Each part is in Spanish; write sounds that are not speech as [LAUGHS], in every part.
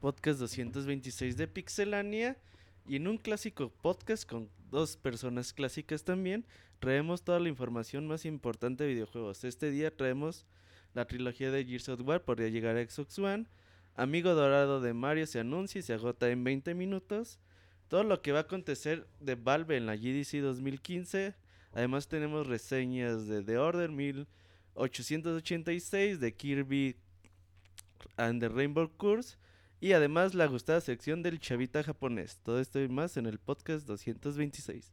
Podcast 226 de Pixelania. Y en un clásico podcast con dos personas clásicas también, traemos toda la información más importante de videojuegos. Este día traemos la trilogía de Gears of War, podría llegar a Xbox One. Amigo Dorado de Mario se anuncia y se agota en 20 minutos. Todo lo que va a acontecer de Valve en la GDC 2015. Además tenemos reseñas de The Order 1886, de Kirby and the Rainbow Curse y además la gustada sección del chavita japonés. Todo esto y más en el podcast 226.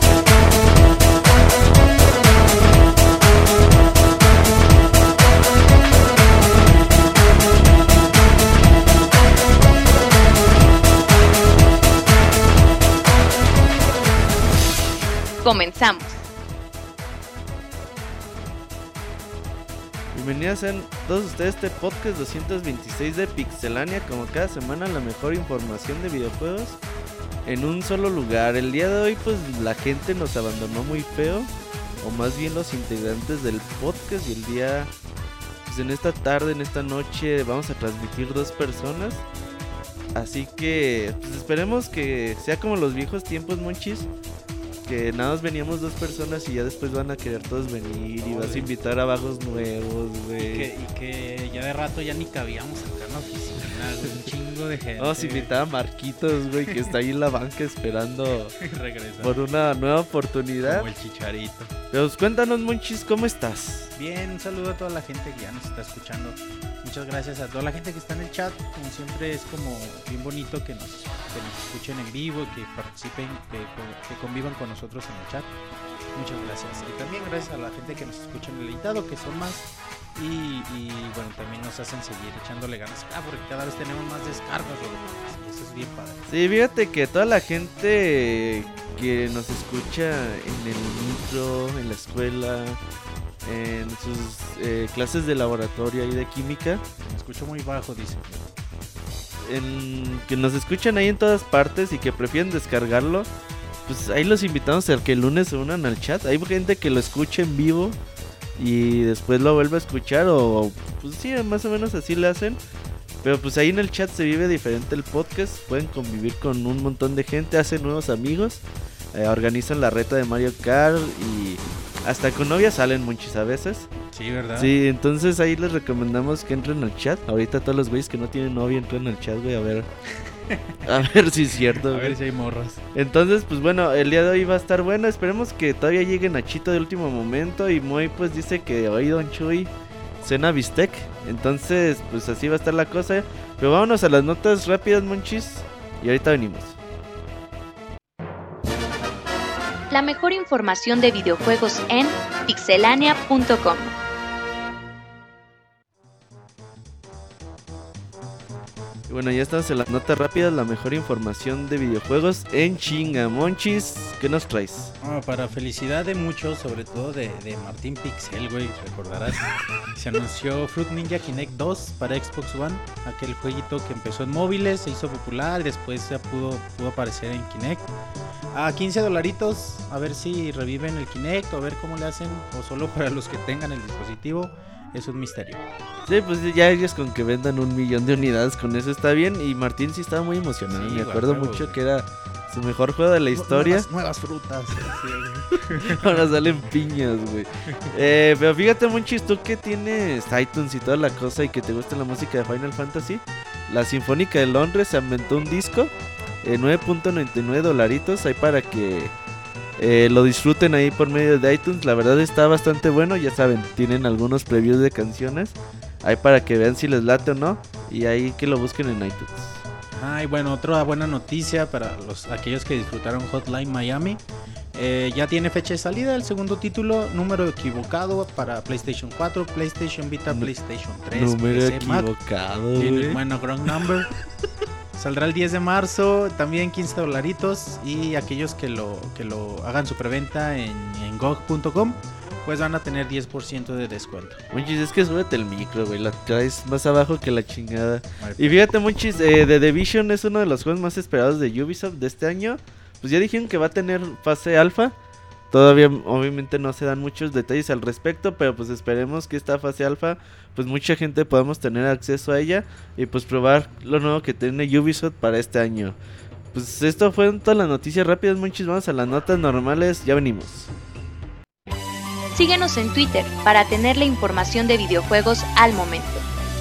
Comenzamos. Bienvenidos sean todos ustedes este podcast 226 de Pixelania, como cada semana la mejor información de videojuegos en un solo lugar. El día de hoy pues la gente nos abandonó muy feo, o más bien los integrantes del podcast y el día, pues en esta tarde, en esta noche vamos a transmitir dos personas. Así que pues esperemos que sea como los viejos tiempos, monchis que nada más veníamos dos personas y ya después van a querer todos venir y vas a invitar a vagos nuevos, Y güey. que, y que ya de rato ya ni cabíamos acá en la oficina, güey, un chingo de gente. Vamos a invitar a Marquitos, güey, que está ahí en la banca esperando [LAUGHS] por una nueva oportunidad. Como el chicharito. Pero pues, cuéntanos, Monchis, ¿cómo estás? Bien, un saludo a toda la gente que ya nos está escuchando. Muchas gracias a toda la gente que está en el chat. Como siempre es como bien bonito que nos, que nos escuchen en vivo, que participen, que, que convivan con nosotros en el chat. Muchas gracias. Y también gracias a la gente que nos escucha en el editado, que son más. Y, y, bueno, también nos hacen seguir echándole ganas. Ah, porque cada vez tenemos más descargas, Roberto. Eso es bien padre. Sí, fíjate que toda la gente que nos escucha en el micro, en la escuela, en sus eh, clases de laboratorio y de química, Me escucho muy bajo, dice. en, que nos escuchan ahí en todas partes y que prefieren descargarlo, pues ahí los invitamos a que el lunes se unan al chat. Hay gente que lo escucha en vivo y después lo vuelve a escuchar o pues sí, más o menos así le hacen. Pero pues ahí en el chat se vive diferente el podcast, pueden convivir con un montón de gente, hacen nuevos amigos, eh, organizan la reta de Mario Kart y hasta con novias salen muchos a veces. Sí, ¿verdad? Sí, entonces ahí les recomendamos que entren al chat. Ahorita todos los güeyes que no tienen novia entren al chat, güey, a ver. [LAUGHS] A ver si es cierto, A güey. ver si hay morras. Entonces, pues bueno, el día de hoy va a estar bueno. Esperemos que todavía llegue Nachito de último momento. Y Moy, pues dice que hoy Don Chuy cena bistec. Entonces, pues así va a estar la cosa. Pero vámonos a las notas rápidas, monchis. Y ahorita venimos. La mejor información de videojuegos en pixelania.com. bueno, ya estamos en las notas rápidas. La mejor información de videojuegos en chinga. Monchis, ¿qué nos traes? Ah, para felicidad de muchos, sobre todo de, Martín Pixel, güey, recordarás. [LAUGHS] se anunció Fruit Ninja Kinect 2 para Xbox One, aquel jueguito que empezó en móviles, se hizo popular, después ya pudo, pudo aparecer en Kinect. A 15 dolaritos, a ver si reviven el Kinect o a ver cómo le hacen, o solo para los que tengan el dispositivo, es un misterio. Sí, pues ya ellos con que vendan un millón de unidades con eso está bien. Y Martín sí estaba muy emocionado. Sí, Me acuerdo huevo, mucho güey. que era su mejor juego de la historia. Nuevas, nuevas frutas. [LAUGHS] Ahora salen piñas, güey. Eh, pero fíjate, Monchis, tú que tienes iTunes y toda la cosa y que te gusta la música de Final Fantasy, la Sinfónica de Londres se inventó un disco, eh, 9.99 dolaritos, ahí para que eh, lo disfruten ahí por medio de iTunes. La verdad está bastante bueno, ya saben, tienen algunos previews de canciones, ahí para que vean si les late o no, y ahí que lo busquen en iTunes. Ajá, y bueno, otra buena noticia para los aquellos que disfrutaron Hotline Miami. Eh, ya tiene fecha de salida el segundo título, número equivocado para PlayStation 4, PlayStation Vita, PlayStation 3. Número PC, Mac. equivocado, Tiene- bueno, wrong number. [LAUGHS] Saldrá el 10 de marzo, también 15 dolaritos. Y aquellos que lo, que lo hagan su preventa en, en GOG.com, pues van a tener 10% de descuento. Monchis, es que súbete el micro, güey. La traes más abajo que la chingada. Y fíjate, Monchis, eh, The Division es uno de los juegos más esperados de Ubisoft de este año. Pues ya dijeron que va a tener fase alfa. Todavía, obviamente, no se dan muchos detalles al respecto, pero pues esperemos que esta fase alfa, pues mucha gente podamos tener acceso a ella y pues probar lo nuevo que tiene Ubisoft para este año. Pues esto fue todas las noticias rápidas, Monchis. Vamos a las notas normales, ya venimos. Síguenos en Twitter para tener la información de videojuegos al momento.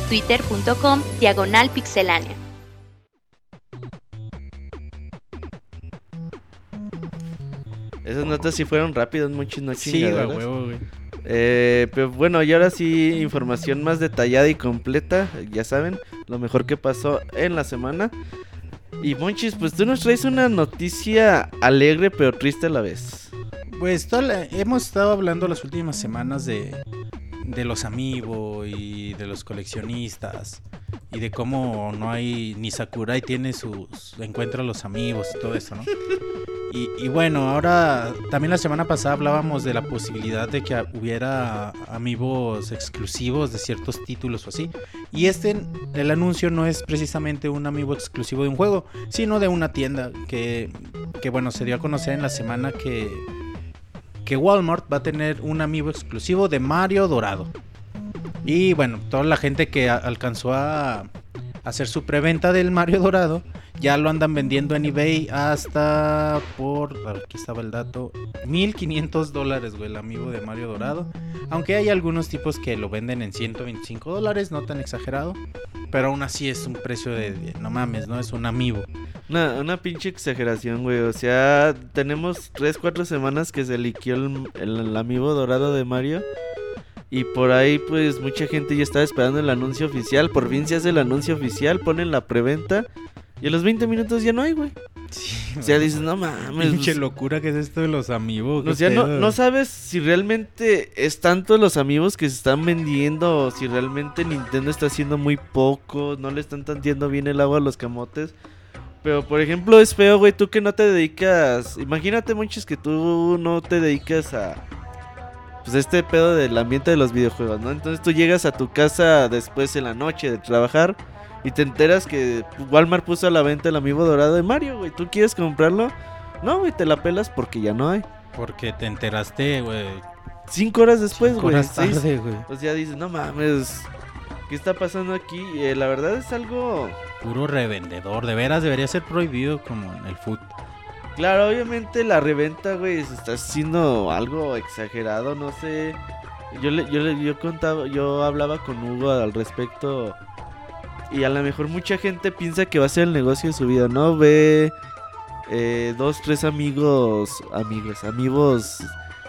Twitter.com Diagonal Pixelánea. Esas notas sí fueron rápidas, Monchis, no Sí, chingaderas. huevo, güey. Eh, pero bueno, y ahora sí, información más detallada y completa. Ya saben, lo mejor que pasó en la semana. Y Monchis, pues tú nos traes una noticia alegre pero triste a la vez. Pues toda la- hemos estado hablando las últimas semanas de, de los amigos y de los coleccionistas y de cómo no hay ni Sakurai tiene sus encuentra los amigos y todo eso, ¿no? Y, y bueno, ahora también la semana pasada hablábamos de la posibilidad de que hubiera amigos exclusivos de ciertos títulos o así. Y este, el anuncio no es precisamente un amigo exclusivo de un juego, sino de una tienda que, que bueno, se dio a conocer en la semana que, que Walmart va a tener un amigo exclusivo de Mario Dorado. Y bueno, toda la gente que alcanzó a hacer su preventa del Mario Dorado ya lo andan vendiendo en eBay hasta por. Aquí estaba el dato: 1500 dólares, güey, el amigo de Mario Dorado. Aunque hay algunos tipos que lo venden en 125 dólares, no tan exagerado. Pero aún así es un precio de. no mames, ¿no? Es un amigo. Una, una pinche exageración, güey. O sea, tenemos 3, 4 semanas que se liquió el, el amigo dorado de Mario. Y por ahí, pues, mucha gente ya estaba esperando el anuncio oficial. Por fin se hace el anuncio oficial, ponen la preventa. Y a los 20 minutos ya no hay, güey. O sea, dices, no mames. Pinche pues, locura que es esto de los amigos. O sea, no, no sabes si realmente es tanto los amigos que se están vendiendo o si realmente Nintendo está haciendo muy poco, no le están tanteando bien el agua a los camotes. Pero, por ejemplo, es feo, güey, tú que no te dedicas... Imagínate, muchos que tú no te dedicas a... Pues este pedo del ambiente de los videojuegos, ¿no? Entonces tú llegas a tu casa después en la noche de trabajar y te enteras que Walmart puso a la venta el amigo dorado de Mario, güey. ¿Tú quieres comprarlo? No, güey, te la pelas porque ya no hay. Porque te enteraste, güey. Cinco horas después, cinco güey. horas tarde, güey. O sea, dices, no mames, ¿qué está pasando aquí? Eh, la verdad es algo... Puro revendedor. De veras debería ser prohibido como en el foot. Claro, obviamente la reventa, güey, se está haciendo algo exagerado, no sé. Yo le, yo le, yo contaba, yo hablaba con Hugo al respecto y a lo mejor mucha gente piensa que va a ser el negocio de su vida, ¿no? Ve eh, dos, tres amigos, amigos, amigos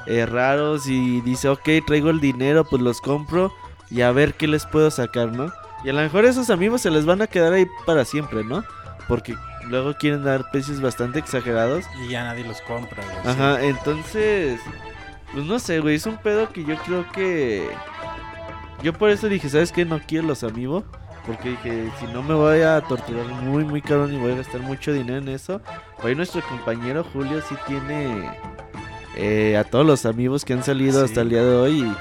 eh, raros y dice, ok, traigo el dinero, pues los compro y a ver qué les puedo sacar, ¿no? Y a lo mejor esos amigos se les van a quedar ahí para siempre, ¿no? Porque luego quieren dar precios bastante exagerados. Y ya nadie los compra, güey. Ajá, entonces, pues no sé, güey, es un pedo que yo creo que... Yo por eso dije, ¿sabes qué? No quiero los amigos. Porque dije, si no me voy a torturar muy, muy caro y voy a gastar mucho dinero en eso. Por ahí nuestro compañero Julio sí tiene eh, a todos los amigos que han salido Sí. hasta el día de hoy. Y,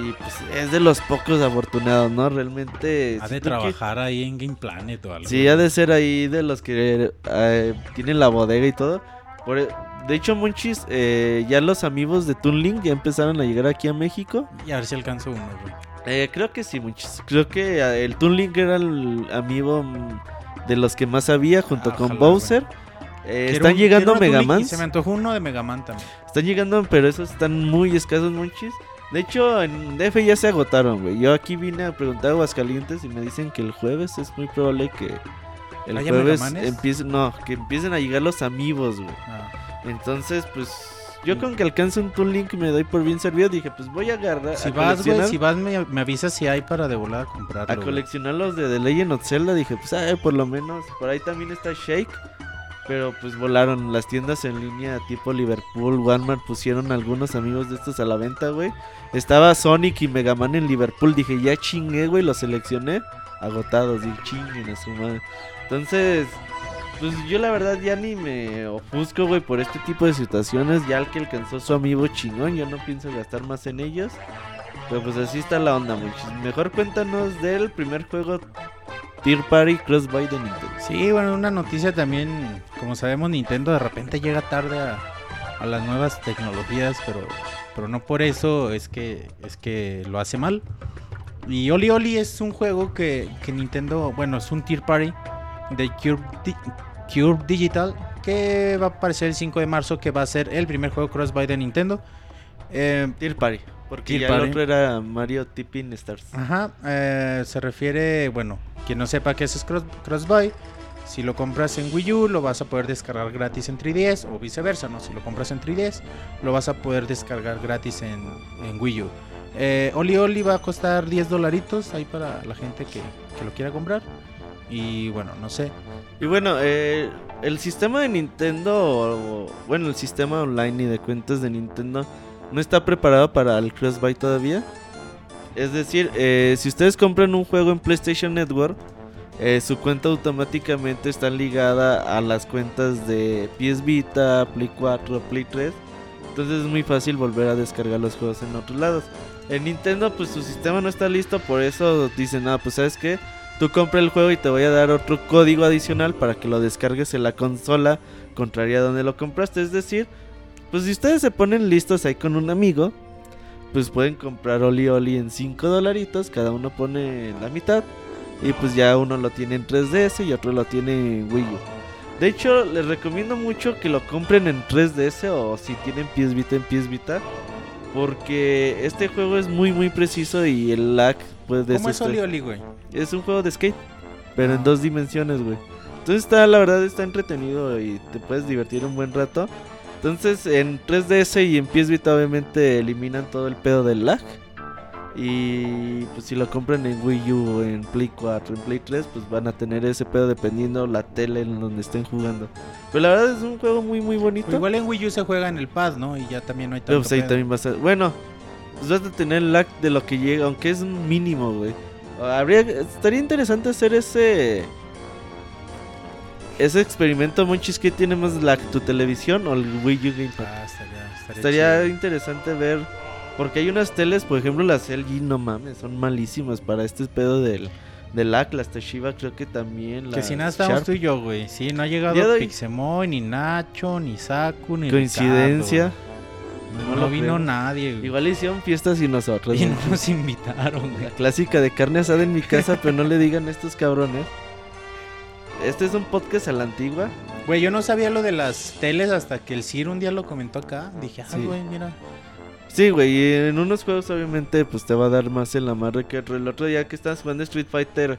y, pues es de los pocos afortunados, ¿no? Realmente... Ha de trabajar ahí en Game Planet o algo. Sí, ha de ser ahí de los que eh, tienen la bodega y todo. Por e- de hecho, Monchis, eh, ya los amigos de Toon Link ya empezaron a llegar aquí a México. Y a ver si alcanzo uno, güey. Eh, creo que sí, Monchis. Creo que eh, el Toon Link era el amigo mm, de los que más había junto Ah, con ojalá, Bowser. Eh, están un- llegando quiero una Toon Link Mega Y se me antojó uno de Mega Man también. Están llegando, pero esos están muy escasos, Monchis. De hecho, en DF ya se agotaron, güey. Yo aquí vine a preguntar a Aguascalientes y me dicen que el jueves es muy probable que el ¿Haya jueves empiecen, no, que empiecen a llegar los amigos, güey. Ah, Entonces, pues yo con que alcance un Toon Link me doy por bien servido. Dije, pues voy a agarrar. Si a vas, güey, si vas me, me avisas si hay para de volada comprarlo. a coleccionar los de The Legend of Zelda. Dije, pues ah, por lo menos. Por ahí también está Shake. Pero pues volaron las tiendas en línea tipo Liverpool, Walmart pusieron algunos amigos de estos a la venta, güey. Estaba Sonic y Mega Man en Liverpool, dije, ya chingué, güey, los seleccioné, agotados, y chinguen a su madre. Entonces, pues yo la verdad ya ni me ofusco, güey, por este tipo de situaciones, ya el que alcanzó su amigo chingón, yo no pienso gastar más en ellos. Pero pues así está la onda, muchis. Mejor cuéntanos del primer juego Tier Party Crossbuy de Nintendo. Sí, bueno, una noticia también, como sabemos, Nintendo de repente llega tarde a, a las nuevas tecnologías, pero, pero no por eso es que, es que lo hace mal. Y Oli Oli es un juego que, que Nintendo, bueno, es un tier party de Cube, Di- Cube Digital que va a aparecer el 5 de marzo, que va a ser el primer juego cross-buy de Nintendo. Eh, Tier Party. Porque ya Party. el otro era Mario Tipping Stars. Ajá, eh, se refiere, bueno, quien no sepa qué es cross, cross-buy, si lo compras en Wii U lo vas a poder descargar gratis en 3DS o viceversa, ¿no? Si lo compras en 3DS lo vas a poder descargar gratis en, en Wii U. Eh, Oli Oli va a costar 10 dolaritos ahí para la gente que, que lo quiera comprar. Y bueno, no sé. Y bueno, eh, el sistema de Nintendo, o- bueno, el sistema online y de cuentas de Nintendo no está preparado para el crossbuy todavía. Es decir, eh, si ustedes compran un juego en PlayStation Network, eh, su cuenta automáticamente está ligada a las cuentas de PS Vita, Play 4, Play 3. Entonces es muy fácil volver a descargar los juegos en otros lados. En Nintendo, pues su sistema no está listo, por eso dicen, ah, pues sabes qué, tú compra el juego y te voy a dar otro código adicional para que lo descargues en la consola contraria a donde lo compraste. Es decir, pues si ustedes se ponen listos ahí con un amigo, pues pueden comprar Oli Oli en 5 dolaritos, cada uno pone la mitad. Y pues ya uno lo tiene en 3DS y otro lo tiene en Wii U. De hecho, les recomiendo mucho que lo compren en 3DS o si tienen PS Vita en PS Vita. Porque este juego es muy muy preciso y el lag pues de ¿Cómo es Oli Oli, güey? es un juego de skate, pero Ah. en dos dimensiones, güey. Entonces está, la verdad, está entretenido y te puedes divertir un buen rato. Entonces en 3DS y en PS Vita obviamente eliminan todo el pedo del lag. Y pues si lo compran en Wii U, en Play 4, en Play 3, pues van a tener ese pedo dependiendo la tele en donde estén jugando. Pero la verdad es un juego muy muy bonito. Pues igual en Wii U se juega en el pad, ¿no? Y ya también no hay tanto pues ahí pedo. también vas a... Bueno, pues vas a tener lag de lo que llega, aunque es un mínimo, güey. Habría... Estaría interesante hacer ese... Ese experimento, Monchis, que tiene más lag, tu televisión o el Wii U Gamepad. Ah, estaría, estaría Estaría interesante ver... Porque hay unas teles, por ejemplo, las LG, no mames, son malísimas para este pedo del, del lag. Las Toshiba creo que también. Que si nada estamos tú y yo, güey. Sí, no ha llegado Pixemoy, ni Nacho, ni Saku, ni Coincidencia. Ricardo. No No, lo vino creo. nadie, güey. Igual hicieron fiestas y nosotros. Y no nos invitaron, güey. La clásica de carne asada en mi casa, pero no le digan a estos cabrones. Este es un podcast a la antigua. Güey, yo no sabía lo de las teles hasta que el Ciro un día lo comentó acá. Dije, ah, Sí. güey, mira. Sí, güey, y en unos juegos obviamente pues te va a dar más en la madre que otro. El otro día que estabas jugando Street Fighter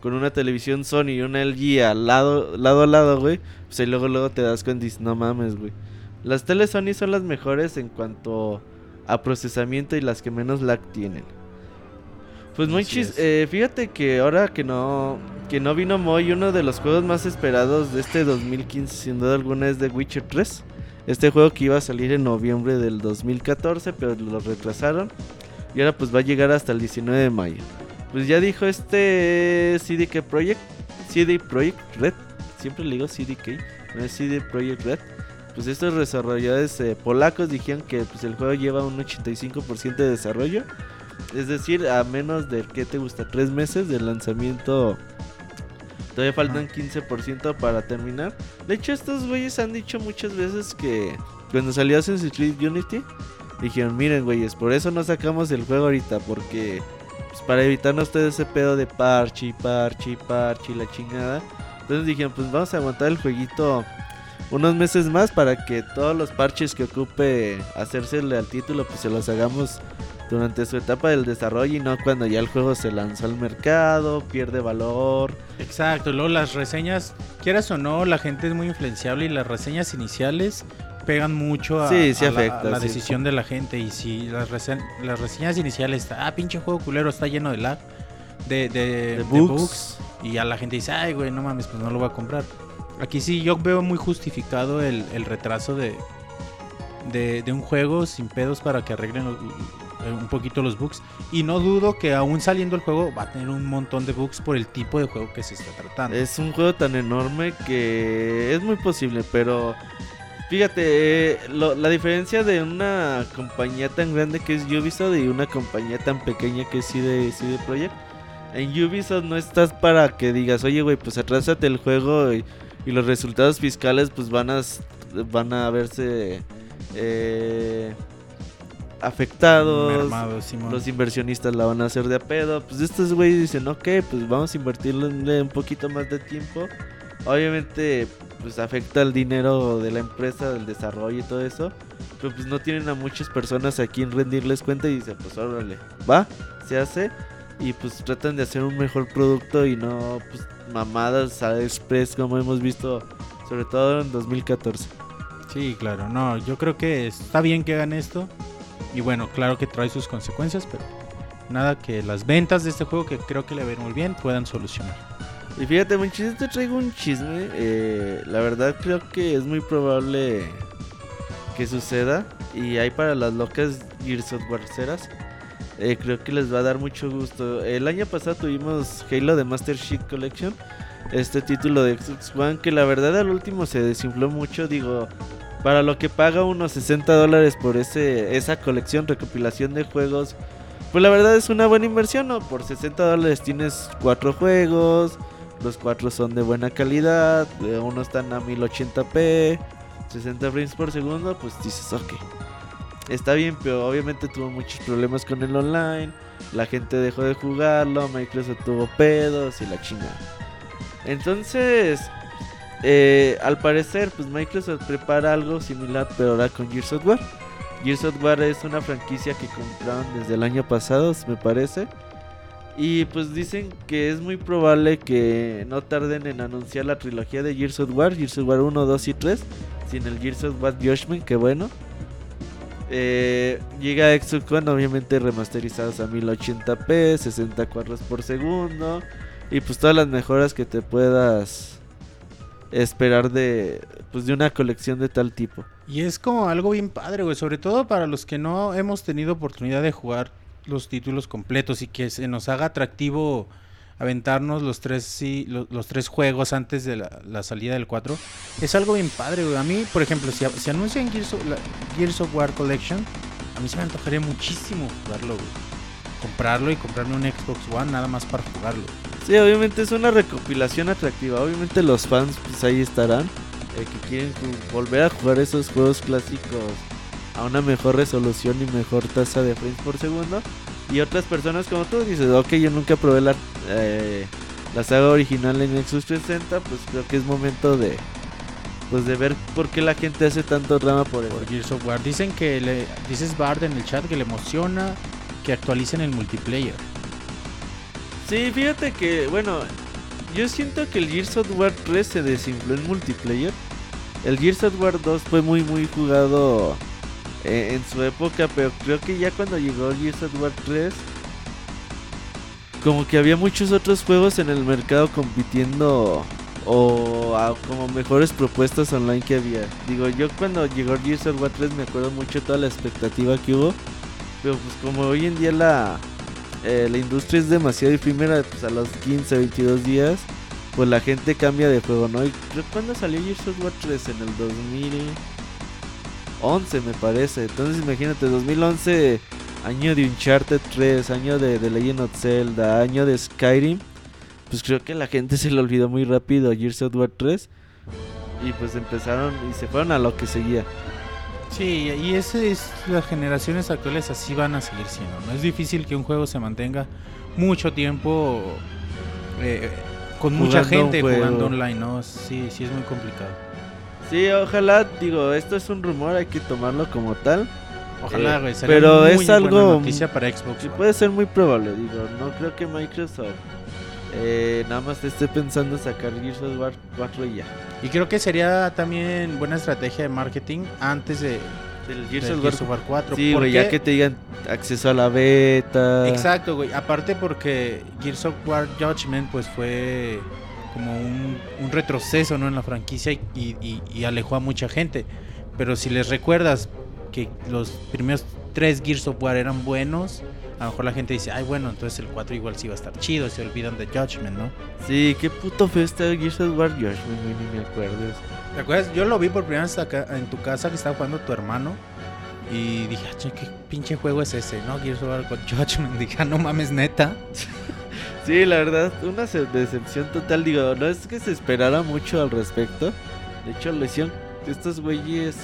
con una televisión Sony y una LG al lado, lado a lado, güey. Pues ahí luego, luego te das cuenta y dices, no mames, güey. Las teles Sony son las mejores en cuanto a procesamiento y las que menos lag tienen. Pues Monchis, es. eh, fíjate que ahora que no que no vino Moy, uno de los juegos más esperados de este 2015 sin duda alguna es The Witcher 3. Este juego que iba a salir en noviembre del 2014, pero lo retrasaron. Y ahora pues va a llegar hasta el 19 de mayo. Pues ya dijo este CDK Project, CD Projekt Red, siempre le digo CDK, no es CD Projekt Red. Pues estos desarrolladores eh, polacos dijeron que pues el juego lleva un 85% de desarrollo. Es decir, a menos de que te gusta tres meses del lanzamiento, todavía faltan 15% para terminar. De hecho, estos güeyes han dicho muchas veces que cuando salió Assassin's Creed Unity, dijeron, miren güeyes, por eso no sacamos el juego ahorita, porque pues, para evitarnos todo ese pedo de parche parche parche y la chingada. Entonces dijeron, pues vamos a aguantar el jueguito unos meses más para que todos los parches que ocupe hacérsele al título, pues se los hagamos durante su etapa del desarrollo y no cuando ya el juego se lanzó al mercado, pierde valor. Exacto, luego las reseñas, quieras o no, la gente es muy influenciable y las reseñas iniciales pegan mucho a, Sí, sí a la- afecta, a la, sí. decisión de la gente. Y si las, rese- las reseñas iniciales está, ah, pinche juego culero, está lleno de lag, de, de, De de bugs. bugs, y ya la gente dice, ay, güey, no mames, pues no lo voy a comprar. Aquí sí, yo veo muy justificado el, el retraso de, de, de un juego sin pedos para que arreglen un poquito los bugs. Y no dudo que aún saliendo el juego va a tener un montón de bugs por el tipo de juego que se está tratando. Es un juego tan enorme que es muy posible, pero fíjate, eh, la diferencia de una compañía tan grande que es Ubisoft y una compañía tan pequeña que es CD, CD Projekt. En Ubisoft no estás para que digas, oye, güey, pues atrásate el juego y, los resultados fiscales pues van a, van a verse eh, afectados. Mermado. Los inversionistas la van a hacer de a pedo. Pues estos güeyes dicen, ok, pues vamos a invertirle un poquito más de tiempo. Obviamente, pues afecta el dinero de la empresa, del desarrollo y todo eso. Pero pues no tienen a muchas personas a quien rendirles cuenta y dicen, pues órale, va, se hace. Y pues tratan de hacer un mejor producto y no pues mamadas a express como hemos visto, sobre todo en 2014. Sí, claro, no, yo creo que está bien que hagan esto. Y bueno, claro que trae sus consecuencias, pero nada que las ventas de este juego, que creo que le ven muy bien, puedan solucionar. Y fíjate, Monchis, te traigo un chisme. eh, la verdad creo que es muy probable que suceda. Y hay para las locas Gears of Warceras. Eh, creo que les va a dar mucho gusto. El año pasado tuvimos Halo de Master Chief Collection. Este título de Xbox One que la verdad al último se desinfló mucho. Digo, para lo que paga unos 60 dólares por ese, esa colección, recopilación de juegos. Pues la verdad es una buena inversión, ¿no? Por 60 dólares tienes cuatro juegos. Los cuatro son de buena calidad. eh, Uno están a 1080p. 60 frames por segundo. Pues dices, ok. Está bien, pero obviamente tuvo muchos problemas con el online. La gente dejó de jugarlo. Microsoft tuvo pedos y la chingada. Entonces, eh, al parecer, pues Microsoft prepara algo similar, pero ahora con Gears of War. Gears of War es una franquicia que compraron desde el año pasado, me parece. Y pues dicen que es muy probable que no tarden en anunciar la trilogía de Gears of War, Gears of War 1, 2 y 3, sin el Gears of War Judgment, que bueno. Eh, llega Xbox One, obviamente remasterizados a 1080p, 60 cuadros por segundo. Y pues todas las mejoras que te puedas esperar de, pues, de una colección de tal tipo. Y es como algo bien padre, güey, sobre todo para los que no hemos tenido oportunidad de jugar los títulos completos y que se nos haga atractivo aventarnos los tres sí, lo- los, tres juegos antes de la, la salida del 4. Es algo bien padre, güey. A mí, por ejemplo, si, si anuncian Gears of, Gears of War Collection, a mí se me antojaría muchísimo jugarlo, güey. Comprarlo y comprarme un Xbox One nada más para jugarlo. Sí, obviamente es una recopilación atractiva. Obviamente los fans pues ahí estarán. eh, que quieren volver a jugar esos juegos clásicos a una mejor resolución y mejor tasa de frames por segundo. Y otras personas como tú dices, ok, yo nunca probé la, eh, la saga original en Xbox 360, pues creo que es momento de pues de ver por qué la gente hace tanto drama por eso. Por Gears of War. Dicen que le, dices Bard en el chat que le emociona que actualicen el multiplayer. Sí, fíjate que, bueno, yo siento que el Gears of War 3 se desinfló en multiplayer. El Gears of War 2 fue muy, muy jugado eh, en su época, pero creo que ya cuando llegó Gears of War 3, como que había muchos otros juegos en el mercado compitiendo o a- como mejores propuestas online que había. Digo, yo cuando llegó Gears of War 3 me acuerdo mucho toda la expectativa que hubo, pero pues como hoy en día la eh, la industria es demasiado efímera, pues a los 15, 22 días, pues la gente cambia de juego, ¿no? Y cuando salió Gears of War 3 en el 2011 me parece. Entonces imagínate, 2011, año de Uncharted 3, año de The Legend of Zelda, año de Skyrim. Pues creo que la gente se le olvidó muy rápido a Gears of War 3. Y pues empezaron y se fueron a lo que seguía. Sí, y ese es las generaciones actuales así van a seguir siendo. No es difícil que un juego se mantenga mucho tiempo eh, con mucha gente jugando online, ¿no? Sí, sí es muy complicado. Sí, ojalá, digo, esto es un rumor, hay que tomarlo como tal. Ojalá, Eh, güey. sería pero muy es buena algo- noticia para Xbox. Sí, puede ser muy probable, digo, no creo que Microsoft eh, nada más te esté pensando sacar Gears of War 4 y ya. Y creo que sería también buena estrategia de marketing antes de, Del del Gears of War 4. Sí, güey, ya que te digan acceso a la beta. Exacto, güey. Aparte porque Gears of War Judgment pues fue como un, un retroceso ¿no? en la franquicia y, y- y- y alejó a mucha gente. Pero si les recuerdas que los primeros tres Gears of War eran buenos, a lo mejor la gente dice, ay bueno, entonces el 4 igual sí va a estar chido, se olvidan de Judgment, ¿no? Sí, qué puto feo está Gears of War güey, ni me acuerdo. ¿Te acuerdas? Yo lo vi por primera vez acá en tu casa que estaba jugando tu hermano. Y dije, "Ah, che, ¿qué pinche juego es ese? ¿No? Gears of War con [LAUGHS] Judgment. Dije, "Ah, no mames, neta. [LAUGHS] Sí, la verdad, una decepción total. Digo, no es que se esperara mucho al respecto. De hecho, lo hicieron estos güeyes.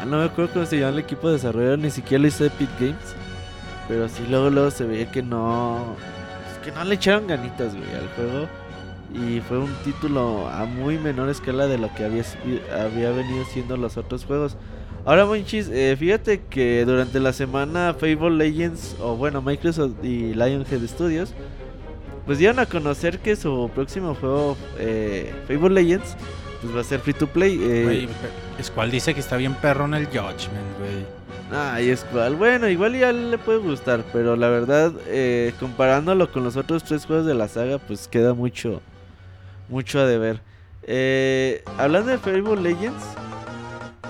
Ah, no me acuerdo cómo se llama el equipo de desarrollo, ni siquiera lo hizo Epic Games. Pero sí, luego, luego se veía que no. pues, que no le echaron ganitas, güey, al juego. Y fue un título a muy menor escala de lo que había, había venido siendo los otros juegos. Ahora, Monchis, eh, fíjate que durante la semana Fable Legends, o bueno, Microsoft y Lionhead Studios, pues dieron a conocer que su próximo juego, eh, Fable Legends, pues va a ser free to play. eh, Güey, pe- Squall dice que está bien perro en el Judgment, güey. Ay, es cual. Bueno, igual ya le puede gustar, pero la verdad, eh, comparándolo con los otros tres juegos de la saga, pues queda mucho, mucho a deber. Eh, hablando de Fable Legends,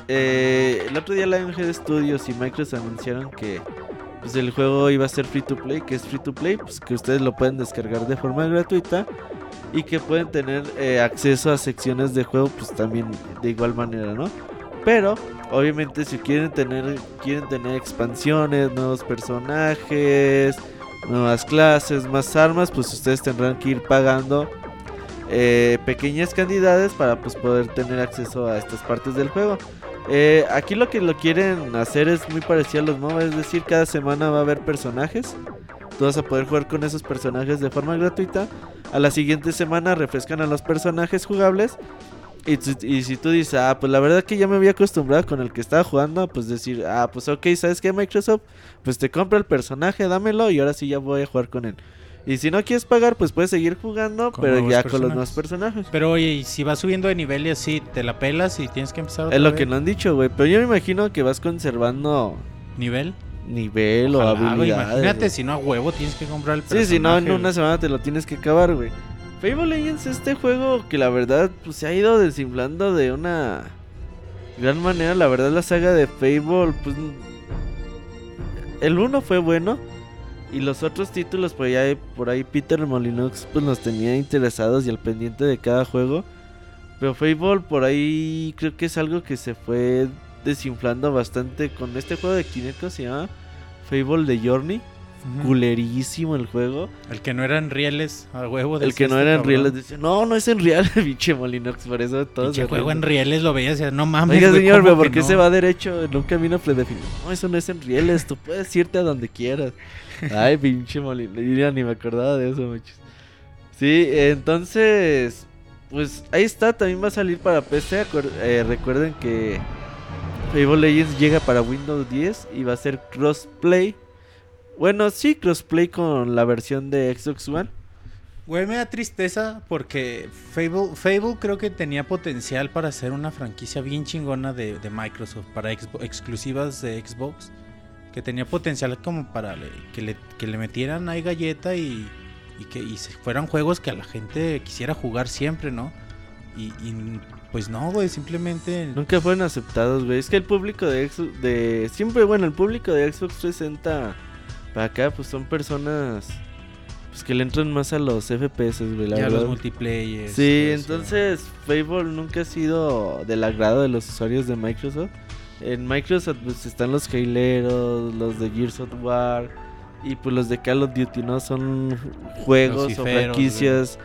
eh, el otro día Lionhead Studios y Microsoft anunciaron que pues, el juego iba a ser free to play, que es free to play, pues que ustedes lo pueden descargar de forma gratuita y que pueden tener acceso a secciones de juego, pues también de igual manera, ¿no? Pero obviamente si quieren tener quieren tener expansiones, nuevos personajes, nuevas clases, más armas, pues ustedes tendrán que ir pagando eh, pequeñas cantidades para pues poder tener acceso a estas partes del juego. Eh, aquí lo que lo quieren hacer es muy parecido a los MOBA, es decir, cada semana va a haber personajes. Tú vas a poder jugar con esos personajes de forma gratuita. A la siguiente semana refrescan a los personajes jugables. Y, si tú dices, ah, pues la verdad que ya me había acostumbrado con el que estaba jugando, pues decir, ah, pues ok, ¿sabes qué, Microsoft? Pues te compro el personaje, dámelo y ahora sí ya voy a jugar con él. Y si no quieres pagar, pues puedes seguir jugando, Con pero ya con los nuevos personajes. Pero oye, y si vas subiendo de nivel y así, te la pelas y tienes que empezar otra Es lo vez? que no han dicho, güey. Pero yo me imagino que vas conservando ¿Nivel? nivel Ojalá, o habilidades. Imagínate, si no a huevo tienes que comprar el Sí, personaje. si no, en una semana te lo tienes que acabar, güey. Fable Legends, este juego que la verdad pues, se ha ido desinflando de una gran manera. La verdad, la saga de Fable, pues. El uno fue bueno. Y los otros títulos, por ahí, por ahí Peter Molyneux pues nos tenía interesados y al pendiente de cada juego. Pero Fable por ahí creo que es algo que se fue desinflando bastante con este juego de Kinect que se llama Fable de Journey. Culerísimo el juego. El que no eran rieles a huevo. El que no este era en cabrón. rieles decía, no, no es en real, [LAUGHS] pinche Molinox, por eso todos se juego en rieles lo veías y no mames. Oiga, güey, señor, ¿cómo pero ¿por qué no? se va derecho en un camino predefinido? No, eso no es en rieles, tú puedes irte a donde quieras. [LAUGHS] Ay, pinche Molinox, ni me acordaba de eso, muchos. Sí, entonces, pues ahí está, también va a salir para PC. eh, recuerden que Fable Legends llega para Windows 10 y va a ser crossplay. Bueno, sí, crossplay con la versión de Xbox One. Güey, me da tristeza porque Fable, Fable creo que tenía potencial para ser una franquicia bien chingona de, de Microsoft, para Xbox- exclusivas de Xbox. Que tenía potencial como para le- que, le, que le metieran ahí galleta y, y que y fueran juegos que a la gente quisiera jugar siempre, ¿no? Y, y, pues no, güey, simplemente... Nunca fueron aceptados, güey. Es que el público de Xbox, de siempre, bueno, el público de Xbox 360 para acá, pues son personas pues que le entran más a los FPS, güey, la ya verdad. los multiplayer. Sí, entonces Fable nunca ha sido del agrado de los usuarios de Microsoft. En Microsoft pues están los Haileros, los de Gears of War y pues los de Call of Duty, ¿no? Son juegos o franquicias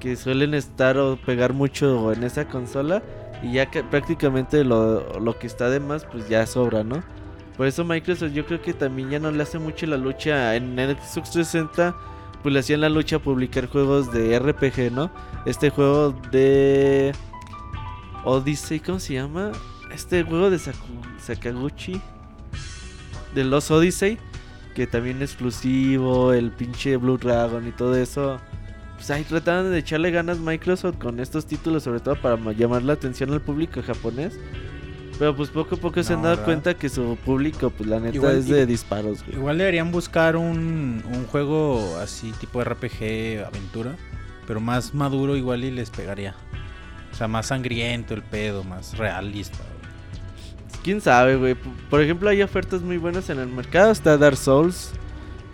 que suelen estar o pegar mucho en esa consola y ya que prácticamente lo, lo que está de más pues ya sobra, ¿no? Por eso Microsoft yo creo que también ya no le hace mucho la lucha en el Xbox 360 pues le hacían la lucha a publicar juegos de RPG, ¿no? Este juego de Odyssey, ¿cómo se llama? Este juego de Sakaguchi de los Odyssey, que también es exclusivo, el pinche Blue Dragon y todo eso. pues ahí trataban de echarle ganas Microsoft con estos títulos, sobre todo para ma- llamar la atención al público japonés. Pero pues poco a poco se han dado ¿verdad? cuenta que su público, pues la neta Igual- es de disparos, güey. Igual deberían buscar un, un juego así tipo RPG, aventura, pero más maduro igual y les pegaría. O sea, más sangriento el pedo, más realista. güey. Quién sabe, güey. Por ejemplo, hay ofertas muy buenas en el mercado. Está Dark Souls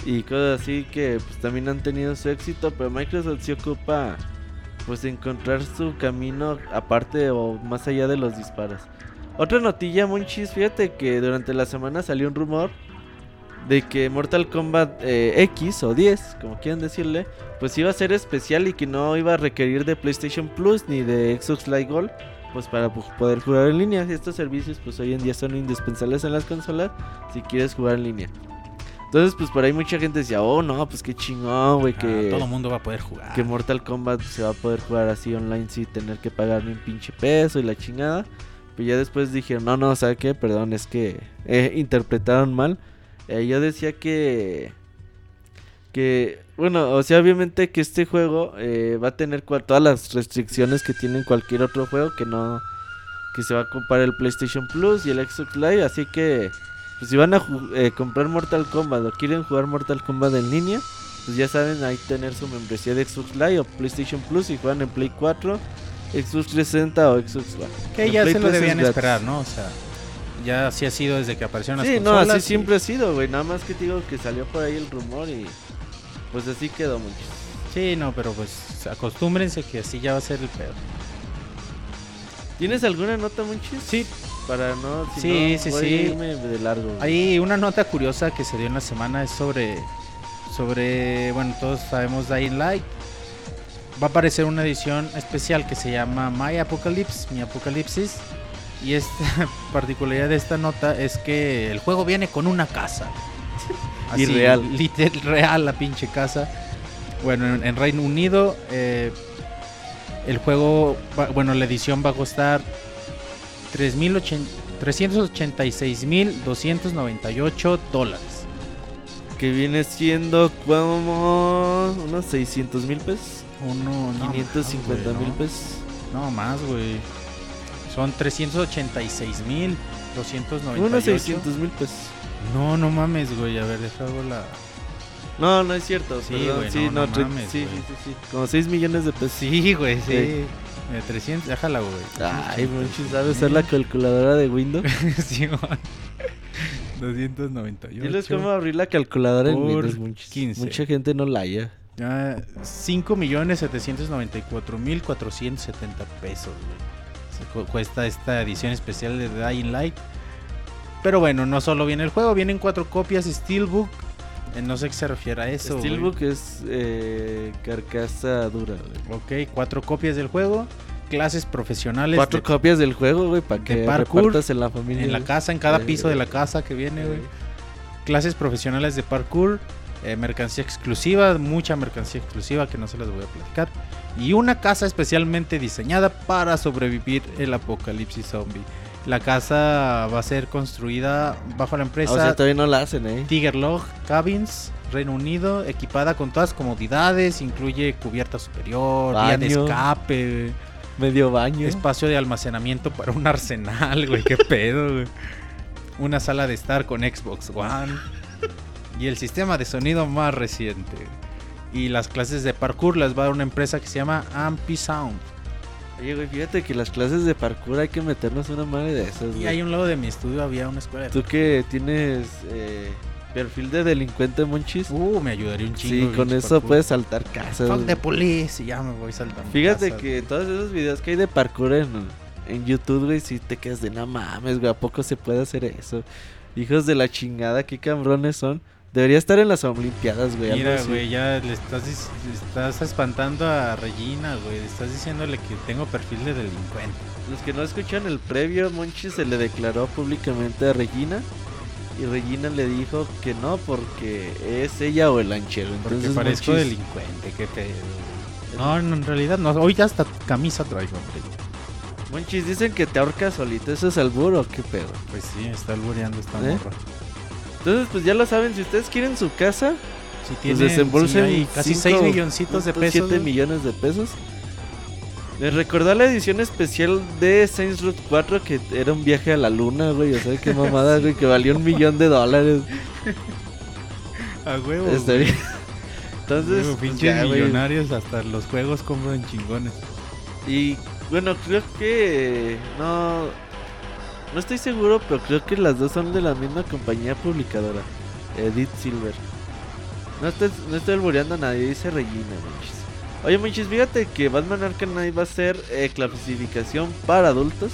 y cosas así que pues también han tenido su éxito. Pero Microsoft se ocupa pues de encontrar su camino aparte o más allá de los disparos. Otra notilla, Monchis, fíjate que durante la semana salió un rumor de que Mortal Kombat eh, X o 10, como quieran decirle, pues iba a ser especial y que no iba a requerir de PlayStation Plus ni de Xbox Live Gold, pues para poder jugar en línea. Estos servicios pues hoy en día son indispensables en las consolas si quieres jugar en línea. Entonces pues por ahí mucha gente decía, oh no, pues qué chingón, güey, Ah, que, todo el mundo va a poder jugar. que Mortal Kombat se va a poder jugar así online sin tener que pagar ni un pinche peso y la chingada. Pero ya después dijeron, no, no, ¿sabe qué? Perdón, es que eh, [LAUGHS] interpretaron mal. Eh, yo decía que... Que, bueno, o sea, obviamente que este juego eh, va a tener todas las restricciones que tienen cualquier otro juego que no... Que se va a comprar el PlayStation Plus y el Xbox Live, así que... Pues si van a comprar Mortal Kombat o quieren jugar Mortal Kombat en línea, pues ya saben ahí tener su membresía de Xbox Live o PlayStation Plus y juegan en Play 4, Xbox 360 o Xbox One. Que ya Play se lo 3 es debían esperar, ¿no? O sea, ya así ha sido desde que aparecieron las Sí, no, consolas. así y- siempre ha sido, güey. Nada más que te digo que salió por ahí el rumor y pues así quedó mucho. Sí, no, pero pues acostúmbrense que así ya va a ser el pedo. ¿Tienes alguna nota, Monchis? Sí, Para no, si Sí, no, sí, voy a sí. irme de largo. güey. Hay una nota curiosa que se dio en la semana es sobre sobre, bueno, todos sabemos Dying Light. Va a aparecer una edición especial que se llama My Apocalypse, mi apocalipsis. Y esta [LAUGHS] particularidad de esta nota es que el juego viene con una casa. [LAUGHS] Y real. literal, real la pinche casa. Bueno, en, en Reino Unido eh, el juego, va- bueno, la edición va a costar 3.080 386.298 dólares. Que viene siendo como unos 600 mil pesos. Uno, no, 550 más, güey, mil no. pesos. No, más, güey. Son 386.298. Unos 600 mil pesos. No, no mames, güey. A ver, deja hago la. No, no es cierto. Sí, perdón, güey, sí, no, no, mames, sí, güey. sí, sí, sí. Como 6 millones de pesos. Sí, güey, sí. Sí. Eh, 300, déjala, güey. Ay, Monchis, ¿sabes usar la calculadora de Windows? [LAUGHS] sí, güey. 298. Diles cómo abrir la calculadora en Windows, Monchis. 15. Mucha gente no la haya. Ah, 5.794.470 pesos, güey. Se cu- cuesta esta edición especial de Dying Light. Pero bueno, no solo viene el juego, vienen cuatro copias Steelbook. Eh, no sé a qué se refiere a eso. Steelbook es eh, carcasa dura, güey. Ok, cuatro copias del juego. Clases profesionales Cuatro de- copias del juego, güey, para que parkour repartas en la familia. en la casa, en cada piso de la casa que viene, güey. Clases profesionales de parkour. Eh, mercancía exclusiva, mucha mercancía exclusiva que no se las voy a platicar. Y una casa especialmente diseñada para sobrevivir el apocalipsis zombie. La casa va a ser construida bajo la Ah, empresa o sea, todavía no la hacen, eh. Tiger Log Cabins, Reino Unido, equipada con todas las comodidades, incluye cubierta superior, vía de Baño. escape, Medio baño. espacio de almacenamiento para un arsenal, güey, qué pedo, güey. Una sala de estar con Xbox One y el sistema de sonido más reciente. Y las clases de parkour las va a dar una empresa que se llama Ampy Sound. Oye, güey, fíjate que las clases de parkour hay que meternos una madre de esas, Y a un lado de mi estudio había una escuela de Tú que tienes eh, perfil de delincuente, Monchis. Uh, me ayudaría un chingo. sí, con eso parkour. puedes saltar casas. Fuck the police y ya me voy saltando. Fíjate casas, que todos esos videos que hay de parkour en, en YouTube, güey, si te quedas de no mames, güey, ¿a poco se puede hacer eso? Hijos de la chingada, qué cabrones son. Debería estar en las Olimpiadas, güey. Mira, güey, ya le estás, estás espantando a Regina, güey. Estás diciéndole que tengo perfil de delincuente. Los que no escuchan el previo, Monchi se le declaró públicamente a Regina. Y Regina le dijo que no, porque es ella o el lanchero. Porque Entonces, parezco Monchis- delincuente, qué pedo. No, no, en realidad no. Hoy ya hasta camisa traigo, hombre. Monchis, dicen que te ahorcas solito. ¿Eso es albur o qué pedo? Pues sí, está albureando esta ¿Eh? morra. Entonces, pues ya lo saben, si ustedes quieren su casa, Sí, pues tiene desembolsen sí, hay casi cinco 6 milloncitos de pesos. 7 güey. millones de pesos. Me recordó la edición especial de Saints Row 4 que era un viaje a la luna, güey. O sea, qué [LAUGHS] mamada, güey, que valió un millón de dólares. [LAUGHS] A huevo. Está bien. Entonces, Huevo, pues, ya, güey. millonarios hasta los juegos compran chingones. Y bueno, creo que no no estoy seguro, pero creo que las dos son de la misma compañía publicadora, Edith Silver. No estoy, no estoy albureando a nadie, dice Regina, manches. Oye, manches, fíjate que Batman Arkham Knight va a ser eh, clasificación para adultos.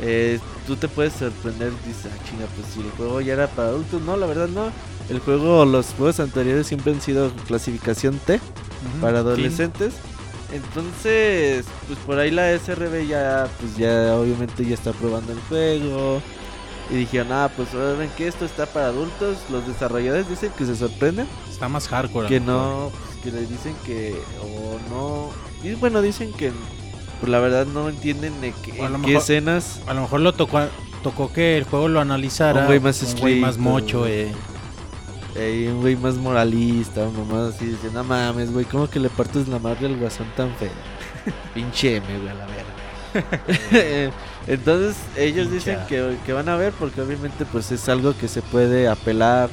Eh, tú te puedes sorprender, dices, ah, chinga, pues si el juego ya era para adultos. No, la verdad no. El juego, los juegos anteriores siempre han sido clasificación T para adolescentes. Entonces, pues por ahí la SRB ya, pues ya obviamente ya está probando el juego. Y dijeron, ah, pues ahora ven que esto está para adultos. Los desarrolladores dicen que se sorprenden. Está más hardcore. Que no, pues, que le dicen que, o no. Y bueno, dicen que, pues la verdad no entienden de lo en qué escenas. A lo mejor lo tocó, tocó que el juego lo analizara. Un güey más un güey más mocho, eh. Un güey más moralista, un mamá así, dice, no mames, güey, ¿cómo que le partes la madre al guasón tan feo? [LAUGHS] Pinche M, güey, a la verga. [LAUGHS] [LAUGHS] Entonces ellos dicen que, que van a ver porque obviamente pues es algo que se puede apelar.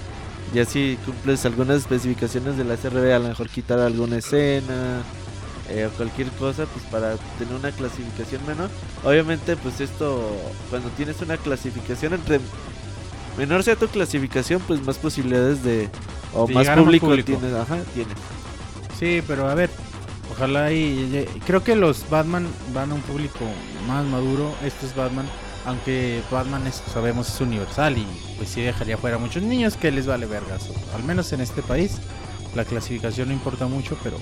Ya si cumples algunas especificaciones de la SRB, a lo mejor quitar alguna escena eh, o cualquier cosa pues para tener una clasificación menor. Obviamente pues esto cuando tienes una clasificación entre menor sea tu clasificación pues más posibilidades de o De más más público, público. tienes, ajá, tienes. Sí, pero a ver, ojalá y, y- creo que los Batman van a un público más maduro. Este es Batman, aunque Batman es, sabemos es universal y pues sí dejaría fuera a muchos niños que les vale vergas. Al menos en este país la clasificación no importa mucho, pero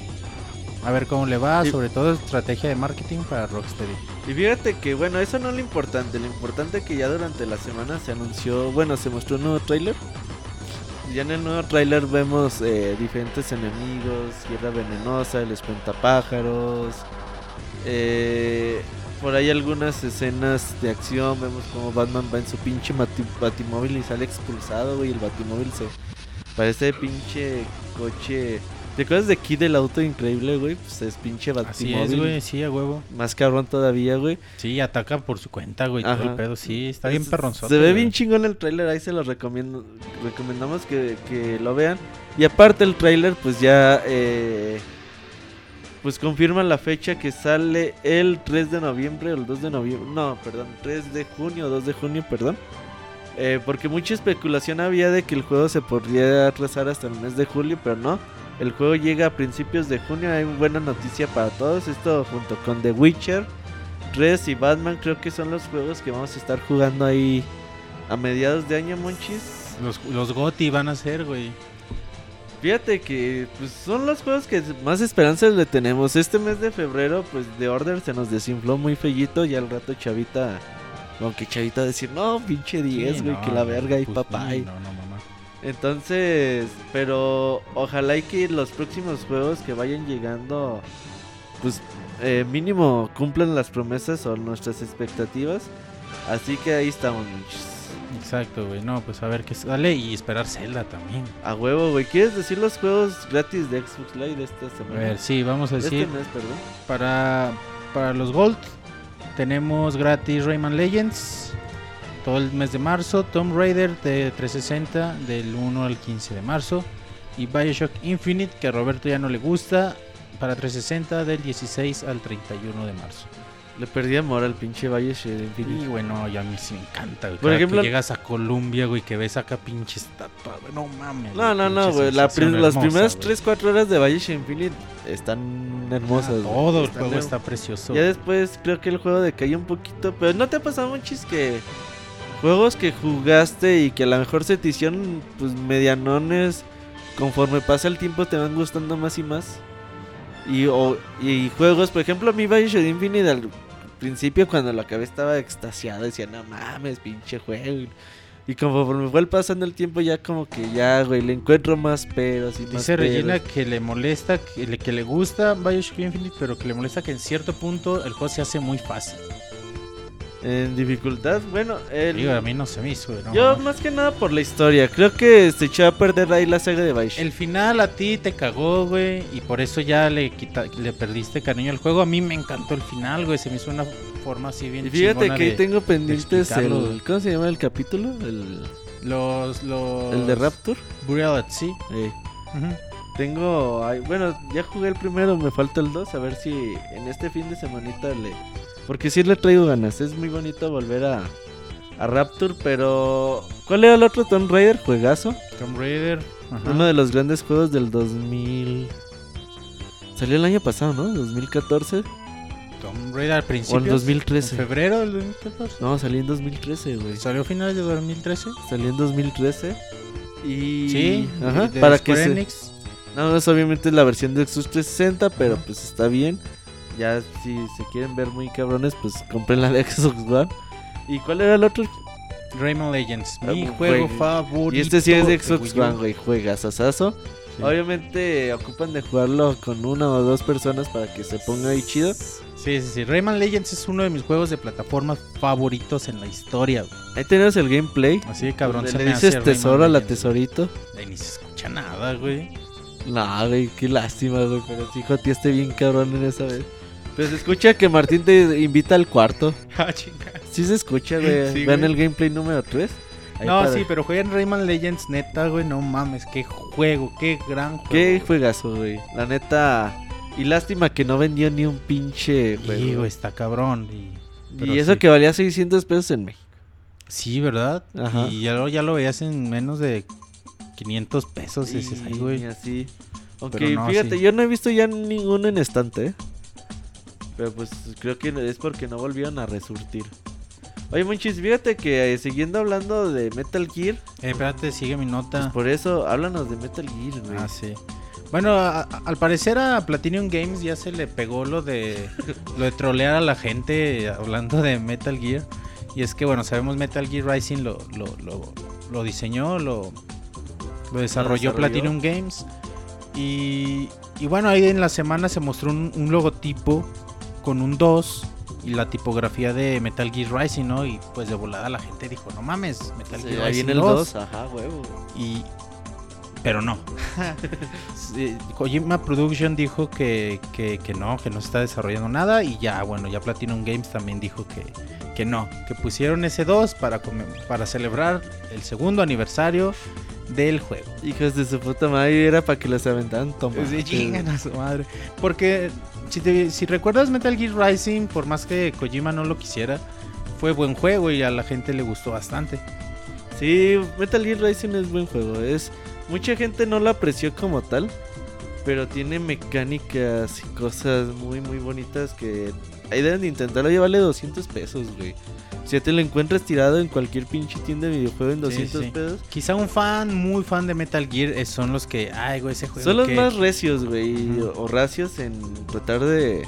a ver cómo le va, Sí. sobre todo estrategia de marketing para Rocksteady. Y fíjate que, bueno, eso no es lo importante. Lo importante es que ya durante la semana se anunció, bueno, se mostró un nuevo tráiler. Ya en el nuevo tráiler vemos eh, diferentes enemigos, Guerra Venenosa, el Espantapájaros. eh, por ahí algunas escenas de acción. Vemos como Batman va en su pinche batimóvil y sale expulsado, güey. El batimóvil se parece pinche coche. ¿Te acuerdas de Kid el auto increíble, güey? Pues es pinche Así batimóvil. es, güey, sí, a huevo. Más cabrón todavía, güey. Sí, ataca por su cuenta, güey, todo Ajá. el pedo, sí, está bien perronzote. Se ve güey. bien chingón el tráiler, ahí se los recomiendo. Recomendamos que, que lo vean. Y aparte el tráiler, pues ya eh, pues confirma la fecha que sale el 3 de noviembre o el 2 de noviembre. No, perdón, 3 de junio o 2 de junio, perdón. Eh, porque mucha especulación había de que el juego se podría atrasar hasta el mes de julio, pero no. El juego llega a principios de junio. Hay buena noticia para todos. Esto junto con The Witcher, 3 y Batman creo que son los juegos que vamos a estar jugando ahí a mediados de año, Monchis. Los, los GOTY van a ser, güey. Fíjate que pues, son los juegos que más esperanzas le tenemos. Este mes de febrero, pues The Order se nos desinfló muy fellito. Y al rato Chavita, aunque Chavita decir, no, pinche 10, Sí, güey, no, que la verga y pues, papá. No, no. Entonces, pero ojalá y que los próximos juegos que vayan llegando, pues eh, mínimo cumplan las promesas o nuestras expectativas. Así que ahí estamos, Monchis. Exacto, güey. No, pues a ver qué sale y esperar Zelda también. A huevo, güey. ¿Quieres decir los juegos gratis de Xbox Live de esta A semana? ver, sí, vamos a De decir. este mes, perdón. Para, para los Gold tenemos gratis Rayman Legends todo el mes de marzo, Tomb Raider de 360 del 1 al 15 de marzo y Bioshock Infinite que a Roberto ya no le gusta para 360 del 16 al 31 de marzo. Le perdí amor al pinche Shade Infinite. Y bueno, ya a mí sí me encanta. güey. Por Cada ejemplo- que llegas a Colombia, güey, que ves acá pinche estatua, güey, no mames. No, no, no, güey. la prim- las primeras güey. 3-4 horas de Shade Infinite están hermosas. Ah, güey. todo el juego está precioso. Ya güey. después creo que el juego decayó un poquito. Pero ¿no te ha pasado, Monchis, que juegos que jugaste y que a lo mejor se te hicieron pues medianones, conforme pasa el tiempo te van gustando más y más? Y, o- y juegos, por ejemplo, a mí Bioshock Infinite al principio cuando lo acabé estaba extasiado, decía, no mames, pinche juego. Y conforme fue pasando el tiempo ya como que ya, güey, le encuentro más peros y más Dice peros. Regina que le molesta, que le, que le gusta Bioshock Infinite, pero que le molesta que en cierto punto el juego se hace muy fácil. En dificultad, bueno, el... Digo, a mí no se me hizo, no yo más que nada por la historia. Creo que se echó a perder ahí la saga de Bioshock. El final a ti te cagó, güey, y por eso ya le quita, le perdiste cariño al juego. A mí me encantó el final, güey, se me hizo una forma así bien Y fíjate que ahí tengo pendientes el... ¿Cómo se llama el capítulo? El, los los el de Rapture. Burial at Sea. Eh, tengo... bueno, ya jugué el primero, me falta el 2. A ver si en este fin de semanita le... Porque sí le traigo ganas. Es muy bonito volver a, a Rapture, pero... ¿Cuál era el otro Tomb Raider? Juegazo. Tomb Raider. ajá. Uno de los grandes juegos del 2000... Salió el año pasado, ¿no? 2014. Tomb Raider al O principio. en 2013. En febrero del 2014. No, salió en 2013, güey. ¿Salió a finales de 2013? Salió en 2013. Y... Sí, Ajá, de para que Square se... Enix. No, es obviamente la versión de Xbox 360, pero pues está bien. Ya si se quieren ver muy cabrones, pues compren la de Xbox One. ¿Y cuál era el otro? Rayman Legends, Ah, mi un juego juego. favorito. Y este sí es de Xbox. One, güey. Juegas asazo. Sí. Obviamente ocupan de jugarlo con una o dos personas para que se ponga ahí chido. Sí, sí, sí. Rayman Legends es uno de mis juegos de plataformas favoritos en la historia, güey. Ahí tenemos el gameplay. Así de cabrón se le dices tesoro a la tesorito. Ay, ni se escucha nada, güey. No, güey, qué lástima, güey. Pero sí, joteaste bien cabrón en esa vez. Pues se escucha que Martín te invita al cuarto. [LAUGHS] Ah, chinga. Sí se escucha, güey. Sí, Vean güey. el gameplay número 3. No, sí, pero jueguen Rayman Legends, neta, güey. No mames, qué juego, qué gran juego. Qué juegazo, güey. La neta. Y lástima que no vendió ni un pinche juego. Sí, güey, está cabrón. Y, eso sí. que valía 600 pesos en México. Sí, ¿verdad? Ajá. Y ya lo, ya lo veías en menos de 500 pesos. Ay, Y güey. así. Aunque Pero no, fíjate, sí. yo no he visto ya ninguno en estante, ¿eh? Pero pues creo que es porque no volvieron a resurtir. Oye, Monchis, fíjate que eh, siguiendo hablando de Metal Gear, Eh, espérate, sigue mi pues nota. por eso háblanos de Metal Gear, güey. Ah, sí. Bueno, a- a- al parecer a Platinum Games ya se le pegó lo de [LAUGHS] lo de trolear a la gente hablando de Metal Gear. Y es que, bueno, sabemos Metal Gear Rising lo, lo, lo, lo diseñó, lo, lo desarrolló desarrolló. Platinum Games. Y, y bueno, ahí en la semana se mostró un, un logotipo con un 2 y la tipografía de Metal Gear Rising, ¿no? Y pues de volada la gente dijo, no mames, Metal Sí, Gear ahí Rising viene el 2. 2, ajá, huevo. Y. Pero no. [LAUGHS] Kojima Production dijo que, que, que no, que no se está desarrollando nada. Y ya, bueno, ya Platinum Games también dijo que, que no. Que pusieron ese 2 para, para celebrar el segundo aniversario del juego. Hijos de su puta madre, era para que los aventaran tomates. Sí, a su madre. Porque si, recuerdas Metal Gear Rising, por más que Kojima no lo quisiera, fue buen juego y a la gente le gustó bastante. Sí, Metal Gear Rising es buen juego. Es mucha gente no lo apreció como tal, pero tiene mecánicas y cosas muy muy bonitas que ahí deben de intentarlo. Ya vale 200 pesos, güey. Si ya te lo encuentras tirado en cualquier pinche tienda de videojuego en Sí, 200 sí. pesos. Quizá un fan, muy fan de Metal Gear, eh, son los que, ay, güey, ese juego. Son los que- más recios, güey, o racios en tratar de,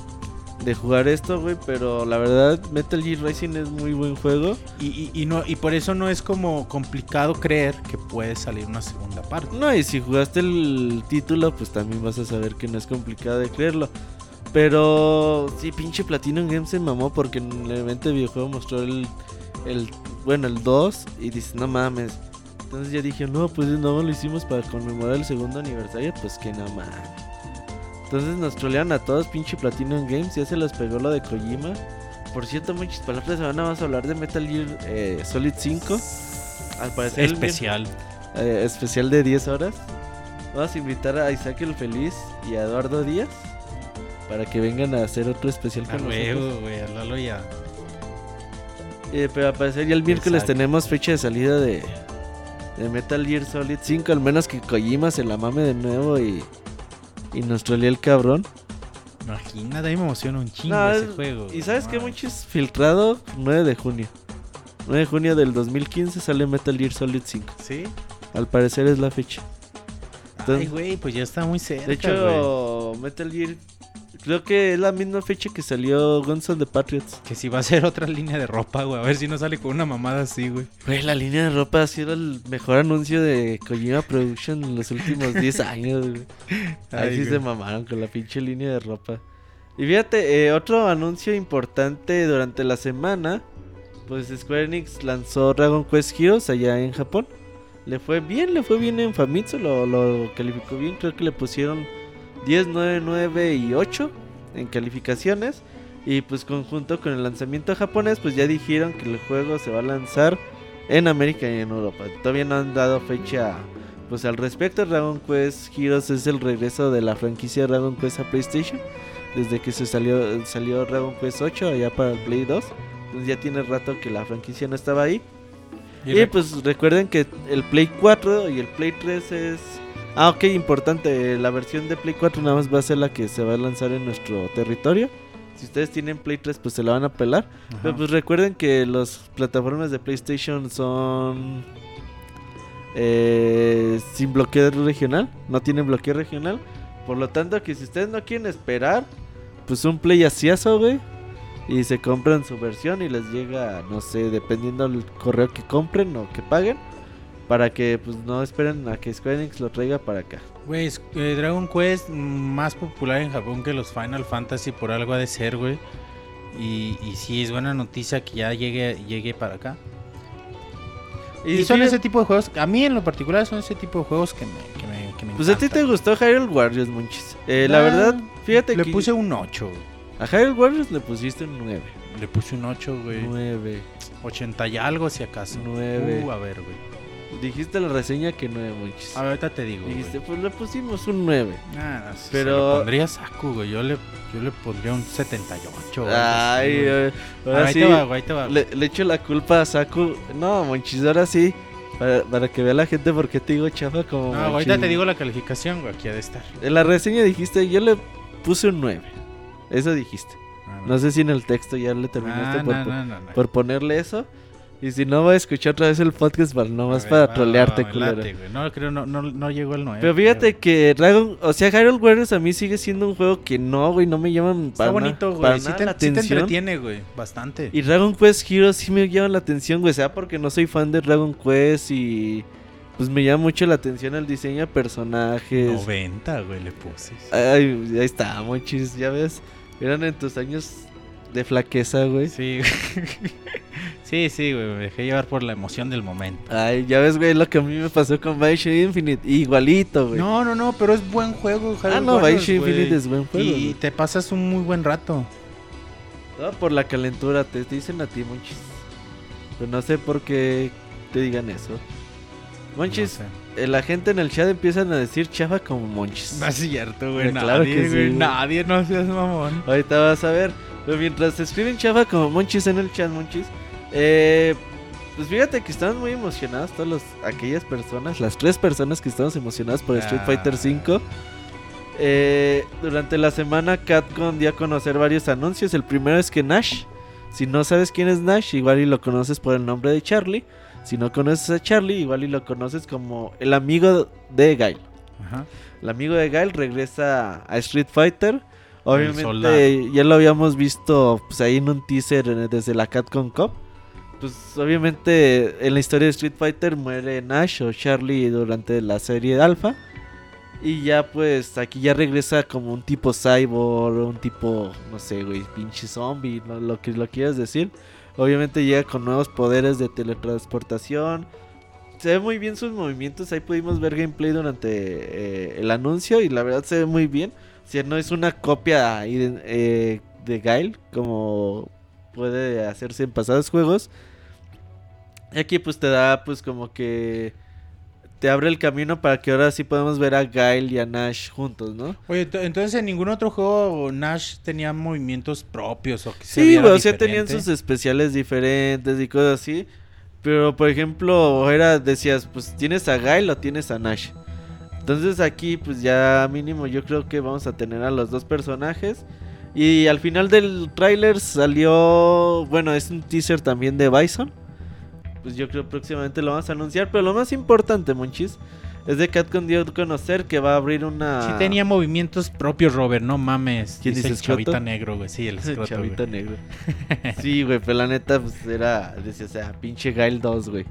de jugar esto, güey. Pero la verdad, Metal Gear Rising es muy buen juego. Y, y- y no, y por eso no es como complicado creer que puede salir una segunda parte. No, y si jugaste el título, pues también vas a saber que no es complicado de creerlo. Pero sí, pinche Platinum Games se mamó porque en el evento de videojuego mostró el, el bueno, el 2 y dices, no mames. Entonces ya dije, no, pues no lo hicimos para conmemorar el segundo aniversario, pues que no mames. Entonces nos trolearon a todos, pinche Platinum Games, ya se los pegó lo de Kojima. Por cierto, muchas para la semana vamos a hablar de Metal Gear eh, Solid 5. Al parecer Especial. eh, especial de 10 horas. Vamos a invitar a Isaac el Feliz y a Eduardo Díaz para que vengan a hacer otro especial A con nosotros. huevo, güey, a Lalo ya. Eh, pero al parecer ya el miércoles Exacto. tenemos fecha de salida de, de Metal Gear Solid 5, al menos que Kojima se la mame de nuevo y, y nos trolea el cabrón. Imagínate, a mí me emociona un chingo No, ese es- juego. Y sabes no que mames. muchos filtrado 9 de junio. 9 de junio del 2015 sale Metal Gear Solid 5. ¿Sí? Al parecer es la fecha. Ay, güey, pues ya está muy cerca, De hecho, Metal Gear creo que es la misma fecha que salió Guns N' the Patriots. Que si va a ser otra línea de ropa, güey. A ver si no sale con una mamada así, güey. Güey, la línea de ropa ha sido el mejor anuncio de Kojima Production en los últimos [LAUGHS] 10 años. güey. Ahí Ay, sí güey. se mamaron con la pinche línea de ropa. Y fíjate, eh, otro anuncio importante durante la semana pues Square Enix lanzó Dragon Quest Heroes allá en Japón. Le fue bien, le fue bien en Famitsu, lo, lo calificó bien, creo que le pusieron 10, 9, 9 y 8 en calificaciones. Y pues conjunto con el lanzamiento japonés, pues ya dijeron que el juego se va a lanzar en América y en Europa. Todavía no han dado fecha pues al respecto. Dragon Quest Heroes es el regreso de la franquicia Dragon Quest a PlayStation. Desde que se salió, salió Dragon Quest 8 allá para el Play 2. Entonces ya tiene rato que la franquicia no estaba ahí. Y, pues recuerden que el Play 4 y el Play 3 es... Ah, ok, importante. La versión de Play 4 nada más va a ser la que se va a lanzar en nuestro territorio. Si ustedes tienen Play 3, pues se la van a pelar. Pero pues recuerden que las plataformas de PlayStation son eh, sin bloqueo regional. No tienen bloqueo regional. Por lo tanto, que si ustedes no quieren esperar, pues un Play asiazo, güey. Y se compran su versión y les llega, no sé, dependiendo del correo que compren o que paguen. Para que pues no esperen a que Square Enix lo traiga para acá. Güey, eh, Dragon Quest más popular en Japón que los Final Fantasy por algo ha de ser, güey. Y, y sí, es buena noticia que ya llegue, llegue para acá. Y, son ese tipo de juegos, a mí en lo particular son ese tipo de juegos que me, que me, que me Pues a ti te gustó Hyrule Warriors, Monchis. Eh, la verdad, fíjate Le que puse un 8, güey. a Hyrule Warriors le pusiste un 9. Le puse un 8, güey. 9. 80 y algo si acaso. Nueve. Uh, a ver, güey. Dijiste la reseña que 9, Monchis. A ver, ahorita te digo. güey. Dijiste, pues le pusimos un 9. Ah, no, si Pero- lo pondría Saku, güey. Yo le, yo le pondría un 78. o algo así, Ay, güey. ahora ahí sí. te va, güey, ahí te va. Le, le echo la culpa a Saku. No, Monchis, ahora sí. Para, para que vea la gente por qué te digo chafa como. No, Monchis. ahorita te digo la calificación, güey. Aquí ha de estar. En la reseña dijiste, yo le puse un 9. Eso dijiste. Ah, No sé si en el texto ya le terminaste Ah, por, no, por ponerle eso. Y si no, voy a escuchar otra vez el podcast para nomás para trolearte, va, culero. late. No, creo, no, no, no llegó el 9. Pero fíjate que Dragon, o sea, Hyrule Warriors a mí sigue siendo un juego que no, güey, no me llaman Está para na- bonito, para güey. Sí nada te, la sí te entretiene, güey. Bastante. Y Dragon Quest Heroes sí me llama la atención, güey, sea porque no soy fan de Dragon Quest y pues me llama mucho la atención el diseño de personajes. 90, güey, le puse. Ay, ahí está, monchis, ya ves. Eran en tus años de flaqueza, güey. Sí, güey. [LAUGHS] sí, sí, güey. Me dejé llevar por la emoción del momento. Ay, ya ves, güey, lo que a mí me pasó con Bioshock Infinite. Igualito, güey. No, no, no, pero es buen juego, ah, Hyrule no, Bioshock. Infinite es buen juego. Y güey. te pasas un muy buen rato. No, por la calentura, te dicen a ti, Monchis. Pero no sé por qué te digan eso. Monchis, No sé. eh, la gente en el chat empiezan a decir chafa como Monchis. [LAUGHS] No es cierto, güey, claro Nadie, que sí, güey. güey. Nadie, no seas mamón. Ahorita vas a ver. Pero mientras te escriben chafa como Monchis en el chat, Monchis. Eh, pues fíjate que estamos muy emocionados, todas los- aquellas personas, las tres personas que estamos emocionadas por Street Ah. Fighter V. Eh, durante la semana Capcom dio a conocer varios anuncios. El primero es que Nash, si no sabes quién es Nash, igual y lo conoces por el nombre de Charlie. Si no conoces a Charlie, igual y lo conoces como el amigo de. Ajá. El amigo de Guile regresa a Street Fighter. Obviamente ya lo habíamos visto pues, ahí en un teaser eh, desde la Capcom Cup. Pues obviamente en la historia de Street Fighter muere Nash o Charlie durante la serie Alpha. Y ya pues aquí ya regresa como un tipo cyborg, un tipo, no sé, güey, pinche zombie, lo, lo que lo quieras decir. Obviamente llega con nuevos poderes de teletransportación. Se ve muy bien sus movimientos. Ahí pudimos ver gameplay durante eh, el anuncio. Y la verdad se ve muy bien. Sea, no es una copia eh, de Guile. Como puede hacerse en pasados juegos. Y aquí pues te da pues como que... Te abre el camino para que ahora sí podamos ver a Guile y a Nash juntos, ¿no? Oye, ent- entonces en ningún otro juego Nash tenía movimientos propios o que Sí, viera güey, o sea, tenían sus especiales diferentes y cosas así. Pero, por ejemplo, era, decías, pues tienes a Guile o tienes a Nash. Entonces aquí, pues ya mínimo yo creo que vamos a tener a los dos personajes. Y al final del tráiler salió, bueno, es un teaser también de Bison. Pues yo creo próximamente lo vamos a anunciar. Pero lo más importante, Monchis, es de Capcom dio a conocer que va a abrir una... Sí tenía movimientos propios, Robert, no mames. ¿Quién Dice el chavita negro, güey. Sí, el [LAUGHS] escroto, Chavita güey. negro. [LAUGHS] Sí, güey, pero la neta, pues era, decía, o sea, pinche Gail 2, güey.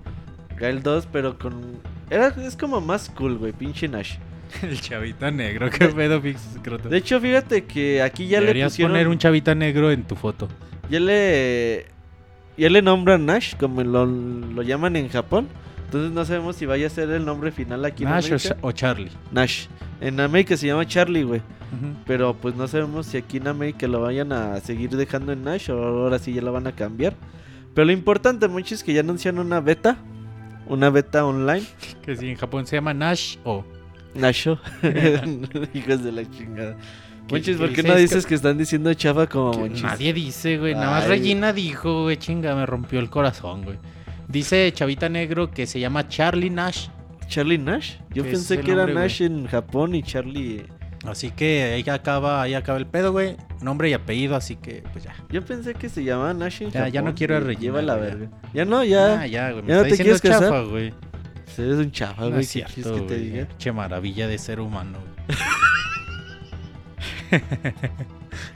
Gail 2, pero con... Era, es como más cool, güey, pinche Nash. [LAUGHS] El chavita negro, qué pedo, Pix escroto. De hecho, fíjate que aquí ya le Deberías pusieron... poner un chavita negro en tu foto. Ya le... ya le nombran Nash, como lo, lo llaman en Japón. Entonces no sabemos si vaya a ser el nombre final aquí en Nash o, América. Cha- o Charlie. Nash. En América se llama Charlie, güey. Ujú. Pero pues no sabemos si aquí en América lo vayan a seguir dejando en Nash o ahora sí ya lo van a cambiar. Pero lo importante, mucho es que ya anuncian una beta. Una beta online. Que sí, en Japón se llama Nash o. Nasho. [LAUGHS] [LAUGHS] Hijos de la chingada. ¿Qué- Monchis, qué ¿por qué no Es dices que están diciendo chafa como Que Monchis? Nadie dice, güey. Nada más. Regina dijo, güey. Chinga, me rompió el corazón, güey. Dice Chavita Negro que se llama Charlie Nash. ¿Charlie Nash? Yo pensé que era nombre, Nash en Japón y Charlie. Así que ahí acaba, ahí acaba el pedo, güey. Nombre y apellido, así que pues ya. Yo pensé que se llamaba Nash en Ya- Japón. ya no quiero Lleva la güey, ya. verga. Ya no, ya. Ah, ya, güey. Me ¿Ya no está te diciendo quieres casar? chafa, güey. Eres un chafa, No güey. es ¿Qué cierto, que te güey. diga? Che maravilla de ser humano, güey.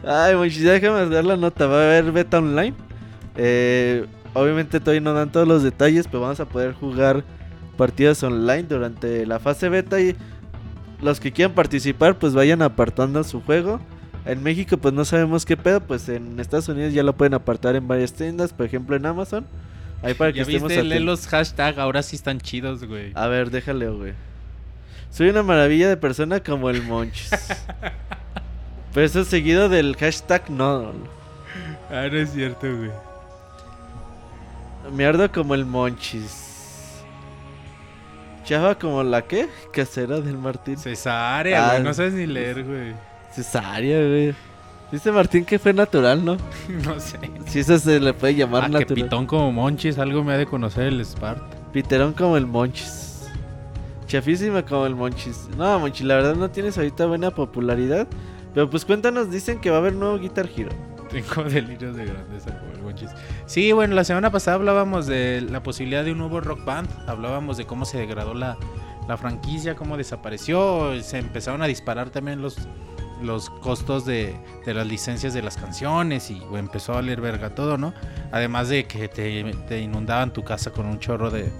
Ay, Monchis, ya déjame dar la nota. Va a haber beta online. Eh, obviamente todavía no dan todos los detalles, pero vamos a poder jugar partidas online durante la fase beta. Y los que quieran participar, pues vayan apartando su juego. En México, pues no sabemos qué pedo. Pues en Estados Unidos ya lo pueden apartar en varias tiendas, por ejemplo en Amazon. Ahí para que Ya estemos viste, lee los hashtags, ahora sí están chidos, güey. A ver, déjale, güey. Soy una maravilla de persona como el Monchis. [LAUGHS] Pero eso seguido del hashtag no. Ah, no es cierto, güey. Me ardo como el Monchis. Chava como la qué? Casera del Martín. Cesárea, Ah, güey. No sabes ni leer, güey. Cesárea, güey. Dice Martín que fue natural, ¿no? [LAUGHS] No sé. Si eso se le puede llamar Ah, que natural. pitón como Monchis, algo me ha de conocer el Spart. Piterón como el Monchis. Chafísima como el Monchis. No, Monchis, la verdad no tienes ahorita buena popularidad. Pero pues cuéntanos, dicen que va a haber nuevo Guitar Hero. [LAUGHS] Tengo delirios de grandeza como el Monchis. Sí, bueno, la semana pasada hablábamos de la posibilidad de un nuevo rock band. Hablábamos de cómo se degradó la, la franquicia, cómo desapareció. Se empezaron a disparar también los, los costos de, de las licencias de las canciones y empezó a valer verga todo, ¿no? Además de que te, te inundaban tu casa con un chorro de,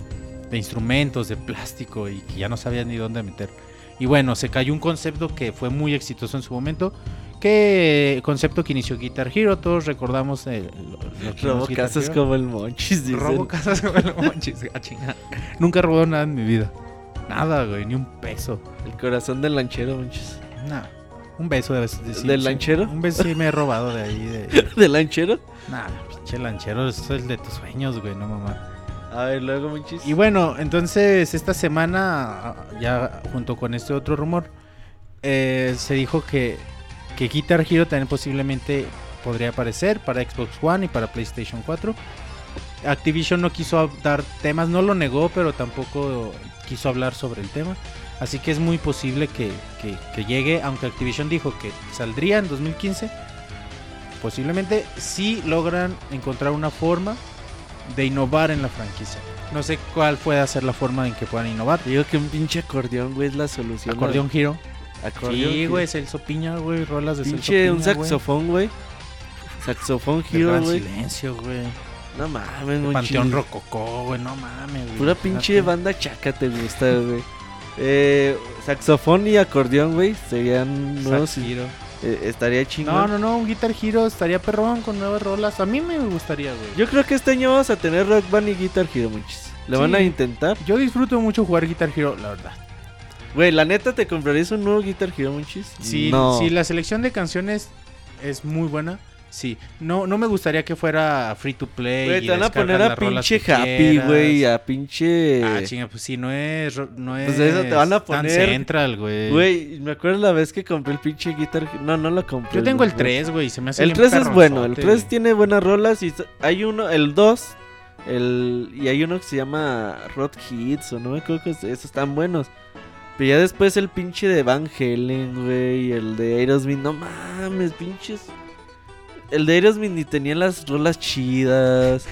de instrumentos, de plástico y que ya no sabías ni dónde meter. Y bueno, se cayó un concepto que fue muy exitoso en su momento. Que concepto que inició Guitar Hero, todos recordamos el, Robo casas como el Monchis, dicen. Robo casas como el Monchis, [LAUGHS] a chingar. Nunca robado nada en mi vida. Nada, güey, ni un peso. El corazón del lanchero, Monchis. Nada. Un beso de, de- sí, ¿Del sí. lanchero? Un beso sí me he robado de ahí. De... [LAUGHS] ¿Del lanchero? Nada, pinche lanchero, eso es el de tus sueños, güey, no mamá. A ver, luego, Monchis. Y bueno, entonces esta semana, ya junto con este otro rumor, eh, se dijo que, que Guitar Hero también posiblemente podría aparecer para Xbox One y para PlayStation 4. Activision no quiso dar temas, no lo negó, pero tampoco quiso hablar sobre el tema. Así que es muy posible que, que- que llegue, aunque Activision dijo que saldría en 2015. Posiblemente si logran encontrar una forma de innovar en la franquicia. No sé cuál puede ser la forma en que puedan innovar. Digo que un pinche acordeón, güey, es la solución. Acordeón Hero. Acordeón. Sí, güey, Celso Piña, güey, rolas de Celso Pinche un Piña, güey. saxofón, güey. Saxofón gran güey. silencio, güey. No mames, Monchis. Panteón Rococó, güey, no mames, güey. Pura pinche banda chaca te gusta, güey. Eh, saxofón y acordeón, güey, serían nuevos. Hero. eh, estaría chingón. No, no, no, un Guitar Hero estaría perrón con nuevas rolas. A mí me gustaría, güey. Yo, Yo creo que este año vamos a tener Rock Band y Guitar Hero, muchis. ¿Lo Sí. van a intentar? disfruto mucho jugar Guitar Hero, la verdad. Güey, la neta, ¿te comprarías un nuevo Guitar Hero, muchis? Sí, no. sí, la selección de canciones es muy buena. Sí, no, no me gustaría que fuera free to play. Güey, te van a poner a pinche happy, güey, a pinche... Ah, chinga, pues sí, no es. No es Pues eso te van a poner- Central, güey. Güey, me acuerdo la vez que compré el pinche Guitar Hero. No, no lo compré. Yo tengo el güey. 3, güey, se me hace El bien 3 es bueno, el perronzote, 3 güey. tiene buenas rolas y hay uno, el 2, el, y hay uno que se llama Rod Hits o no me acuerdo que es- esos están buenos. Pero ya después el pinche de Van Halen, güey, el de Aerosmith, no mames, pinches. El de Aerosmith ni tenía las rolas chidas.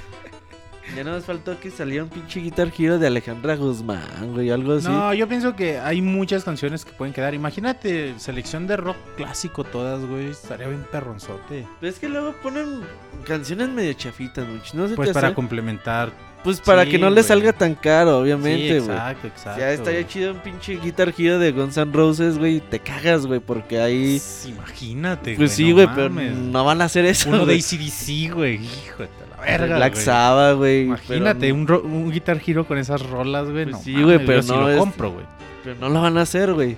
Ya no nos faltó que saliera un pinche Guitar Hero de Alejandra Guzmán, güey, algo así. No, yo pienso que hay muchas canciones que pueden quedar. Imagínate, selección de rock clásico todas, güey. Estaría bien perronzote. Pero es que luego ponen canciones medio chafitas, mucho. No sé Pues para complementar. Pues para Sí, que no le güey. salga tan caro, Sí, obviamente, güey. exacto, exacto. ya estaría güey. chido un pinche Guitar Hero de Guns N' Roses, güey. Te cagas, güey, porque ahí. Pues, Imagínate, Pues sí, no güey, pero mames. no van a hacer eso. Uno de güey. ACDC, güey. Hijo de la Verga, Black güey. Sabbath, güey. Imagínate, pero- un, ro- un Guitar Hero con esas rolas, güey. Pues no sí, güey, yo pero sí no lo es- compro, güey. Pero no lo van a hacer, güey.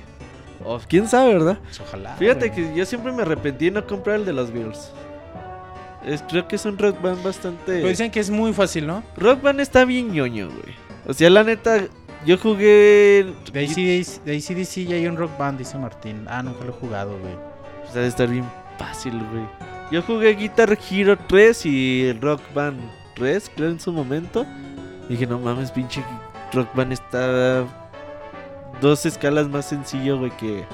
O quién sabe, ¿verdad? Pues ojalá. Fíjate güey. que yo siempre me arrepentí de no comprar el de los Beatles. Es, creo que es un rock band bastante. Pero dicen que es muy fácil, ¿no? Rock band está bien ñoño, güey. O sea, la neta, yo jugué. De ACDC, de ACDC ya hay un rock band, dice Martín. Ah, nunca lo he jugado, güey. Pues ha de estar bien fácil, güey. Yo jugué Guitar Hero 3 y Rock Band 3, creo, en su momento. Y dije, no mames, pinche Rock Band está dos escalas más sencillo, güey, que,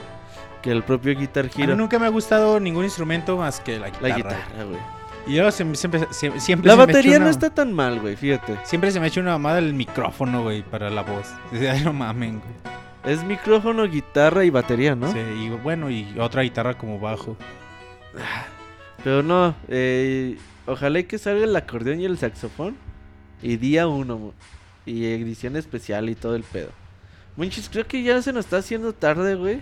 que el propio Guitar A mí Hero. nunca me ha gustado ningún instrumento más que la guitarra. La guitarra, güey. Y me- siempre, siempre, siempre La se me batería no una- está tan mal, güey, fíjate. Siempre se me ha hecho una mamada el micrófono, güey, para la voz. [LAUGHS] Sea, no mamen, güey. Es micrófono, guitarra y batería, ¿no? Sí, y bueno, y otra guitarra como bajo. Pero no, eh, ojalá y que salga el acordeón y el saxofón. Y día uno. Y edición especial y todo el pedo. Munchis, creo que ya se nos está haciendo tarde, güey.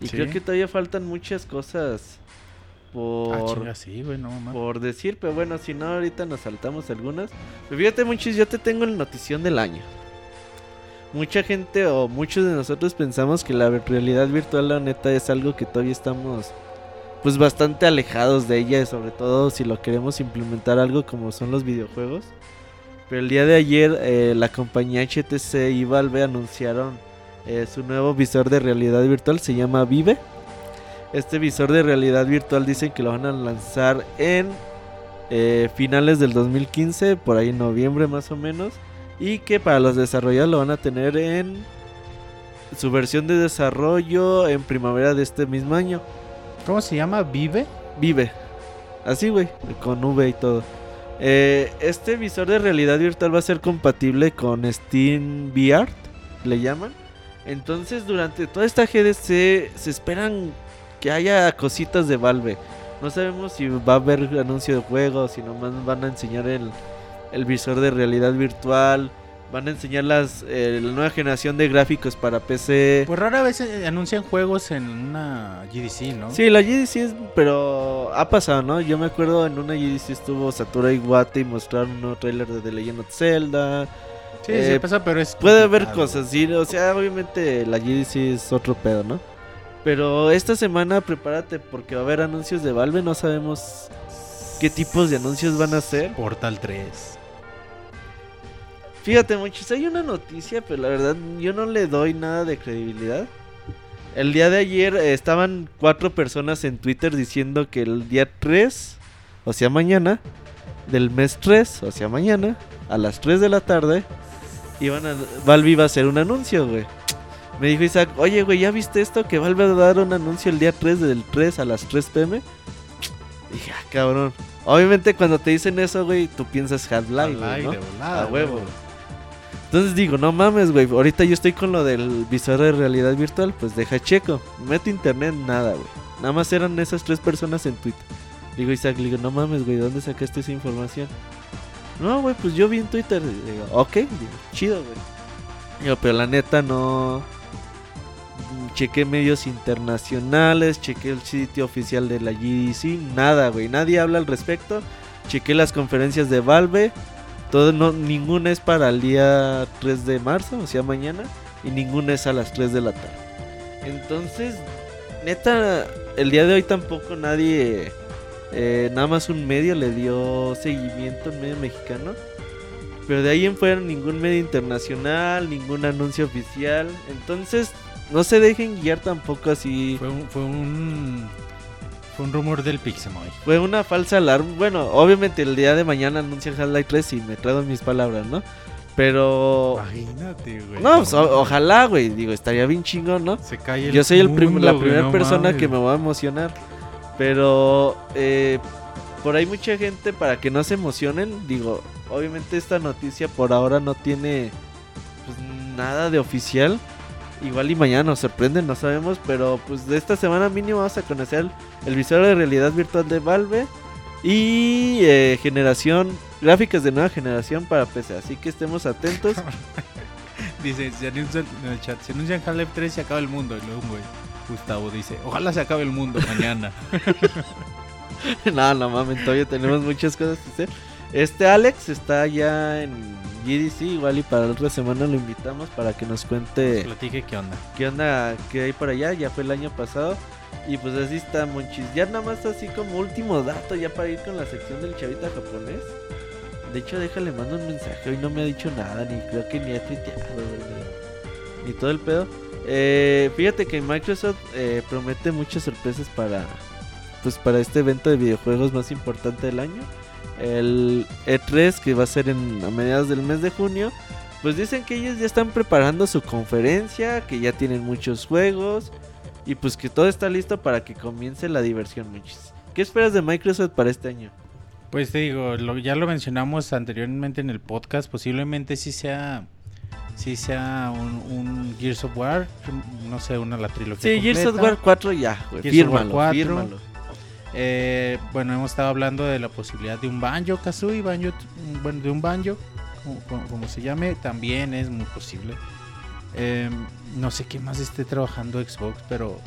Y Sí. creo que todavía faltan muchas cosas Ah, por, chinga, sí, güey, no por decir. Pero bueno, si no, ahorita nos saltamos algunas. Pero fíjate, Munchis, yo te tengo la notición del año. Mucha gente o muchos de nosotros pensamos que la realidad virtual, la neta, es algo que todavía estamos pues bastante alejados de ella, sobre todo si lo queremos implementar algo como son los videojuegos. Pero el día de ayer eh, la compañía HTC y Valve anunciaron eh, su nuevo visor de realidad virtual, se llama Vive. Este visor de realidad virtual dicen que lo van a lanzar en eh, finales del 2015, por ahí en noviembre más o menos. Y que para los desarrolladores lo van a tener en su versión de desarrollo en primavera de este mismo año. ¿Cómo se llama? ¿Vive? Vive. Así, güey. Con V y todo. Eh, este visor de realidad virtual va a ser compatible con Steam VR, le llaman. Entonces, durante toda esta GDC se esperan que haya cositas de Valve. No sabemos si va a haber anuncio de juegos, si nomás van a enseñar el, el visor de realidad virtual. Van a enseñar las, eh, la nueva generación de gráficos para PC. Pues rara vez eh, anuncian juegos en una GDC, ¿no? Sí, la GDC es, pero ha pasado, ¿no? Yo me acuerdo en una GDC estuvo Satura Iwata y mostraron un nuevo trailer de The Legend of Zelda. Sí, Eh, sí pasa, pero es. Puede haber cosas, sí, o sea, obviamente la GDC es otro pedo, ¿no? Pero esta semana prepárate porque va a haber anuncios de Valve, no sabemos qué tipos de anuncios van a ser. Portal 3. Fíjate, muchachos, hay una noticia, pero la verdad yo no le doy nada de credibilidad. El día de ayer eh, estaban cuatro personas en Twitter diciendo que el día 3, o sea mañana, del mes 3, o sea mañana, a las 3 de la tarde, iban a, Valve iba a hacer un anuncio, güey. Me dijo Isaac, oye, güey, ¿ya viste esto? Que Valve va a dar un anuncio el día 3 del 3 a las 3 pm. Dije, ah, cabrón. Obviamente cuando te dicen eso, güey, tú piensas Half-Life, Al güey, ¿no? volada, A huevo. Entonces digo, no mames, güey. Ahorita yo estoy con lo del visor de realidad virtual. Pues deja checo. Meto internet, nada, güey. Nada más eran esas tres personas en Twitter. Digo, Isaac, digo, no mames, güey. ¿Dónde sacaste esa información? No, güey, pues yo vi en Twitter. Digo, ok, digo, chido, güey. Digo, pero la neta no. Chequé medios internacionales, chequé el sitio oficial de la GDC, nada, güey. Nadie habla al respecto. Chequé las conferencias de Valve. Todo, no, ninguna es para el día 3 de marzo, o sea, mañana. Y ninguna es a las 3 de la tarde. Entonces, neta, el día de hoy tampoco nadie, eh, nada más un medio le dio seguimiento, un medio mexicano. Pero de ahí en fuera ningún medio internacional, ningún anuncio oficial. Entonces, no se dejen guiar tampoco así. Fue un, fue un. Fue un rumor del Pixemoy. Fue una falsa alarma. Bueno, obviamente el día de mañana anuncian Half-Life 3 y me traigo mis palabras, ¿no? Pero... Imagínate, güey. No, pues, o- ojalá, güey. Digo, estaría bien chingón, ¿no? Se cae el Yo soy el prim- mundo, la güey, primera no persona mames. que me va a emocionar. Pero eh, por ahí mucha gente, para que no se emocionen, digo, obviamente esta noticia por ahora no tiene pues, nada de oficial. Igual y mañana nos sorprenden, no sabemos, pero pues de esta semana mínimo vamos a conocer el, el visor de realidad virtual de Valve y eh, generación, gráficas de nueva generación para PC, así que estemos atentos. [LAUGHS] Dice, se anuncian en el chat, se anuncian Half-Life 3 y se acaba el mundo. Y luego güey, Gustavo dice, ojalá se acabe el mundo mañana. [LAUGHS] no, no mames, todavía tenemos muchas cosas que hacer. Este Alex está ya en GDC, igual y para la otra semana lo invitamos para que nos cuente Platique qué onda. qué onda que hay por allá, ya fue el año pasado. Y pues así está Monchis. Ya nada más así como último dato, ya para ir con la sección del chavita japonés. De hecho, déjale, mando un mensaje. Hoy no me ha dicho nada, ni creo que ni ha tuiteado, ni, ni todo el pedo. Eh, fíjate que Microsoft eh, promete muchas sorpresas para, pues, para este evento de videojuegos más importante del año. El E3, que va a ser en, a mediados del mes de junio. Pues dicen que ellos ya están preparando su conferencia, que ya tienen muchos juegos y pues que todo está listo para que comience la diversión, Monchis. ¿Qué esperas de Microsoft para este año? Pues te digo, lo- ya lo mencionamos anteriormente en el podcast, posiblemente sí sea sí sea un, un Gears of War, no sé, una la trilogía Sí, Gears of. War 4 ya, güey. Gears of War Fírmalo, 4. fírmalo. Eh, bueno, hemos estado hablando de la posibilidad de un Banjo Kazooie, Banjo, bueno, de un Banjo, como, como- como se llame, también es muy posible. Eh, no sé qué más esté trabajando Xbox, pero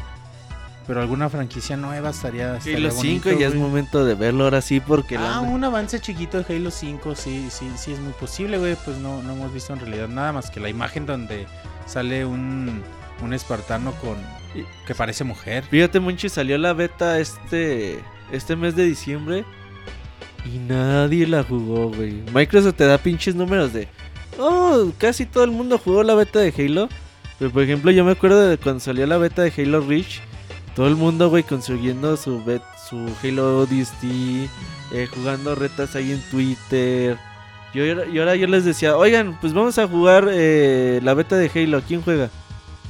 pero alguna franquicia nueva estaría, estaría Halo 5 bonito, ya es momento de verlo ahora sí porque la Ah, un avance chiquito de Halo 5, sí, sí, sí es muy posible, güey. Pues no, no hemos visto en realidad nada más que la imagen donde sale un, un espartano con que parece mujer. Fíjate, Monchis, salió la beta este este mes de diciembre y nadie la jugó, güey. Microsoft te da pinches números de Oh, casi todo el mundo jugó la beta de Halo. Pero por ejemplo, yo me acuerdo de cuando salió la beta de Halo Reach. Todo el mundo, güey, consiguiendo su, bet, su Halo Odyssey. eh, jugando retas ahí en Twitter. Yo, y ahora yo les decía, oigan, pues vamos a jugar eh, la beta de Halo. ¿Quién juega?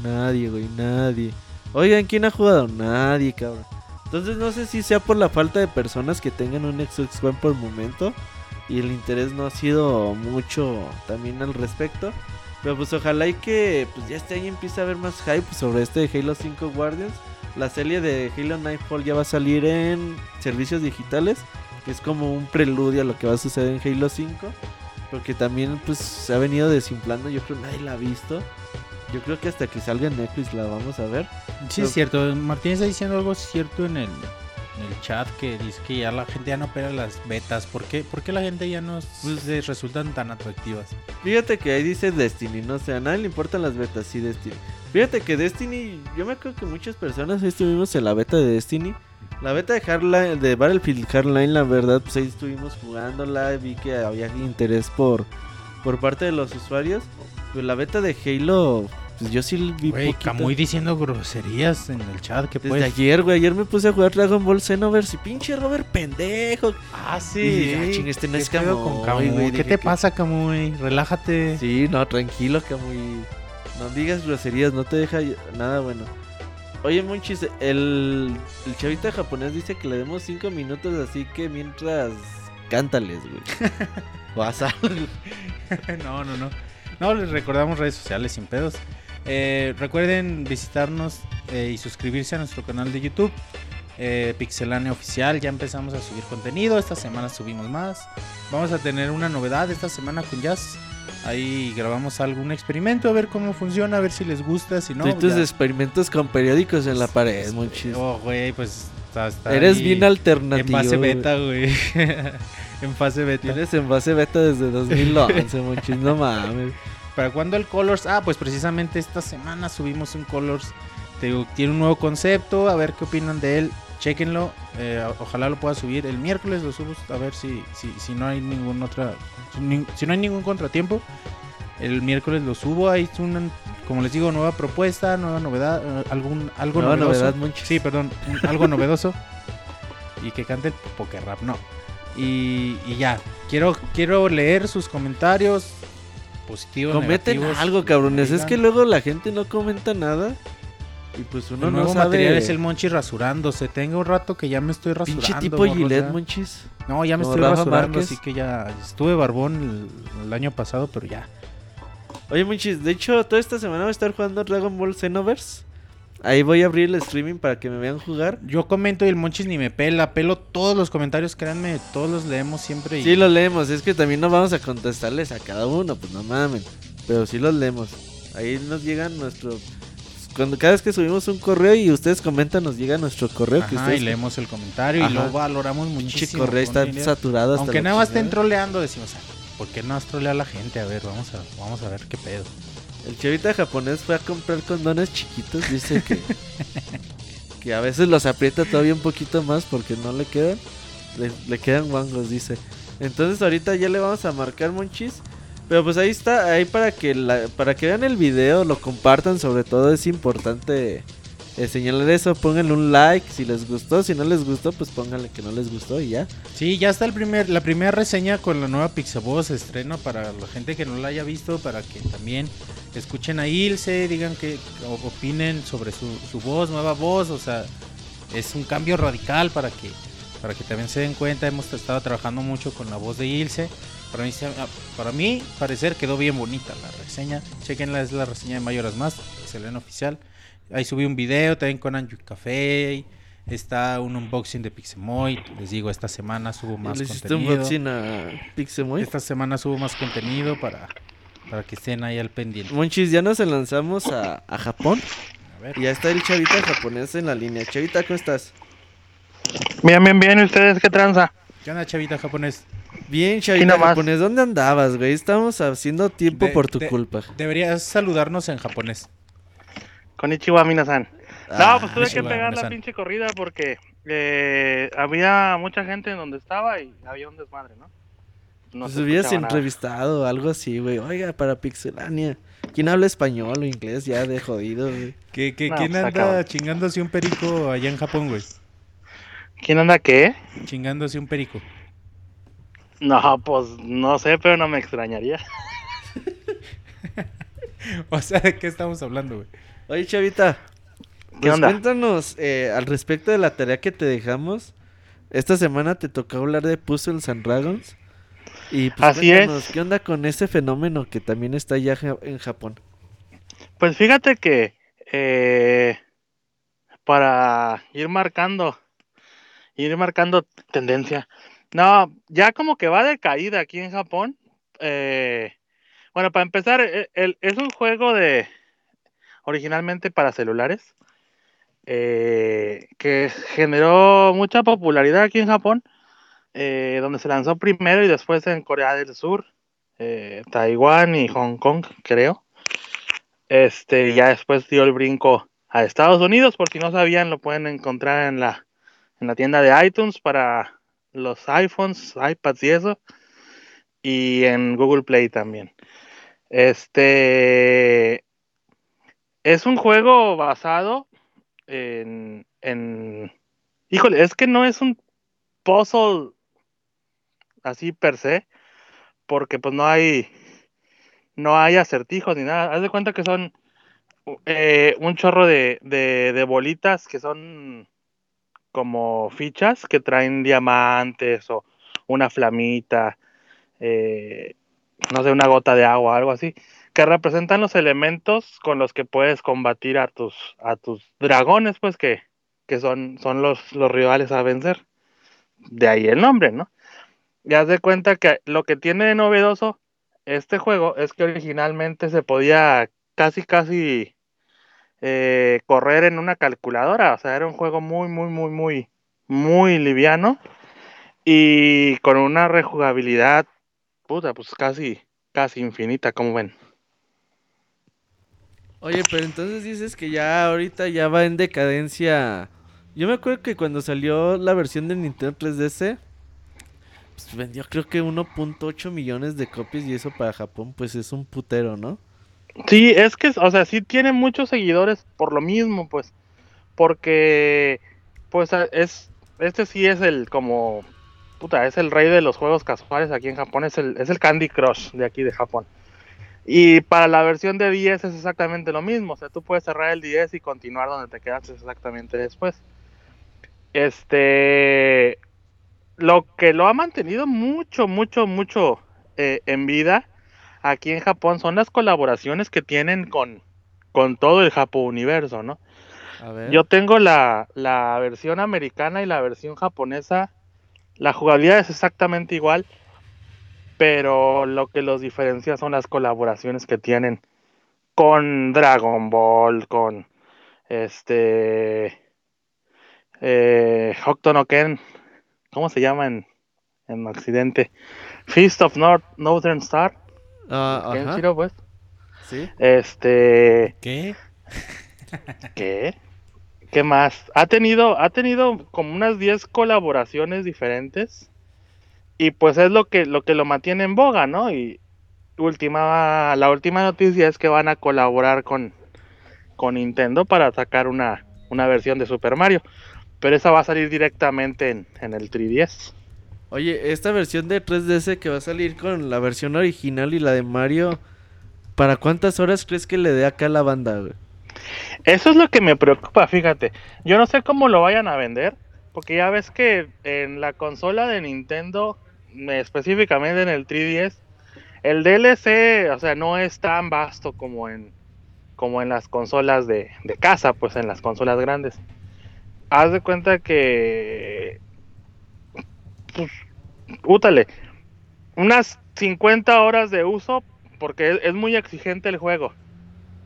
Nadie, güey, nadie. Oigan, ¿quién ha jugado? Nadie, cabrón. Entonces no sé si sea por la falta de personas que tengan un Xbox One por el momento. Y el interés no ha sido mucho también al respecto. Pero pues ojalá y que pues ya este año empiece a haber más hype sobre este de Halo 5 Guardians. La serie de Halo Nightfall ya va a salir en servicios digitales. Que es como un preludio a lo que va a suceder en Halo 5. Porque también pues se ha venido desinflando. Yo creo que nadie la ha visto. Yo creo que hasta que salga en Netflix la vamos a ver. Sí, es cierto. Martín está diciendo algo cierto en el, en el chat que dice que ya la gente ya no opera las betas. ¿Por qué, ¿Por qué la gente ya no pues, les resultan tan atractivas? Fíjate que ahí dice Destiny, no sé, a nadie le importan las betas, sí, Destiny. Fíjate que Destiny, yo me acuerdo que muchas personas ahí estuvimos en la beta de Destiny. La beta de Hardline, de Battlefield Hardline, la verdad, pues ahí estuvimos jugándola, vi que había interés por, por parte de los usuarios. Pero la beta de Halo, pues yo sí vi Güey. Camuy diciendo groserías en el chat. que Desde pues? ayer, güey, ayer me puse a jugar Dragon Ball Xenoverse y pinche Robert pendejo. Ah, sí. Dije, ah, ching, este no ¿Qué es Camuy, con Camuy? güey, ¿Qué dije te pasa, Camuy? Relájate. Sí, no, tranquilo, que muy. No digas groserías, no te deja nada bueno. Oye, Monchis, el, el chavita japonés dice que le demos 5 minutos, así que mientras. Cántales, güey. [LAUGHS] Algo. [LAUGHS] no, no, no. No, les recordamos redes sociales sin pedos. Eh, recuerden visitarnos eh, y suscribirse a nuestro canal de YouTube. Eh, Pixelania Oficial, ya empezamos a subir contenido. Esta semana subimos más. Vamos a tener una novedad esta semana con Jazz. Ahí grabamos algún experimento a ver cómo funciona, a ver si les gusta. Si no, y tus ya- experimentos con periódicos en la pared, Monchis. Oh, güey, pues está, está Eres bien alternativo. [LAUGHS] En fase beta, güey. en fase beta. Tienes en base beta desde 2011, Monchis, no mames. ¿Para cuándo el Colors? Ah, pues precisamente esta semana subimos un Colors. Te digo, tiene un nuevo concepto, a ver qué opinan de él. Chequenlo, eh, ojalá lo pueda subir el miércoles, lo subo a ver si, si, si no hay ningún otra, si, no hay ningún contratiempo. El miércoles lo subo, ahí es una, como les digo, nueva propuesta, nueva novedad, eh, algún, algo Nueva novedoso. novedad, Monchis. Sí, perdón, algo novedoso. [LAUGHS] Y que cante el poker rap, no. Y, y ya, quiero, quiero leer sus comentarios positivos. Negativos, algo, cabrones. Es que luego la gente no comenta nada. Y pues uno el no nuevo sabe. material es el Monchi rasurándose. Tengo un rato que ya me estoy rasurando. Pinche tipo morros, Gillette, ya. Monchis. No, ya me estoy Rafa rasurando, Márquez. así que ya estuve barbón el, el año pasado, pero ya. Oye, Monchis, de hecho, toda esta semana voy a estar jugando Dragon Ball Xenoverse. Ahí voy a abrir el streaming para que me vean jugar. Yo comento y el Monchis ni me pela. Pelo todos los comentarios, créanme, todos los leemos siempre. Y... Sí, los leemos. Es que también no vamos a contestarles a cada uno, pues no mamen. Pero sí los leemos. Ahí nos llegan nuestros cuando cada vez que subimos un correo y ustedes comentan, nos llega nuestro correo. que Ajá, ustedes y leemos el comentario Ajá. y lo valoramos muchísimo. correo está saturado hasta Aunque nada más estén troleando, decimos, "Ah, ¿por qué no has troleado a la gente? A ver, vamos a, vamos a ver qué pedo. El chavita japonés fue a comprar condones chiquitos. Dice que, [LAUGHS] que a veces los aprieta todavía un poquito más porque no le quedan. Le, le quedan guangos, dice. Entonces ahorita ya le vamos a marcar monchis. Pero pues ahí está, ahí para que la, para que vean el video, lo compartan, sobre todo es importante eh, señalar eso, pónganle un like si les gustó, si no les gustó, pues pónganle que no les gustó y ya. Sí, ya está el primer, la primera reseña con la nueva Pixaboss estreno para la gente que no la haya visto, para que también escuchen a Ilse, digan que opinen sobre su, su voz, nueva voz, o sea, es un cambio radical para que para que también se den cuenta, hemos estado trabajando mucho con la voz de Ilse. Para mí, ah, para mí parecer quedó bien bonita la reseña. Chequenla, es la reseña de Mayoras Más, excelente oficial. Ahí subí un video también con Anju Café. Está un unboxing de Pixemoy. Les digo, esta semana subo más Le un contenido. unboxing a Pixemoy. Esta semana subo más contenido para, para que estén ahí al pendiente. Monchis, ya nos lanzamos a, a Japón. A ver. Y ya está el chavita japonés en la línea. Chavita, ¿cómo estás? Bien, bien, bien. ¿Y ustedes qué tranza? ¿Qué onda, chavita japonés? Bien, chavita japonés, ¿dónde andabas, güey? Estamos haciendo tiempo De- por tu de- culpa. Deberías saludarnos en japonés. Konnichiwa, Minasan. Ah, no, pues tuve que pegar la pinche corrida porque eh, había mucha gente en donde estaba y había un desmadre, ¿no? No pues se hubieras entrevistado algo así, güey. Oiga, para Pixelania. ¿Quién habla español o inglés? Ya de jodido, güey. ¿Qué, qué, No, ¿Quién pues, anda chingándose un perico allá en Japón, güey? ¿Quién anda qué? Chingándose un perico. No, pues no sé, pero no me extrañaría. [LAUGHS] O sea, ¿de qué estamos hablando, güey? Oye, chavita. ¿Qué Pues onda? cuéntanos eh, al respecto de la tarea que te dejamos. Esta semana te tocó hablar de Puzzles and Dragons. Y pues Así cuéntanos, es. ¿qué onda con ese fenómeno que también está ya en Japón? Pues fíjate que eh, para ir marcando, ir marcando tendencia. No, ya como que va de caída aquí en Japón. Eh, bueno, para empezar, e- el- es un juego de originalmente para celulares eh, que generó mucha popularidad aquí en Japón, eh, donde se lanzó primero y después en Corea del Sur, eh, Taiwán y Hong Kong, creo. Este, ya después dio el brinco a Estados Unidos, por si no sabían, lo pueden encontrar en la, en la tienda de iTunes para los iPhones, iPads y eso, y en Google Play también. Este es un juego basado en, en, híjole, es que no es un puzzle así per se, porque pues no hay, no hay acertijos ni nada. Haz de cuenta que son eh, un chorro de, bolitas que son como fichas que traen diamantes o una flamita, eh, no sé, una gota de agua, algo así, que representan los elementos con los que puedes combatir a tus, a tus dragones, pues que, que son, son los, los rivales a vencer. De ahí el nombre, ¿no? Y haz de cuenta que lo que tiene de novedoso este juego es que originalmente se podía casi, casi eh, correr en una calculadora. O sea, era un juego muy, muy, muy, muy, muy liviano. Y con una rejugabilidad, puta, pues casi, casi infinita, como ven. Oye, pero entonces dices que ya ahorita ya va en decadencia. Yo me acuerdo que cuando salió la versión de Nintendo 3DS, pues vendió creo que 1.8 millones de copias y eso para Japón pues es un putero, ¿no? Sí, es que, o sea, sí tiene muchos seguidores por lo mismo, pues. Porque, pues, es, este sí es el, como, puta, es el rey de los juegos casuales aquí en Japón, es el, es el Candy Crush de aquí de Japón. Y para la versión de 10 es exactamente lo mismo, o sea, tú puedes cerrar el 10 y continuar donde te quedaste exactamente después. Este, lo que lo ha mantenido mucho, mucho, mucho eh, en vida aquí en Japón son las colaboraciones que tienen con, con todo el Japón universo, ¿no? A ver. Yo tengo la, la versión americana y la versión japonesa. La jugabilidad es exactamente igual, pero lo que los diferencia son las colaboraciones que tienen con Dragon Ball, con Este. Eh, Hokuto no Ken. ¿Cómo se llama en, en Occidente? Feast of North, Northern Star. Ah, ajá. Pues. Sí. Este. ¿Qué? [LAUGHS] ¿Qué? ¿Qué más? Ha tenido, ha tenido como unas 10 colaboraciones diferentes. Y pues es lo que, lo que lo mantiene en boga, ¿no? Y última, la última noticia es que van a colaborar con, con Nintendo para sacar una, una versión de Super Mario. Pero esa va a salir directamente en, en el 3DS. Oye, esta versión de 3DS que va a salir con la versión original y la de Mario, ¿para cuántas horas crees que le dé acá a la banda, güey? Eso es lo que me preocupa, fíjate. Yo no sé cómo lo vayan a vender, porque ya ves que en la consola de Nintendo, específicamente en el 3DS, el DLC, o sea, no es tan vasto como en como en las consolas de, de casa, pues en las consolas grandes. Haz de cuenta que pues, útale, unas 50 horas de uso porque es, es muy exigente el juego.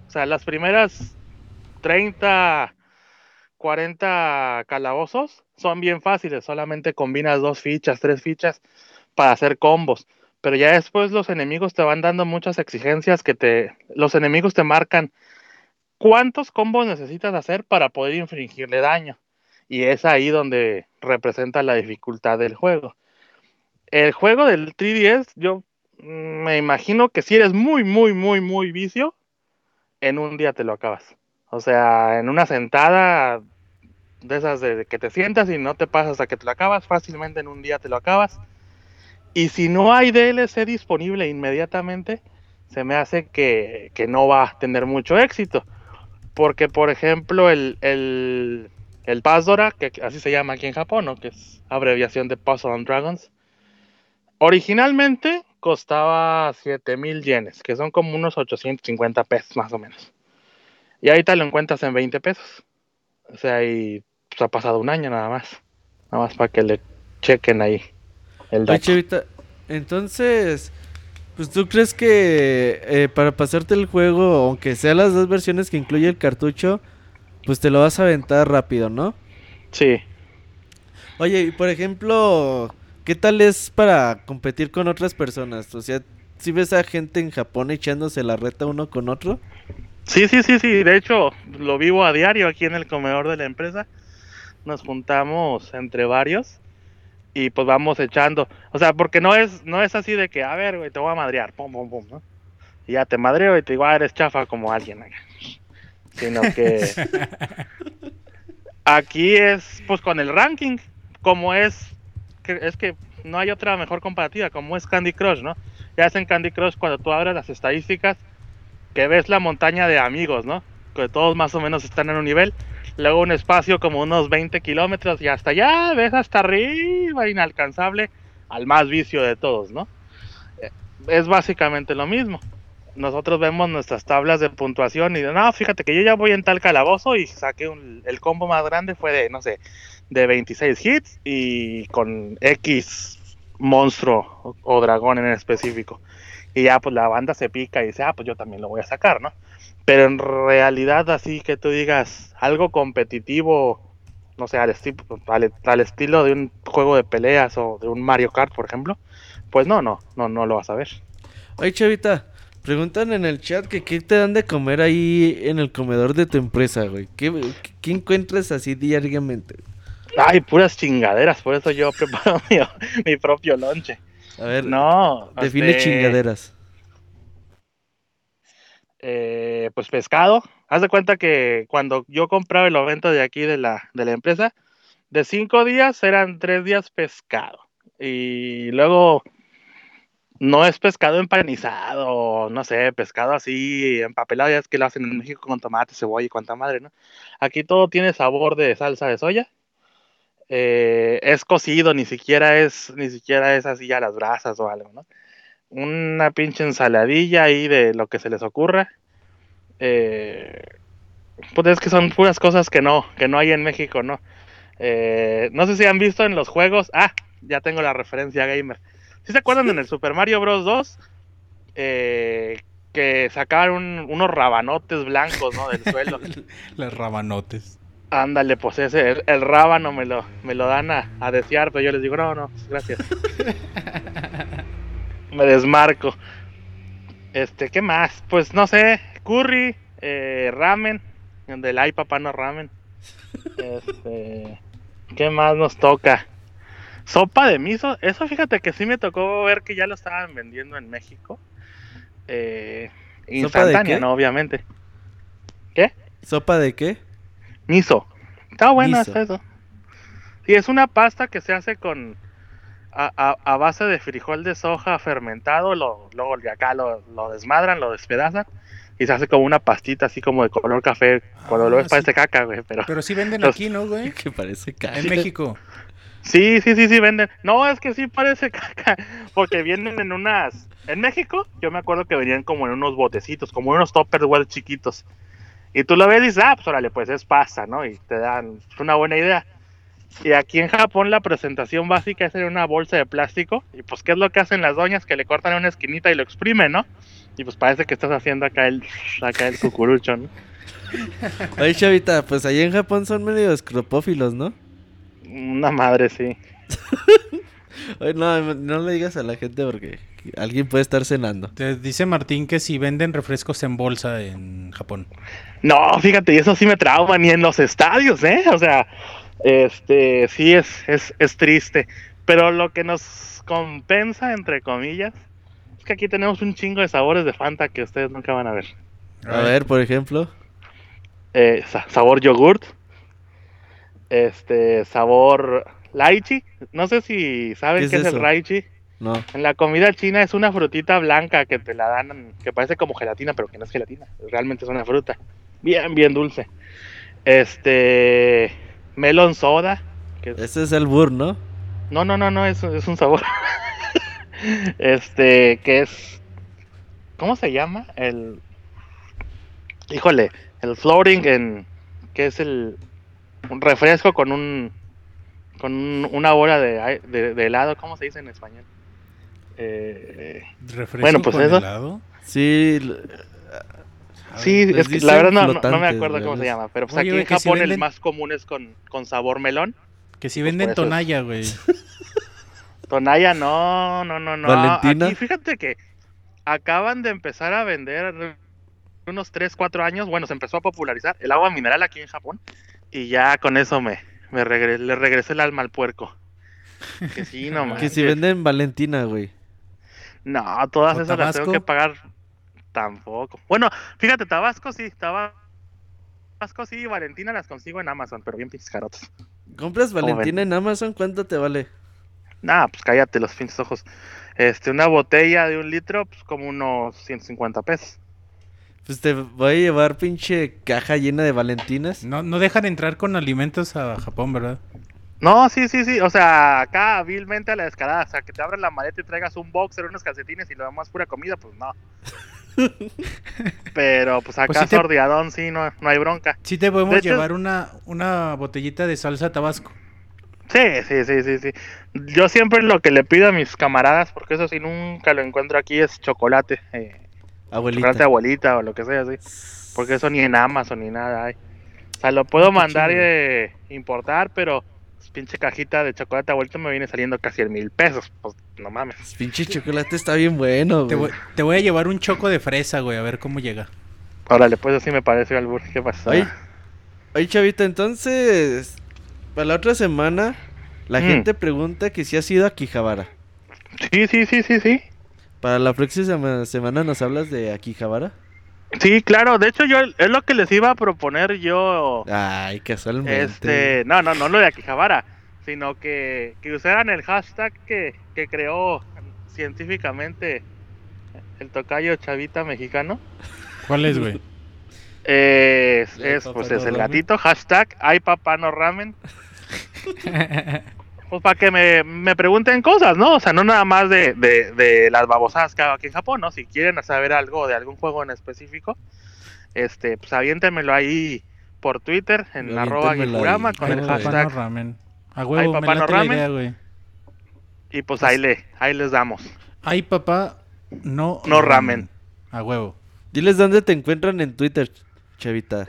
O sea, las primeras 30, 40 calabozos son bien fáciles, solamente combinas dos fichas, tres fichas para hacer combos. Pero ya después los enemigos te van dando muchas exigencias que te. Los enemigos te marcan cuántos combos necesitas hacer para poder infligirle daño. Y es ahí donde representa la dificultad del juego. El juego del 3DS, yo me imagino que si eres muy, muy, muy, muy vicio, en un día te lo acabas. O sea, en una sentada de esas de que te sientas y no te pasas hasta que te lo acabas, fácilmente en un día te lo acabas. Y si no hay DLC disponible inmediatamente, se me hace que, que no va a tener mucho éxito. Porque, por ejemplo, el, el, el que así se llama aquí en Japón, ¿no? que es abreviación de Puzzle and Dragons, originalmente costaba 7000 yenes, que son como unos 850 pesos más o menos. Y ahorita lo encuentras en 20 pesos. O sea, y pues, ha pasado un año nada más. Nada más para que le chequen ahí el Oye. Chavita, entonces, pues tú crees que eh, para pasarte el juego, aunque sea las dos versiones que incluye el cartucho, pues te lo vas a aventar rápido, ¿no? Sí. Oye, y por ejemplo, ¿qué tal es para competir con otras personas? O sea, si ves a gente en Japón echándose la reta uno con otro? Sí, sí, sí, sí. De hecho, lo vivo a diario aquí en el comedor de la empresa. Nos juntamos entre varios y pues vamos echando. O sea, porque no es, no es así de que, a ver, güey, te voy a madrear, pum, pum, pum, ¿no? Y ya te madreo y te digo, ah, eres chafa como alguien. acá. Sino que [LAUGHS] aquí es, pues con el ranking, como es, que, es que no hay otra mejor comparativa, como es Candy Crush, ¿no? Ya hacen Candy Crush cuando tú abres las estadísticas, que ves la montaña de amigos, ¿no? Que todos más o menos están en un nivel. Luego un espacio como unos 20 kilómetros y hasta allá ves hasta arriba, inalcanzable, al más vicio de todos, ¿no? Eh, Es básicamente lo mismo. Nosotros vemos nuestras tablas de puntuación y de, no, fíjate que yo ya voy en tal calabozo y saqué un- el combo más grande fue de, no sé, de 26 hits y con X monstruo o, o dragón en específico. Y ya pues la banda se pica y dice, ah, pues yo también lo voy a sacar, ¿no? Pero en realidad así que tú digas algo competitivo, no sé, al, esti- al, al estilo de un juego de peleas o de un Mario Kart, por ejemplo, pues no, no, no, no lo vas a ver. Oye, Chavita, preguntan en el chat que qué te dan de comer ahí en el comedor de tu empresa, güey. ¿Qué, qué encuentras así diariamente? Ay, puras chingaderas, por eso yo [LAUGHS] preparo mi, mi propio lonche. A ver, No, define este, chingaderas. eh, pues pescado. Haz de cuenta que cuando yo compraba el evento de aquí de la, de la empresa, de cinco días eran tres días pescado. Y luego no es pescado empanizado, no sé, pescado así empapelado, ya es que lo hacen en México con tomate, cebolla y cuanta madre, ¿no? Aquí todo tiene sabor de salsa de soya. Eh, es cocido, ni siquiera es, ni siquiera es así a las brasas o algo, ¿no? Una pinche ensaladilla ahí de lo que se les ocurra. Eh, pues es que son puras cosas que no, que no hay en México, ¿no? Eh, no sé si han visto en los juegos. Ah, ya tengo la referencia gamer. ¿Sí se acuerdan en el Super Mario Bros. 2? Eh, que sacaban un- unos rabanotes blancos, ¿no? Del suelo. [LAUGHS] Las rabanotes. Ándale, pues ese, el, el rábano me lo, me lo dan a, a desear, pero yo les digo, no, no, gracias. [LAUGHS] me desmarco. Este, ¿qué más? Pues no sé, curry, eh, ramen, del ay papá no ramen. Este, ¿qué más nos toca? Sopa de miso, eso fíjate que sí me tocó ver que ya lo estaban vendiendo en México. Eh, ¿Sopa de instantánea, qué? ¿no? Obviamente. ¿Qué? ¿Sopa de qué? Miso. Está bueno Miso. eso. Sí, es una pasta que se hace con a, a- a base de frijol de soja fermentado, lo, luego de acá lo, lo desmadran, lo despedazan y se hace como una pastita así como de color café, cuando Ah, lo ves sí. parece caca, güey, pero Pero sí venden Los- aquí, ¿no, güey? [LAUGHS] Que parece caca. En México. sí, sí, sí, sí venden. No, es que sí parece [LAUGHS] caca, porque vienen en unas en México, yo me acuerdo que venían como en unos botecitos, como unos tupperware chiquitos. Y tú lo ves y dices, ah, pues órale, pues es pasta, ¿no? Y te dan es una buena idea. Y aquí en Japón la presentación básica es en una bolsa de plástico. Y pues, ¿qué es lo que hacen las doñas? Que le cortan una esquinita y lo exprimen, ¿no? Y pues parece que estás haciendo acá el, acá el cucurucho, ¿no? [LAUGHS] Oye, Chavita, pues allá en Japón son medio escropófilos, ¿no? Una madre, sí. [LAUGHS] Oye, no, no le digas a la gente porque alguien puede estar cenando. Te dice Martín que si venden refrescos en bolsa en Japón. No, fíjate, y eso sí me trauma, ni en los estadios, ¿eh? O sea, este, sí es, es, es triste. Pero lo que nos compensa, entre comillas, es que aquí tenemos un chingo de sabores de Fanta que ustedes nunca van a ver. A ver, por ejemplo. Eh, sa- sabor yogurt, este, sabor lychee. No sé si saben ¿Qué es qué es, eso? el lychee. No. En la comida china es una frutita blanca que te la dan, que parece como gelatina, pero que no es gelatina. Realmente es una fruta. Bien, bien dulce. Este. Melon soda. Que es- Ese es el burr, ¿no? No, no, no, no, es, es un sabor. [LAUGHS] este, que es. ¿Cómo se llama? El. Híjole, el floating en. que es el. Un refresco con un. Con un- una bola de, de, de helado, ¿cómo se dice en español? Eh, ¿Refresco Bueno, pues con eso. helado? Sí. Sí, es que la verdad no, no- me acuerdo cómo se llama, pero pues Oye, aquí en que si Japón el venden- más común es con, con sabor melón. Que si Pues venden por eso es. tonalla, güey. [LAUGHS] Tonaya, no, no, no, no. ¿Valentina? Aquí fíjate que acaban de empezar a vender unos 3, 4 años, bueno, se empezó a popularizar el agua mineral aquí en Japón y ya con eso me, me regre- le regresé el alma al puerco. Que sí, no [LAUGHS] Que manches. si venden Valentina, güey. No, todas ¿O esas las tengo que pagar tampoco. Bueno, fíjate, Tabasco sí, Tabasco sí, Valentina las consigo en Amazon, pero bien pinches carotas. ¿Compras? Valentina en Amazon? ¿Cuánto te vale? Nah, pues cállate los pinches ojos. Este, una botella de un litro, pues como unos 150 pesos. Pues te voy a llevar pinche caja llena de Valentinas. No, no dejan entrar con alimentos a Japón, ¿verdad? No, sí, sí, sí. O sea, acá hábilmente a la descarada. O sea, que te abran la maleta y traigas un boxer, unos calcetines y lo demás pura comida, pues no. [LAUGHS] Pero pues acá Pues sí te- sordeadón, sí, no, no hay bronca. Sí te podemos De hecho- llevar una, una botellita de salsa tabasco. Sí, sí, sí, sí, sí. Yo siempre lo que le pido a mis camaradas, porque eso sí nunca lo encuentro aquí, es chocolate. Eh, Abuelita. chocolate abuelita o lo que sea, sí. Porque eso ni en Amazon ni nada hay. O sea, lo puedo Ah, mandar y de importar, pero pues, pinche cajita de chocolate abuelita me viene saliendo casi el mil pesos. Pues no mames. Pinche chocolate está bien bueno, Te güey. voy, te voy a llevar un choco de fresa, güey, a ver cómo llega. Órale, pues así me pareció albur. ¿Qué pasó? Oye, oye, chavita, entonces, para la otra semana, la Mm. gente pregunta que si has ido a Quijabara. Sí, sí, sí, sí, sí. Para la próxima sema- semana nos hablas de Akihabara. Sí, claro. De hecho, yo es lo que les iba a proponer yo. Ay, casualmente. Este, no, no, no lo de Akihabara, sino que, que usaran el hashtag que, que creó científicamente el tocayo chavita mexicano. ¿Cuál es, güey? Es, es, pues no es el gatito, hashtag ay papá no ramen. [LAUGHS] Pues para que me, me pregunten cosas, ¿no? O sea, no nada más de, de, de las babosadas que hago aquí en Japón, ¿no? Si quieren saber algo de algún juego en específico, este, pues aviéntenmelo ahí por Twitter, en arroba ahí. con Ay, el papá, no hashtag, ramen. A Ay, huevo, me papá, no ramen. idea, güey. y pues ahí, le, ahí les damos. Ay, papá, no... No ramen. A huevo. Diles dónde te encuentran en Twitter,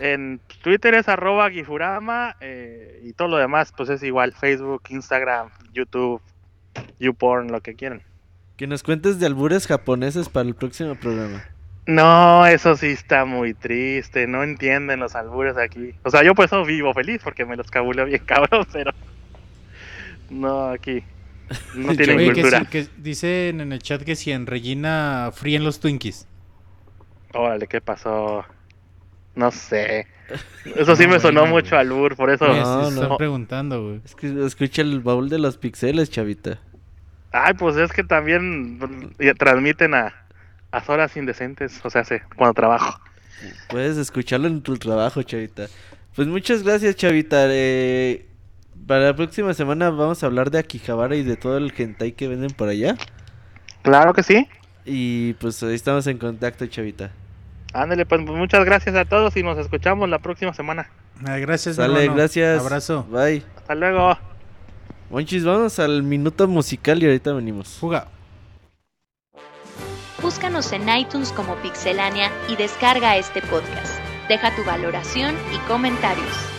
En Twitter es arroba Gifurama eh, y todo lo demás pues es igual, Facebook, Instagram, YouTube, YouPorn, lo que quieran. Que nos cuentes de albures japoneses para el próximo programa. No, eso sí está muy triste, no entienden los albures aquí. O sea, yo por eso vivo feliz porque me los cabuleo bien [LAUGHS] cabrón, pero no aquí. No [LAUGHS] tienen Oye, que, cultura. si- que dicen en el chat que si en Regina fríen los Twinkies. Órale, ¿qué pasó? No sé. Eso sí No, me sonó bueno, mucho güey. albur, por eso. No, no. están preguntando, güey. Es que escucha el baúl de los pixeles, Chavita. Ay, pues es que también transmiten a, a horas indecentes, o sea, sé, cuando trabajo. Puedes escucharlo en tu trabajo, Chavita. Pues muchas gracias, Chavita. Eh, para la próxima semana vamos a hablar de Akihabara y de todo el hentai que venden por allá. Claro que sí. Y pues ahí estamos en contacto, Chavita. Ándale, pues muchas gracias a todos y nos escuchamos la próxima semana. Ah, gracias, hermano. gracias. Abrazo. Bye. Hasta luego. Monchis, vamos al minuto musical y ahorita venimos. Fuga. Búscanos en iTunes como Pixelania y descarga este podcast. Deja tu valoración y comentarios.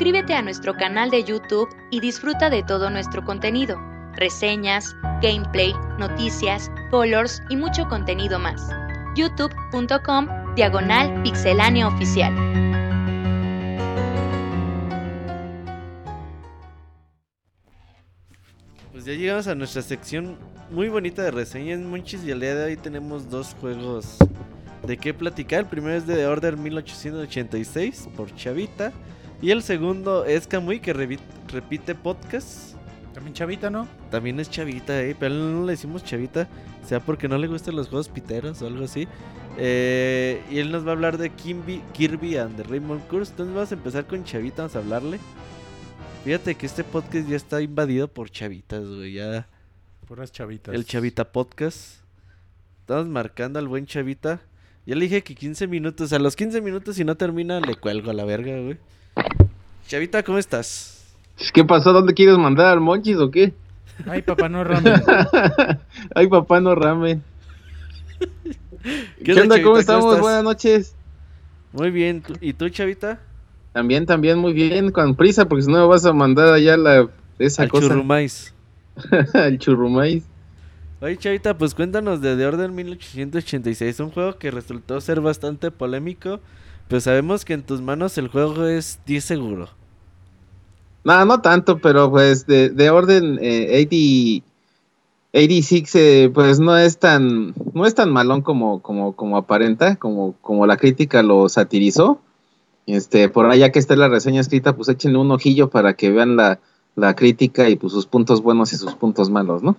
Suscríbete a nuestro canal de YouTube y disfruta de todo nuestro contenido, reseñas, gameplay, noticias, colors y mucho contenido más. youtube.com diagonal pixelánea oficial. Pues ya llegamos a nuestra sección muy bonita de reseñas, Monchis, y el día de hoy tenemos dos juegos de qué platicar. El primero es de The Order 1886 por Chavita. Y el segundo es Kamui que repite podcast. También chavita, ¿no? También es Chavita, eh, pero no le decimos Chavita, sea porque no le gustan los juegos piteros o algo así. Eh, y él nos va a hablar de Kimby, Kirby and the Rainbow Curse. Entonces vamos a empezar con Chavita, vamos a hablarle. Fíjate que este podcast ya está invadido por chavitas, güey. Ya Puras chavitas. el Chavita Podcast. Estamos marcando al buen Chavita. Ya le dije que 15 minutos. A los 15 minutos, si no termina, le cuelgo a la verga, güey. Chavita, ¿cómo estás? ¿Qué pasó? ¿Dónde quieres mandar al Monchis o qué? Ay, papá, no ramen. [LAUGHS] Ay, papá, no ramen. ¿Qué, onda? ¿Cómo estamos? Buenas noches. Muy bien. ¿tú- ¿Y tú, Chavita? También, también, muy bien, con prisa, porque si no me vas a mandar allá la, esa Al cosa, churrumais. [LAUGHS] el churrumais. Oye, Chavita, pues cuéntanos de The Order 1886. Un juego que resultó ser bastante polémico. Pero sabemos que en tus manos el juego es 10 seguro. No, no tanto, pero pues de, de orden eh, 80, 86, eh, pues no es tan, no es tan malón como, como, como aparenta, como, como la crítica lo satirizó. Este, por allá que esté la reseña escrita, pues échenle un ojillo para que vean la, la crítica y pues sus puntos buenos y sus puntos malos, ¿no?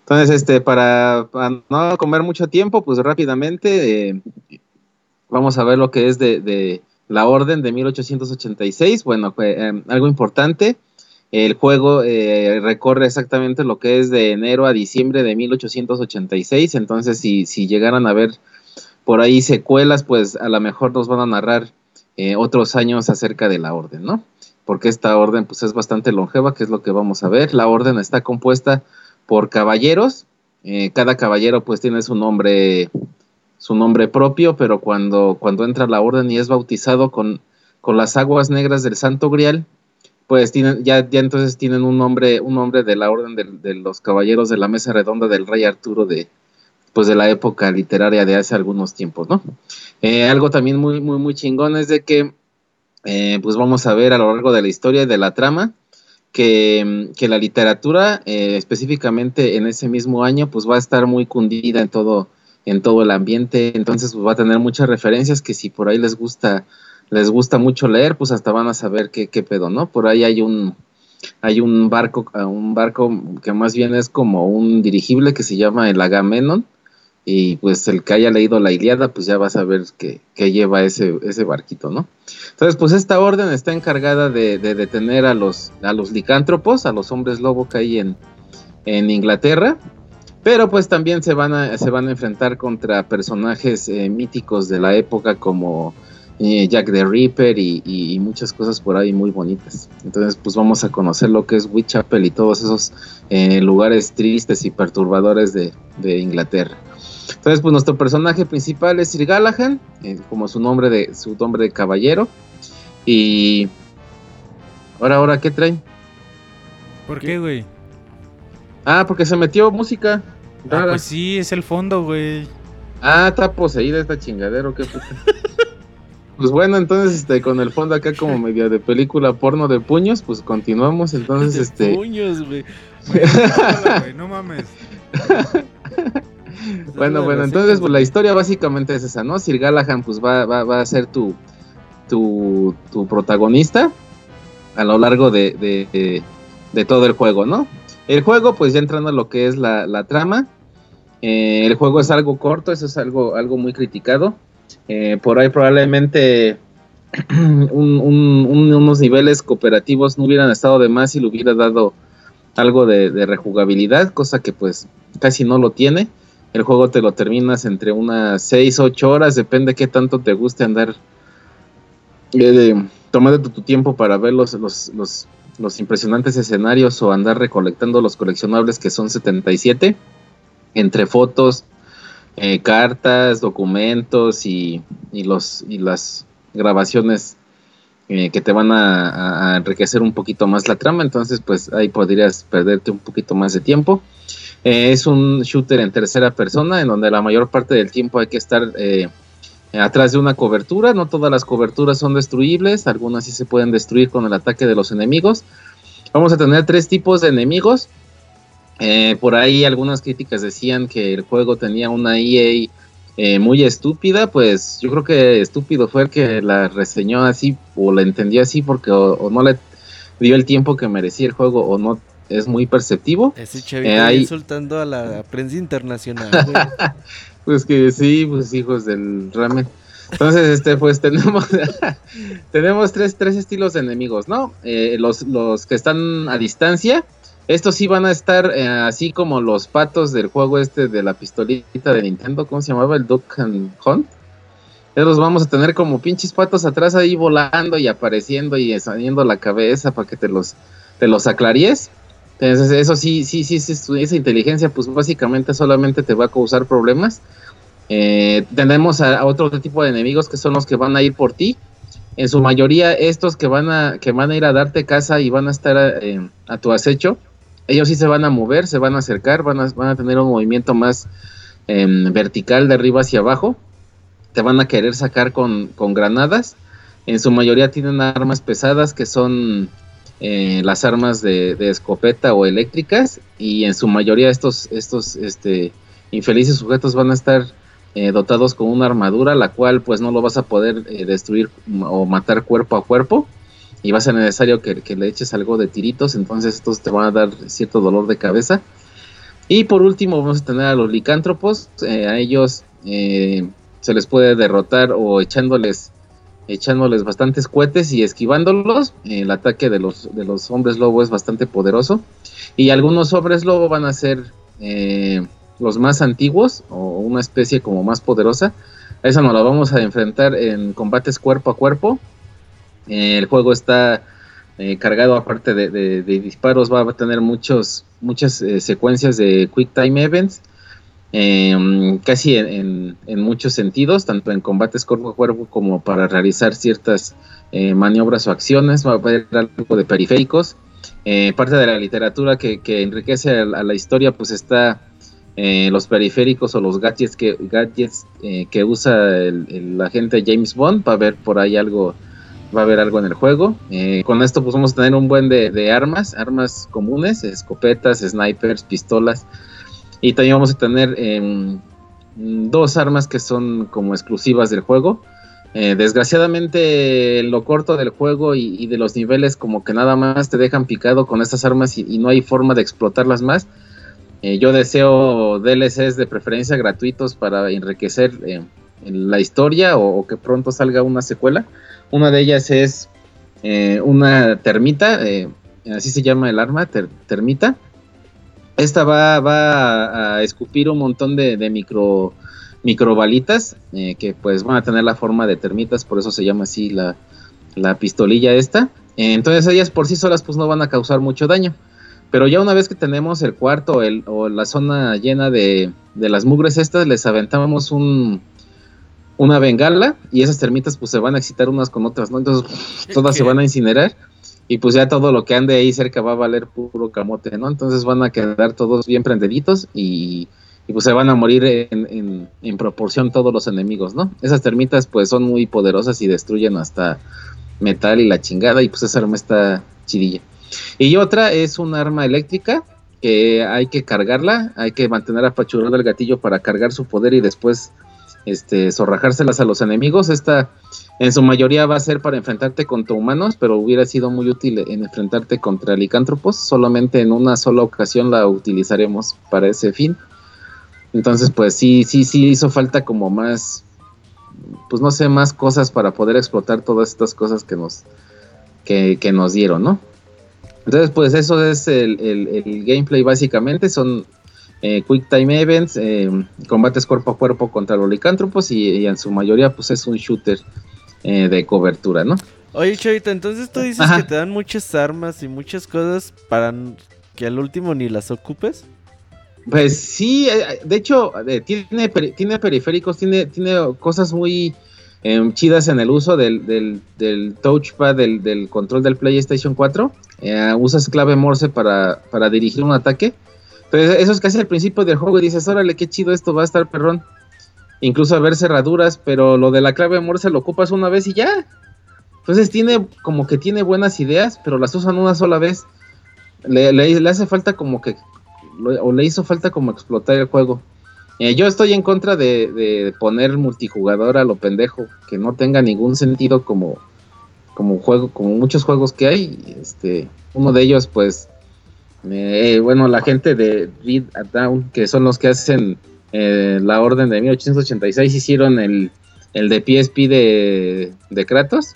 Entonces, este, para, para no comer mucho tiempo, pues rápidamente eh, vamos a ver lo que es de, la orden de 1886. Bueno, eh, algo importante. El juego eh, recorre exactamente lo que es de enero a diciembre de 1886. Entonces, si, si llegaran a ver por ahí secuelas, pues a lo mejor nos van a narrar eh, otros años acerca de la orden, ¿no? Porque esta orden pues es bastante longeva, que es lo que vamos a ver. La orden está compuesta por caballeros. Cada caballero pues tiene su nombre su nombre propio, pero cuando, cuando entra la orden y es bautizado con, con las aguas negras del Santo Grial, pues tienen, ya, ya entonces tienen un nombre, un nombre de la orden de, los caballeros de la mesa redonda del rey Arturo de, pues de la época literaria de hace algunos tiempos, ¿no? Eh, algo también muy, muy, muy chingón es de que, eh, pues vamos a ver a lo largo de la historia y de la trama, que, que la literatura, eh, específicamente en ese mismo año, pues va a estar muy cundida en todo, en todo el ambiente, entonces pues va a tener muchas referencias que si por ahí les gusta, les gusta mucho leer, pues hasta van a saber qué, qué pedo, ¿no? Por ahí hay un, hay un barco, un barco que más bien es como un dirigible que se llama el Agamenón, y pues el que haya leído la Iliada, pues ya va a saber qué, qué lleva ese, ese barquito, ¿no? Entonces, pues esta orden está encargada de, de detener a los, a los licántropos, a los hombres lobo que hay en, en Inglaterra, pero pues también se van a, se van a enfrentar contra personajes eh, míticos de la época como eh, Jack the Ripper y, y, y, muchas cosas por ahí muy bonitas. Entonces pues vamos a conocer lo que es Whitechapel y todos esos eh, lugares tristes y perturbadores de, de, Inglaterra. Entonces pues nuestro personaje principal es Sir Galahad, eh, como su nombre de su nombre de caballero. Y ahora, ahora, ¿qué traen? ¿Por qué, güey? Ah, porque se metió música. Ah, pues sí, es el fondo, güey. Ah, está poseída esta chingadera, qué puta. [LAUGHS] pues bueno, entonces este, con el fondo acá como medio de película porno de puños, pues continuamos. Entonces, de este. Puños, güey. [LAUGHS] no mames. [LAUGHS] bueno, bueno, entonces pues la historia básicamente es esa, ¿no? Sir Galahad pues va, va, va a ser tu, tu, tu, protagonista a lo largo de, de, de, de, todo el juego, ¿no? El juego, pues ya entrando a lo que es la, la trama, eh, el juego es algo corto, eso es algo, algo muy criticado. Eh, por ahí probablemente [CLEARS THROAT] un, un, un, unos niveles cooperativos no hubieran estado de más y le hubiera dado algo de, de, rejugabilidad, cosa que pues casi no lo tiene. El juego te lo terminas entre unas 6, 8 horas, depende qué tanto te guste andar eh, tomando tu tiempo para ver los, los, los, los, impresionantes escenarios o andar recolectando los coleccionables que son 77, entre fotos, eh, cartas, documentos y, y, los, y las grabaciones eh, que te van a, enriquecer un poquito más la trama, entonces pues ahí podrías perderte un poquito más de tiempo. Eh, es un shooter en tercera persona en donde la mayor parte del tiempo hay que estar atrás de una cobertura, no todas las coberturas son destruibles, algunas sí se pueden destruir con el ataque de los enemigos. Vamos a tener tres tipos de enemigos. por ahí algunas críticas decían que el juego tenía una EA eh, muy estúpida, pues yo creo que estúpido fue el que la reseñó así o la entendió así porque o, no le dio el tiempo que merecía el juego o no es muy perceptivo. Ese chavito eh, insultando a la prensa internacional. [LAUGHS] pues que sí, pues hijos del ramen. Entonces, este, pues [LAUGHS] tenemos, tenemos tres, tres estilos de enemigos, ¿no? Eh, los, los que están a distancia, estos sí van a estar eh, así como los patos del juego este de la pistolita de Nintendo, ¿cómo se llamaba? El Duck and Hunt. Los vamos a tener como pinches patos atrás ahí volando y apareciendo y saliendo la cabeza para que te los, te los aclaries. Entonces, eso sí, sí, sí, sí, esa inteligencia, pues básicamente solamente te va a causar problemas. Eh, tenemos a, otro tipo de enemigos que son los que van a ir por ti. En su mayoría, estos que van a, que van a ir a darte casa y van a estar eh, a tu acecho ellos sí se van a mover, se van a acercar, van a, van a tener un movimiento más em, vertical de arriba hacia abajo. Te van a querer sacar con, granadas. En su mayoría tienen armas pesadas que son eh, las armas de, escopeta o eléctricas. Y en su mayoría estos, estos este, infelices sujetos van a estar eh, dotados con una armadura, la cual pues no lo vas a poder eh, destruir o matar cuerpo a cuerpo y va a ser necesario que, le eches algo de tiritos, entonces estos te van a dar cierto dolor de cabeza. Y por último vamos a tener a los licántropos, eh, a ellos se les puede derrotar o echándoles echándoles bastantes cohetes y esquivándolos. el ataque de los, de los hombres lobo es bastante poderoso. Y algunos hombres lobo van a ser eh, los más antiguos o una especie como más poderosa. A esa nos la vamos a enfrentar en combates cuerpo a cuerpo el juego está eh, cargado, aparte de, disparos, va a tener muchos, muchas eh, secuencias de Quick Time Events. Em, casi en, muchos sentidos, tanto en combates cuerpo a cuerpo como para realizar ciertas eh, maniobras o acciones. Va a haber algo de periféricos. parte de la literatura que, enriquece a, la historia, pues está los periféricos o los gadgets que, gadgets, que usa el, el, agente James Bond. Va a haber por ahí algo va a haber algo en el juego. Eh, con esto pues vamos a tener un buen de, armas, armas comunes, escopetas, snipers, pistolas. Y también vamos a tener em, dos armas que son como exclusivas del juego. Eh, desgraciadamente lo corto del juego y, de los niveles como que nada más te dejan picado con estas armas y, no hay forma de explotarlas más. Eh, yo deseo DLCs de preferencia gratuitos para enriquecer la historia o, que pronto salga una secuela. Una de ellas es eh, una termita, eh, así se llama el arma, termita. Esta va, va a, escupir un montón de, micro microbalitas eh, que pues van a tener la forma de termitas, por eso se llama así la, pistolilla esta. entonces ellas por sí solas pues no van a causar mucho daño. Pero ya una vez que tenemos el cuarto o la zona llena de, de las mugres estas, les aventamos un, una bengala y esas termitas pues se van a excitar unas con otras, ¿no? Entonces [LAUGHS] todas se van a incinerar y pues ya todo lo que ande ahí cerca va a valer puro camote, ¿no? Entonces van a quedar todos bien prendiditos y, pues se van a morir en, en, proporción todos los enemigos, ¿no? Esas termitas pues son muy poderosas y destruyen hasta metal y la chingada y pues esa arma está chidilla. Y otra es un arma eléctrica que hay que cargarla, hay que mantener apachurrado el gatillo para cargar su poder y después este, zorrajárselas a los enemigos. Esta en su mayoría va a ser para enfrentarte contra humanos, pero hubiera sido muy útil en enfrentarte contra licántropos. Solamente en una sola ocasión la utilizaremos para ese fin. Entonces, pues sí, sí, sí hizo falta como más, pues no sé, más cosas para poder explotar todas estas cosas que nos, que, nos dieron, ¿no? Entonces, pues eso es el, el gameplay básicamente. Son eh, Quick Time Events, eh, combates cuerpo a cuerpo contra los licántropos y, en su mayoría pues es un shooter eh, de cobertura, ¿no? Oye Chavita, entonces tú dices que te dan muchas armas y muchas cosas para que al último ni las ocupes. Pues sí, de hecho tiene, tiene periféricos, tiene, tiene cosas muy em, chidas en el uso del, del, del touchpad del, del, control del PlayStation 4. Eh, usas clave Morse para, para dirigir un ataque. Entonces, eso es casi al principio del juego y dices, órale, qué chido esto, va a estar perrón. Incluso a ver cerraduras, pero lo de la clave Morse lo ocupas una vez y ya. Entonces tiene como que tiene buenas ideas, pero las usan una sola vez. Le, le, hace falta como que, o le hizo falta como explotar el juego. Eh, yo estoy en contra de, de, poner multijugador a lo pendejo, que no tenga ningún sentido como, como juego, como muchos juegos que hay. Este, uno de ellos, pues, eh, bueno, la gente de Read Down, que son los que hacen eh, la orden de 1886, hicieron el, el de PSP de, de Kratos.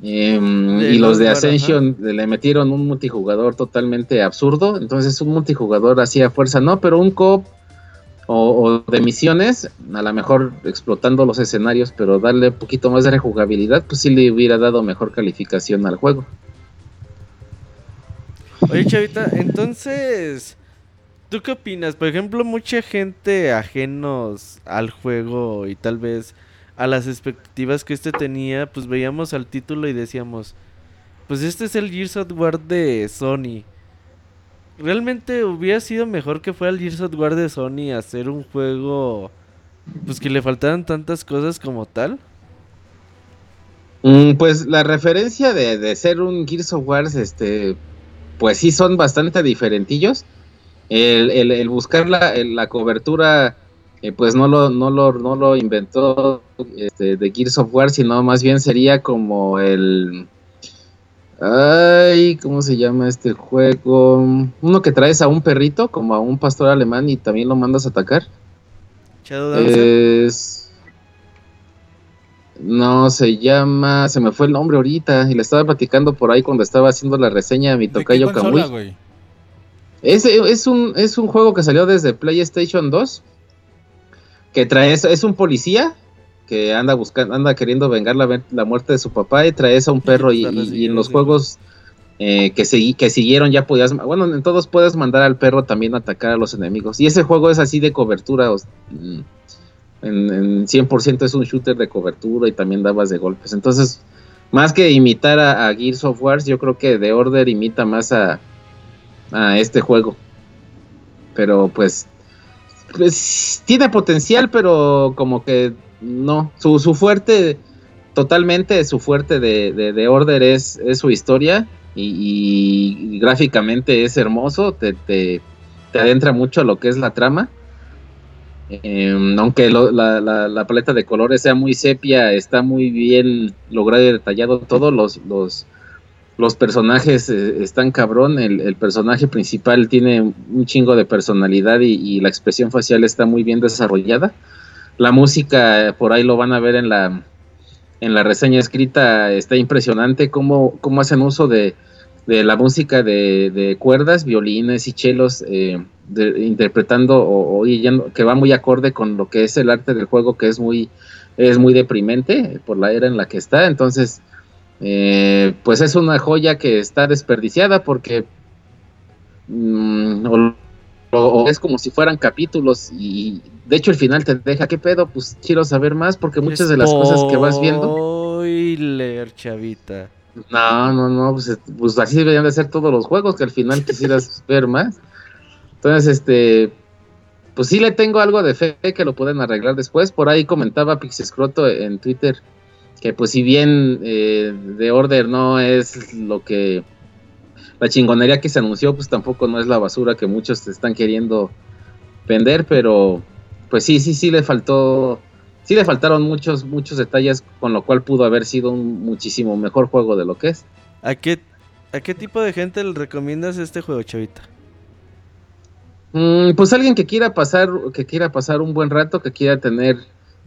Em, y los de Ascension le metieron un multijugador totalmente absurdo. Entonces, un multijugador hacía fuerza, no, pero un cop o, de misiones, a lo mejor explotando los escenarios, pero darle un poquito más de rejugabilidad, pues sí le hubiera dado mejor calificación al juego. Oye, Chavita, entonces, ¿tú qué opinas? Por ejemplo, mucha gente ajenos al juego y tal vez a las expectativas que este tenía, pues veíamos al título y decíamos, pues este es el Gears of War de Sony realmente hubiera sido mejor que fuera el Gears of War de Sony hacer un juego pues que le faltaran tantas cosas como tal. Mm, pues la referencia de, ser un Gears of War, este, pues sí son bastante diferentillos. El, buscar la, la cobertura, eh, pues no lo, no lo, no lo inventó este, de Gears of War, sino más bien sería como el Ay, ¿cómo se llama este juego? Uno que traes a un perrito, como a un pastor alemán, y también lo mandas a atacar. Es... No, se llama... Se me fue el nombre ahorita, y le estaba platicando por ahí cuando estaba haciendo la reseña de mi tocayo Kamui. Es, es, un, es un juego que salió desde PlayStation 2, que trae... Es un policía que anda buscando, anda queriendo vengar la, la muerte de su papá y traes a un perro y, [LAUGHS] en los juegos eh, que, que siguieron ya podías, bueno, en todos puedes mandar al perro también a atacar a los enemigos. Y ese juego es así de cobertura, mm, en, 100% es un shooter de cobertura y también dabas de golpes. Entonces, más que imitar a, Gears of War, yo creo que The Order imita más a, a este juego. Pero pues, pues tiene potencial, pero como que no, su, su fuerte, totalmente su fuerte de, de, Order es, es, su historia y, gráficamente es hermoso, te, te, adentra mucho a lo que es la trama. Em, aunque la, la, paleta de colores sea muy sepia, está muy bien logrado y detallado todo, los, los, los personajes eh, están cabrón, el, personaje principal tiene un chingo de personalidad y, la expresión facial está muy bien desarrollada. La música, por ahí lo van a ver en la, en la reseña escrita, está impresionante cómo, cómo hacen uso de, de la música de, cuerdas, violines y chelos, eh, interpretando o, que va muy acorde con lo que es el arte del juego, que es muy, es muy deprimente por la era en la que está. Entonces, eh, pues es una joya que está desperdiciada porque mm, o, es como si fueran capítulos y de hecho el final te deja, ¿qué pedo? Pues quiero saber más porque muchas de las cosas que vas viendo... leer chavita. No, no, no, pues, pues, así deberían de ser todos los juegos que al final quisieras [LAUGHS] ver más. Entonces, este, pues sí le tengo algo de fe que lo pueden arreglar después. Por ahí comentaba Pixescroto en Twitter que pues si bien eh, de Order no es lo que la chingonería que se anunció, pues tampoco no es la basura que muchos están queriendo vender, pero pues sí, sí, sí le faltó, sí le faltaron muchos, muchos detalles, con lo cual pudo haber sido un muchísimo mejor juego de lo que es. ¿A qué, a qué tipo de gente le recomiendas este juego, Chavita? Mm, pues alguien que quiera pasar, que quiera pasar un buen rato, que quiera tener,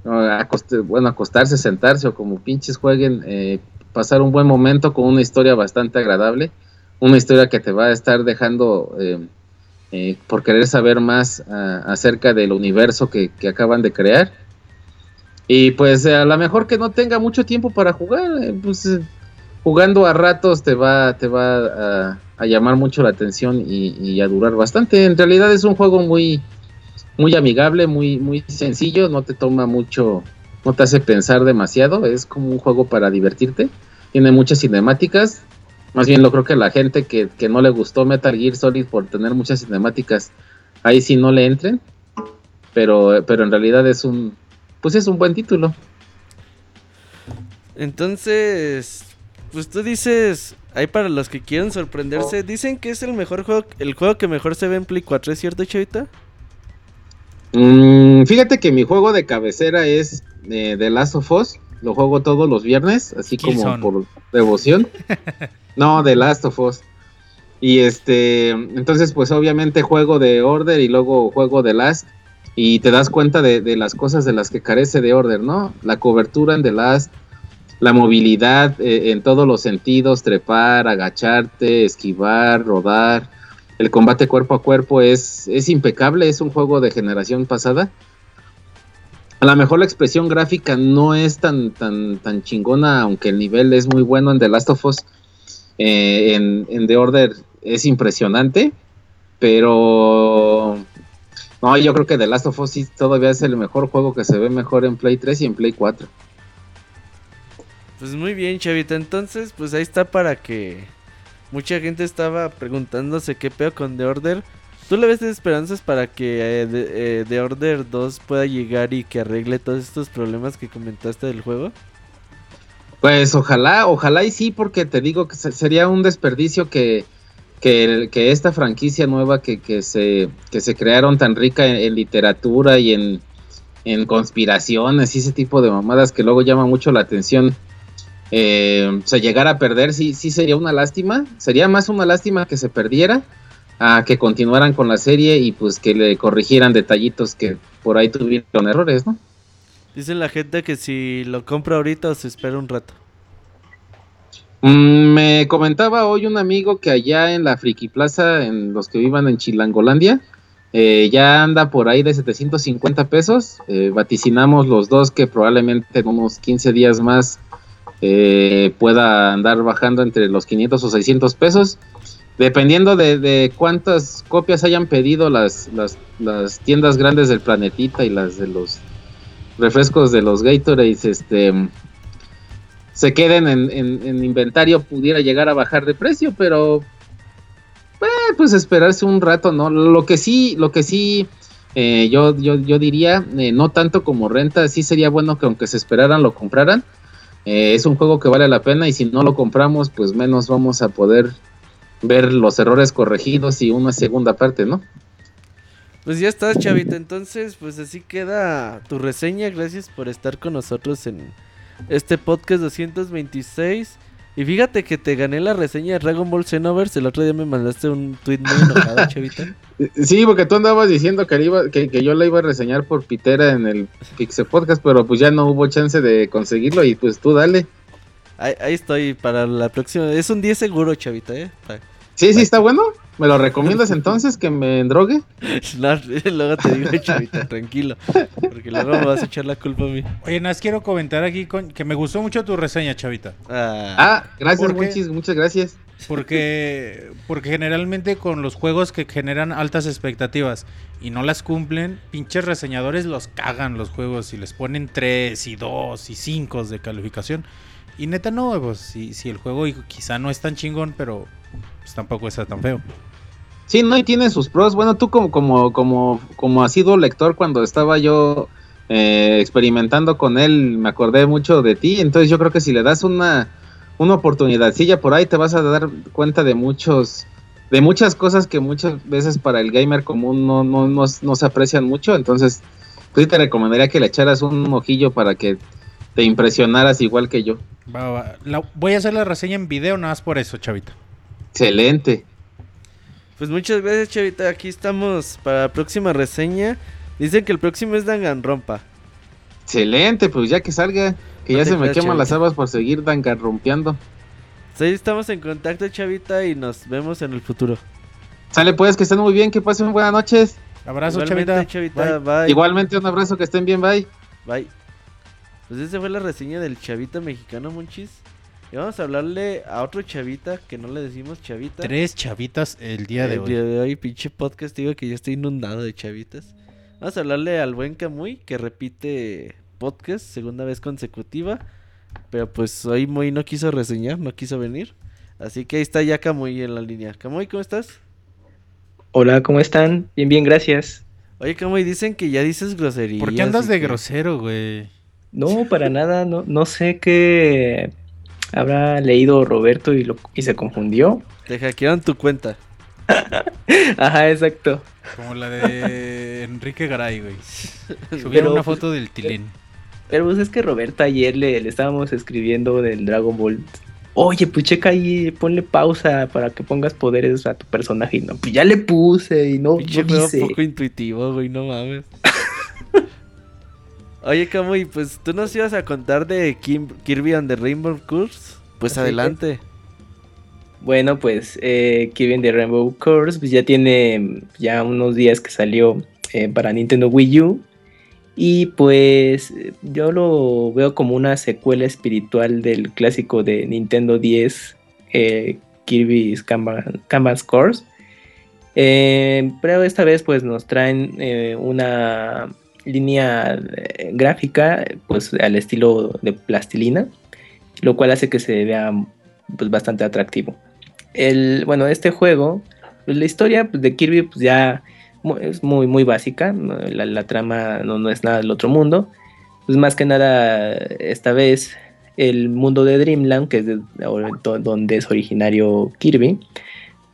bueno, acostarse, sentarse o como pinches jueguen, eh, pasar un buen momento con una historia bastante agradable una historia que te va a estar dejando eh, eh, por querer saber más acerca del universo que, acaban de crear. Y pues a lo mejor que no tenga mucho tiempo para jugar, pues jugando a ratos te va, te va a, llamar mucho la atención y, a durar bastante. En realidad es un juego muy, muy amigable, muy, muy sencillo, no te toma mucho, no te hace pensar demasiado, es como un juego para divertirte. Tiene muchas cinemáticas. Más bien lo creo que la gente que, que no le gustó Metal Gear Solid por tener muchas cinemáticas, ahí sí no le entren. Pero, pero en realidad es un, pues es un buen título. Entonces, pues tú dices, hay para los que quieren sorprenderse, dicen que es el mejor juego, el juego que mejor se ve en Play 4, ¿es cierto, Chavita? Mm, fíjate que mi juego de cabecera es eh, The Last of Us. Lo juego todos los viernes, así como por devoción. [LAUGHS] no, The Last of Us. Y este, entonces pues obviamente juego de Order y luego juego de Last. Y te das cuenta de, de las cosas de las que carece de Order, ¿no? La cobertura en The Last, la movilidad eh, en todos los sentidos, trepar, agacharte, esquivar, rodar. El combate cuerpo a cuerpo es, es impecable, es un juego de generación pasada. A lo mejor la expresión gráfica no es tan, tan, tan chingona, aunque el nivel es muy bueno en The Last of Us. Eh, en, en The Order es impresionante, pero no, yo creo que The Last of Us sí todavía es el mejor juego que se ve mejor en Play 3 y en Play 4. Pues muy bien, Chavita. Entonces, pues ahí está para que mucha gente estaba preguntándose qué pedo con The Order. ¿Tú le ves esperanzas para que eh, eh, The Order 2 pueda llegar y que arregle todos estos problemas que comentaste del juego? Pues ojalá, ojalá y sí, porque te digo que se- sería un desperdicio que, que, esta franquicia nueva que, que, se, que se crearon tan rica en, en literatura y en, en conspiraciones y ese tipo de mamadas que luego llama mucho la atención, eh, se llegara a perder, sí, sí sería una lástima. Sería más una lástima que se perdiera a que continuaran con la serie y pues que le corrigieran detallitos que por ahí tuvieron errores, ¿no? Dicen la gente que si lo compra ahorita o se espera un rato. Mm, me comentaba hoy un amigo que allá en la Friki Plaza, en los que vivan en Chilangolandia, eh, ya anda por ahí de 750 pesos. Eh, vaticinamos los dos que probablemente en unos 15 días más eh, pueda andar bajando entre los 500 o 600 pesos. Dependiendo de, cuántas copias hayan pedido las, tiendas grandes del planetita y las de los refrescos de los Gatorades, este se queden en, en- en inventario pudiera llegar a bajar de precio, pero eh, pues esperarse un rato, ¿no? Lo que sí, lo que sí eh, yo, yo, yo diría, eh, no tanto como renta, sí sería bueno que aunque se esperaran lo compraran. Eh, es un juego que vale la pena y si no lo compramos, pues menos vamos a poder ver los errores corregidos y una segunda parte, ¿no? Pues ya estás, Chavita. Entonces, pues así queda tu reseña. Gracias por estar con nosotros en este podcast 226. Y fíjate que te gané la reseña de Dragon Ball Xenoverse. El otro día me mandaste un tweet muy enojado, [LAUGHS] Chavita. Sí, porque tú andabas diciendo que, iba, que, que yo la iba a reseñar por Pitera en el Pixel Podcast, pero pues ya no hubo chance de conseguirlo y pues tú dale. Ahí, ahí estoy para la próxima. Es un 10 seguro, Chavita, ¿eh? Pa- Sí, sí, está bueno. ¿Me lo recomiendas [LAUGHS] entonces que me endrogue? No, [LAUGHS] luego te digo, Chavita, tranquilo. Porque luego me vas a echar la culpa a mí. Oye, nada más quiero comentar aquí con, que me gustó mucho tu reseña, Chavita. Ah, Ah, gracias, muchas gracias. Porque, porque generalmente con los juegos que generan altas expectativas y no las cumplen, pinches reseñadores los cagan los juegos y les ponen 3 y 2 y 5 de calificación. Y neta no, pues si, si el juego quizá no es tan chingón, pero pues, tampoco está tan feo. Sí, no, y tiene sus pros. Bueno, tú como, como, como, como has sido lector cuando estaba yo eh, experimentando con él, me acordé mucho de ti. Entonces yo creo que si le das una, una oportunidadcilla por ahí, te vas a dar cuenta de muchos, de muchas cosas que muchas veces para el gamer común no, no, no, no se aprecian mucho. Entonces, pues sí te recomendaría que le echaras un ojillo para que te impresionaras igual que yo. Va, va. La- voy a hacer la reseña en video nada más por eso, Chavita. Excelente. Pues muchas gracias, Chavita. Aquí estamos para la próxima reseña. Dicen que el próximo es Danganronpa. Excelente, pues ya que salga, que No ya se me queman las chavita. habas por seguir dangarrompeando. Pues ahí estamos en contacto, Chavita, y nos vemos en el futuro. Sale pues, que estén muy bien, que pasen buenas noches. Abrazo, Igualmente, Chavita. Chavita. Bye. Bye. Igualmente un abrazo, que estén bien, bye. Bye. Pues esa fue la reseña del Chavita mexicano, Monchis. Y vamos a hablarle a otro Chavita que no le decimos Chavita. Tres chavitas el día de el hoy. día de hoy, pinche podcast, digo que yo estoy inundado de chavitas. Vamos a hablarle al buen Camuy que repite podcast, segunda vez consecutiva. Pero pues hoy Moy no quiso reseñar, no quiso venir. Así que ahí está ya Camuy en la línea. Camuy, ¿cómo estás? Hola, ¿cómo están? Bien, bien, gracias. Oye, Camuy, dicen que ya dices grosería. ¿Por qué andas de grosero, güey? No, para nada, no, no sé qué habrá leído Roberto y, lo, y se confundió. Te hackearon tu cuenta. [LAUGHS] Ajá, exacto. Como la de Enrique Garay, güey. [LAUGHS] Subieron una foto del Tilín. Pero pues es que Roberto ayer le, le estábamos escribiendo del Dragon Ball. Oye, pues checa ahí, ponle pausa para que pongas poderes a tu personaje. Y no, pues ya le puse y no, Pinche no dice. poco intuitivo, güey, no mames. [LAUGHS] Oye, Camuy, pues tú nos ibas a contar de Kim- Kirby and the Rainbow Curse. Pues Así adelante. Bueno, pues eh, Kirby and the Rainbow Curse pues ya tiene ya unos días que salió eh, para Nintendo Wii U. Y pues eh, yo lo veo como una secuela espiritual del clásico de Nintendo 10, eh, Kirby's Canvas, Canvas Course. Eh, pero esta vez pues nos traen una línea gráfica pues al estilo de plastilina, lo cual hace que se vea pues bastante atractivo. El, bueno, este juego, pues, la historia pues, de Kirby pues ya es muy muy básica, la, trama no, no es nada del otro mundo. Pues más que nada esta vez el mundo de Dreamland, que es donde es originario Kirby,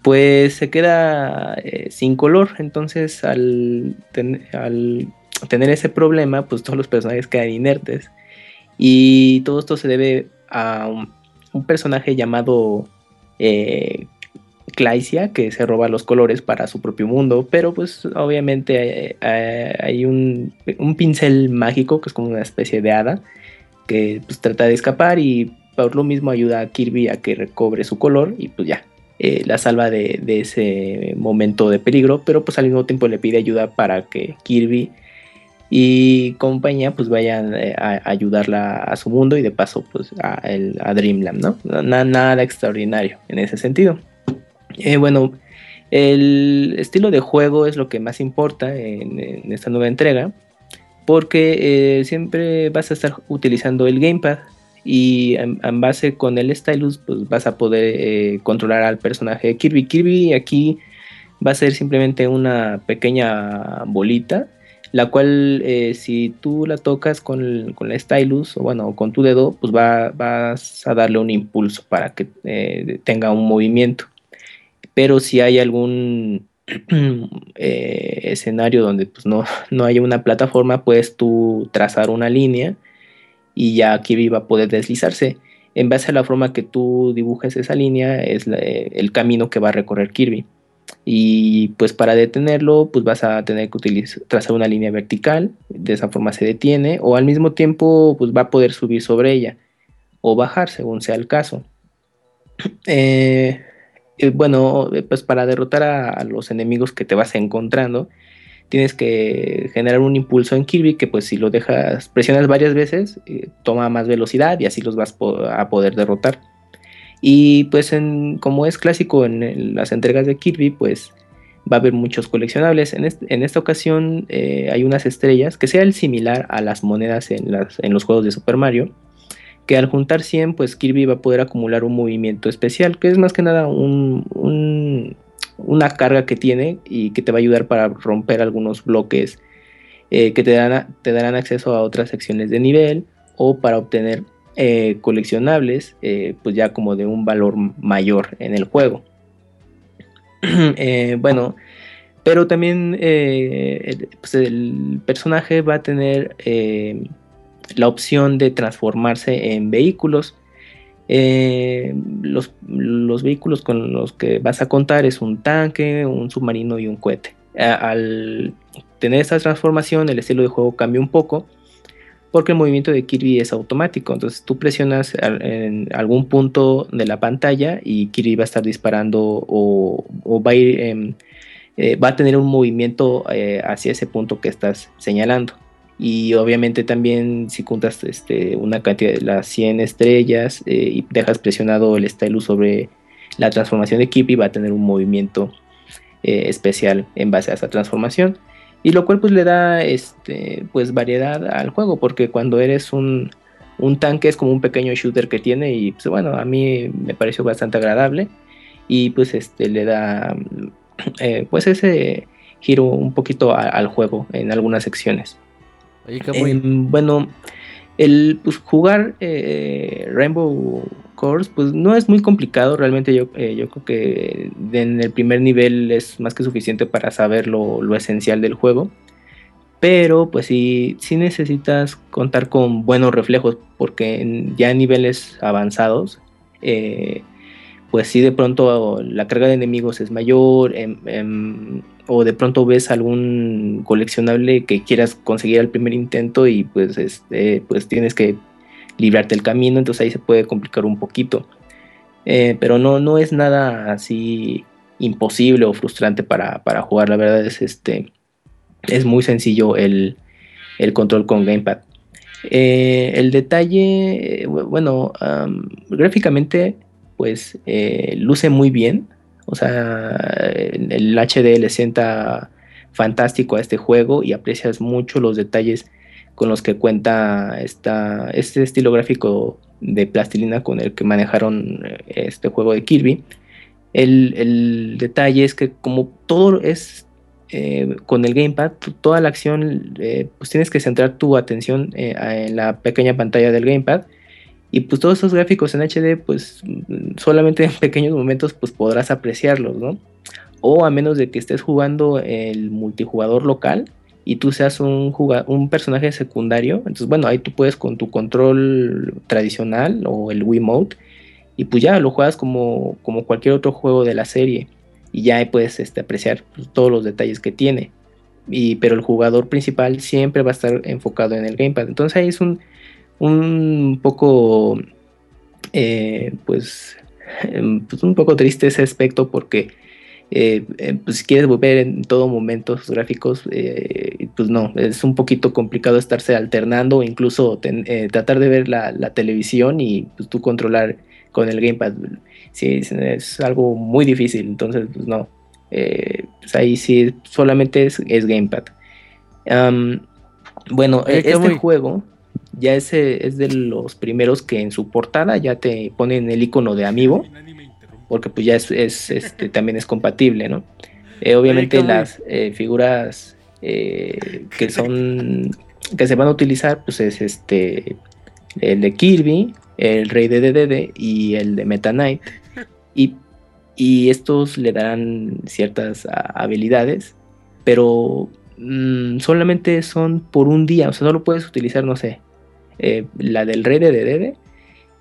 pues se queda eh, sin color. Entonces al tener ese problema, pues todos los personajes quedan inertes. Y todo esto se debe a un, un personaje llamado eh, Claisia, que se roba los colores para su propio mundo, pero pues obviamente eh, eh, hay un, pincel mágico que es como una especie de hada que pues trata de escapar y por lo mismo ayuda a Kirby a que recobre su color y pues ya, eh, la salva de, ese momento de peligro, pero pues al mismo tiempo le pide ayuda para que Kirby y compañía pues vayan a, ayudarla a su mundo y de paso pues a, el- Dreamland, ¿no? Na- nada extraordinario en ese sentido. Eh, bueno, el estilo de juego es lo que más importa en, esta nueva entrega porque eh, siempre vas a estar utilizando el gamepad y en, base con el stylus pues vas a poder eh, controlar al personaje de Kirby. Kirby aquí va a ser simplemente una pequeña bolita la cual eh, si tú la tocas con, el- con la stylus o bueno con tu dedo pues va, vas a darle un impulso para que tenga un movimiento pero si hay algún [CLEARS THROAT] eh, escenario donde pues no, [LAUGHS] no haya una plataforma puedes tú trazar una línea y ya Kirby va a poder deslizarse en base a la forma que tú dibujes esa línea es eh, el camino que va a recorrer Kirby y pues para detenerlo pues vas a tener que utilizar, trazar una línea vertical, de esa forma se detiene o al mismo tiempo pues va a poder subir sobre ella o bajar según sea el caso. [CLEARS THROAT] Eh, eh, bueno, eh, pues para derrotar a, los enemigos que te vas encontrando tienes que generar un impulso en Kirby que pues si lo dejas, presionas varias veces, eh, toma más velocidad y así los vas a poder derrotar. Y pues en, como es clásico en, las entregas de Kirby, pues va a haber muchos coleccionables. En, en esta ocasión hay unas estrellas que sea el similar a las monedas en, las, en los juegos de Super Mario, que al juntar 100, pues Kirby va a poder acumular un movimiento especial, que es más que nada un, un- una carga que tiene y que te va a ayudar para romper algunos bloques eh, que te, darán, te darán acceso a otras secciones de nivel o para obtener eh, coleccionables, eh, pues ya como de un valor mayor en el juego. [CLEARS THROAT] Bueno, pero también el, pues el personaje va a tener la opción de transformarse en vehículos. Eh, los, los vehículos con los que vas a contar es un tanque, un submarino y un cohete. Al tener esta transformación, el estilo de juego cambia un poco porque el movimiento de Kirby es automático. Entonces tú presionas en algún punto de la pantalla y Kirby va a estar disparando o, o va a ir, em, eh, va a tener un movimiento eh, hacia ese punto que estás señalando. Y obviamente también si juntas este, una cantidad de las 100 estrellas eh, y dejas presionado el stylus sobre la transformación de Kirby, va a tener un movimiento eh, especial en base a esa transformación. Y lo cual pues le da este pues variedad al juego, porque cuando eres un, un tanque es como un pequeño shooter que tiene y pues bueno, a mí me pareció bastante agradable y pues este le da eh, pues ese giro un poquito al juego en algunas secciones. Bueno, el pues, jugar eh, Rainbow Course pues no es muy complicado, realmente yo, eh, yo creo que en el primer nivel es más que suficiente para saber lo, lo esencial del juego. Pero pues sí, sí necesitas contar con buenos reflejos porque ya en niveles avanzados eh, pues si de pronto la carga de enemigos es mayor em, em, o de pronto ves algún coleccionable que quieras conseguir al primer intento y pues este pues tienes que librarte el camino entonces ahí se puede complicar un poquito. Eh, pero no no es nada así imposible o frustrante para, para jugar la verdad es este es muy sencillo el, el control con gamepad. Eh, el detalle bueno gráficamente pues eh, luce muy bien. O sea, el HD le sienta fantástico a este juego y aprecias mucho los detalles con los que cuenta esta, este estilo gráfico de plastilina con el que manejaron eh, este juego de Kirby. El, detalle es que como todo es eh, con el gamepad, toda la acción, pues tienes que centrar tu atención en la pequeña pantalla del gamepad y pues todos esos gráficos en HD, pues solamente en pequeños momentos pues podrás apreciarlos, ¿no? O a menos de que estés jugando el multijugador local y tú seas un, un personaje secundario, entonces bueno, ahí tú puedes con tu control tradicional o el Wiimote y pues ya lo juegas como, como cualquier otro juego de la serie y ya puedes este, apreciar pues, todos los detalles que tiene. Y, pero el jugador principal siempre va a estar enfocado en el gamepad. Entonces ahí es un, un poco, eh, pues, em, pues, un poco triste ese aspecto porque eh, eh, pues, si quieres volver en todo momento sus gráficos, pues no, es un poquito complicado estarse alternando, incluso tratar de ver la, televisión y pues, tú controlar con el gamepad. Sí, es algo muy difícil, entonces pues no, pues ahí sí solamente es, gamepad. bueno, este juego ya ese es de los primeros que en su portada ya te ponen el icono de amigo, porque pues ya es, este, [LAUGHS] también es compatible, ¿no? Eh, obviamente las eh, figuras eh, que son que se van a utilizar pues es este el de Kirby, el rey de DDD y el de Meta Knight. [LAUGHS] Y, y estos le darán ciertas habilidades, pero mm, solamente son por un día, o sea, solo puedes utilizar, no sé, eh, la del rey de Dede,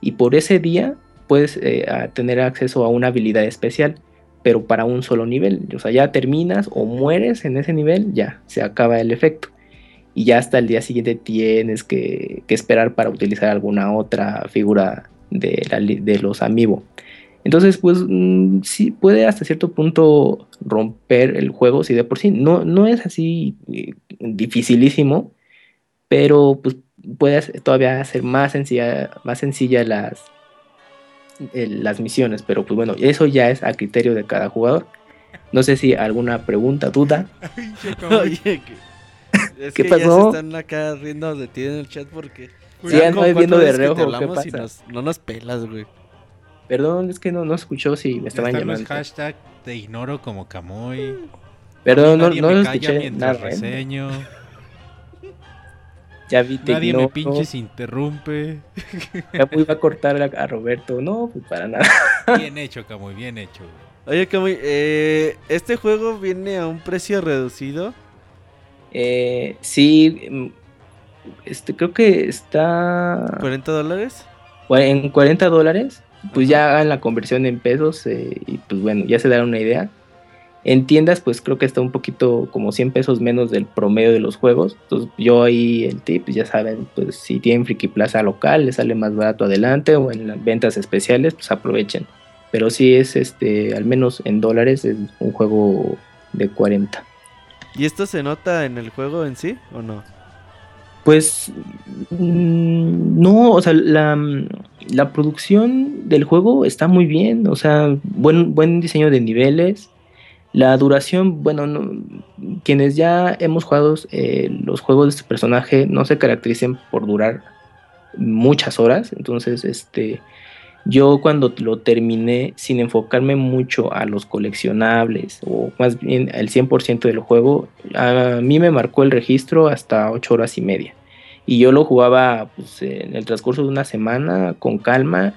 y por ese día puedes eh, tener acceso a una habilidad especial, pero para un solo nivel. O sea, ya terminas o mueres en ese nivel, ya se acaba el efecto. Y ya hasta el día siguiente tienes que, esperar para utilizar alguna otra figura de, los amigos. Entonces, pues mm, sí puede hasta cierto punto romper el juego, si de por sí no, no es así eh, dificilísimo, pero pues puedes todavía hacer más sencilla, más sencilla las, las misiones, pero pues bueno, eso ya es a criterio de cada jugador. No sé si alguna pregunta, duda. [LAUGHS] [LAUGHS] Oye, es ¿qué que pasó? Ya se están acá riendo de ti en el chat porque. Sí, ando viendo de reojo, ¿qué pasa? no nos pelas, güey. Perdón, es que no, no escuchó si me estaban llamando. Los hashtag te ignoro como Camoy. Perdón, no, no, no escuché nada. ¿eh? Reseño. Ya vi Nadie me pinches interrumpe. Ya iba a cortar a, Roberto. No, pues para nada. Bien hecho, Camuy, bien hecho. Oye, Camuy, eh, ¿este juego viene a un precio reducido? Eh, sí, mm, este, creo que está... ¿40 dólares? En 40 dólares, pues ya hagan la conversión en pesos eh, y pues bueno, ya se darán una idea. En tiendas, pues creo que está un poquito como 100 pesos menos del promedio de los juegos. Entonces, yo ahí el tip, ya saben, pues si tienen Friki Plaza local, les sale más barato adelante o en las ventas especiales, pues aprovechen. Pero si es este, al menos en dólares, es un juego de 40. ¿Y esto se nota en el juego en sí o no? Pues mm, no, o sea, la, la, producción del juego está muy bien, o sea, buen, buen diseño de niveles, La duración, bueno, no, quienes ya hemos jugado eh, los juegos de este personaje no se caracterizan por durar muchas horas, entonces este yo cuando lo terminé sin enfocarme mucho a los coleccionables o más bien el 100% del juego, a mí me marcó el registro hasta 8 horas y media. Y yo lo jugaba pues, en el transcurso de una semana con calma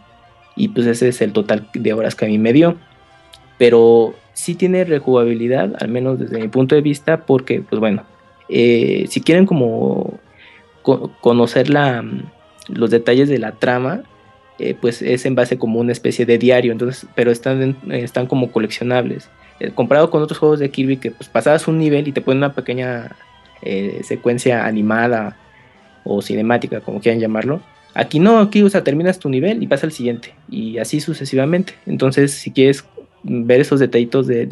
y pues ese es el total de horas que a mí me dio. Pero sí tiene rejugabilidad, al menos desde mi punto de vista, porque pues bueno, eh, si quieren como conocer la, los detalles de la trama, eh, pues es en base como una especie de diario, entonces, pero están, están como coleccionables. Eh, comparado con otros juegos de Kirby que pues pasabas un nivel y te ponen una pequeña eh, secuencia animada o cinemática, como quieran llamarlo. Aquí no, aquí o terminas tu nivel y pasa al siguiente y así sucesivamente. Entonces, si quieres ver esos detallitos de,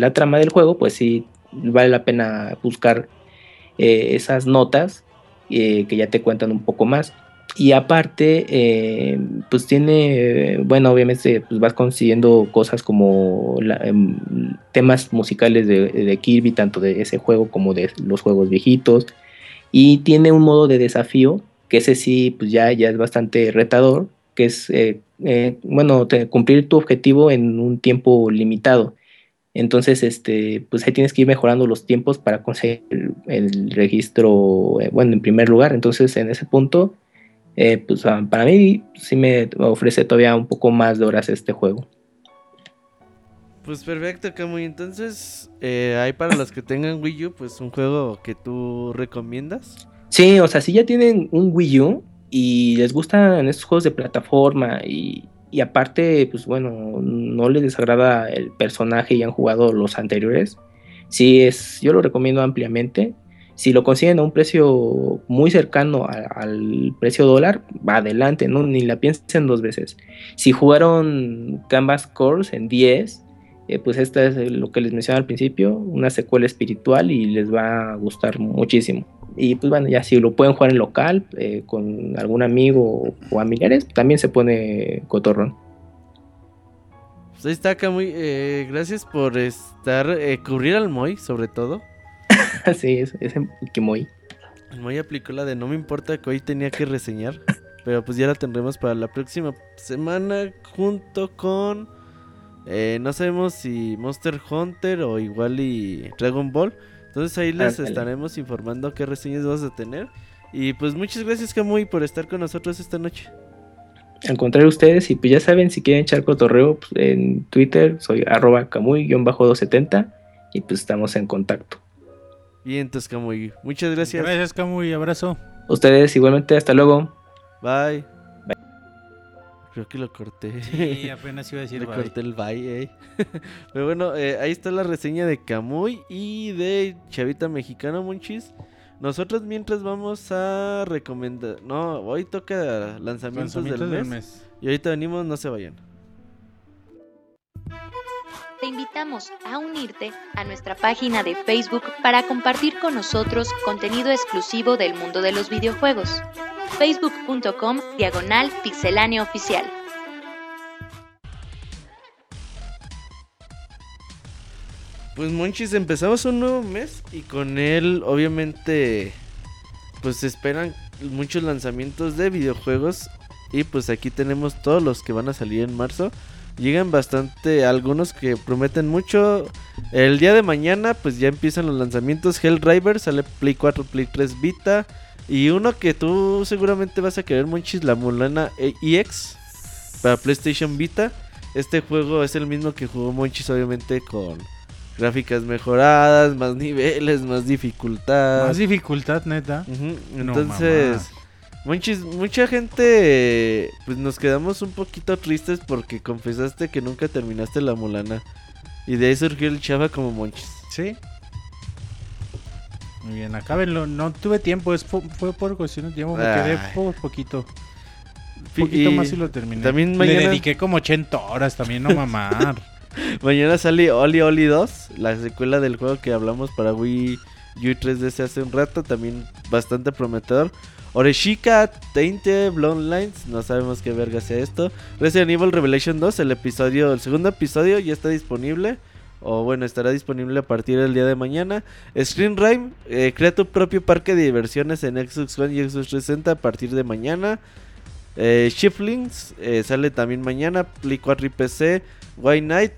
la, trama del juego, pues sí vale la pena buscar esas notas que ya te cuentan un poco más. Y aparte, eh, pues tiene, bueno, obviamente pues vas consiguiendo cosas como em, temas musicales de, Kirby, tanto de ese juego como de los juegos viejitos. Y tiene un modo de desafío, que ese sí, pues ya, ya es bastante retador, que es, eh, eh, bueno, cumplir tu objetivo en un tiempo limitado. Entonces, este, pues ahí tienes que ir mejorando los tiempos para conseguir el registro, bueno, en primer lugar. Entonces, en ese punto eh, pues ah, para mí sí me ofrece todavía un poco más de horas este juego. Pues perfecto, Camuy. Entonces, eh, hay para los que tengan Wii U, pues un juego que tú recomiendas. Sí, o sea, si ya tienen un Wii U y les gustan estos juegos de plataforma y, aparte, pues bueno, no les desagrada el personaje y han jugado los anteriores, sí es, yo lo recomiendo ampliamente. Si lo consiguen a un precio muy cercano al precio dólar, va adelante, ¿no? Ni la piensen dos veces. Si jugaron Canvas Course en 10, eh, pues esta es lo que les mencioné al principio, una secuela espiritual y les va a gustar muchísimo. Y pues bueno, ya si lo pueden jugar en local, eh, con algún amigo o familiares, también se pone cotorrón. Pues ahí está, Camuy. Eh, gracias por estar, cubrir al Moy, sobre todo. [LAUGHS] sí, es, es que muy. Muy aplicó la de no me importa que hoy tenía que reseñar. [LAUGHS] Pero pues ya la tendremos para la próxima semana junto con... Eh, no sabemos si Monster Hunter o igual y Dragon Ball. Entonces ahí les estaremos informando qué reseñas vas a tener. Y pues muchas gracias Camuy por estar con nosotros esta noche. Al contrario ustedes, y pues ya saben, si quieren echar cotorreo pues, en Twitter, soy arroba camuy-270 y pues estamos en contacto. Bien, entonces Camuy. Muchas gracias. Gracias, Camuy. Abrazo. Ustedes igualmente. Hasta luego. Bye. Creo que lo corté. Sí, [LAUGHS] apenas iba a decir Le corté el bye, eh. [LAUGHS] Pero bueno, eh, ahí está la reseña de Camuy y de Chavita Mexicano, Monchis. Nosotros mientras vamos a recomendar... No, hoy toca lanzamientos, del mes. Y ahorita venimos, no se vayan te invitamos a unirte a nuestra página de Facebook para compartir con nosotros contenido exclusivo del mundo de los videojuegos. facebook.com diagonal pixelánea oficial. Pues Monchis, empezamos un nuevo mes y con él obviamente pues se esperan muchos lanzamientos de videojuegos y pues aquí tenemos todos los que van a salir en marzo. Llegan bastante, algunos que prometen mucho. El día de mañana pues ya empiezan los lanzamientos. Driver sale Play 4, Play 3 Vita. Y uno que tú seguramente vas a querer, Monchis, la Mulana EX para PlayStation Vita. Este juego es el mismo que jugó Monchis, obviamente, con gráficas mejoradas, más niveles, más dificultad. Más dificultad, neta. Entonces, mucha gente, pues nos quedamos un poquito tristes porque confesaste que nunca terminaste la Mulana. Y de ahí surgió el Chava como Monchis. Sí. Muy bien, acábenlo. No tuve tiempo, es fue por cuestión de tiempo, me quedé por poquito. Un poquito más y lo terminé. También mañana... Le dediqué como 80 horas también, no mamar. [LAUGHS] mañana sale Oli Oli 2, la secuela del juego que hablamos para Wii U 3DS hace un rato, también bastante prometedor. Oreshika, Tainte, Lines, no sabemos qué verga sea esto. Resident Evil Revelation 2, el episodio, el segundo episodio ya está disponible o bueno, estará disponible a partir del día de mañana. Screen Rime, eh, crea tu propio parque de diversiones en Xbox One y Xbox 360 a partir de mañana. Eh, Shiftlings eh, sale también mañana, Play 4 y PC. White Night,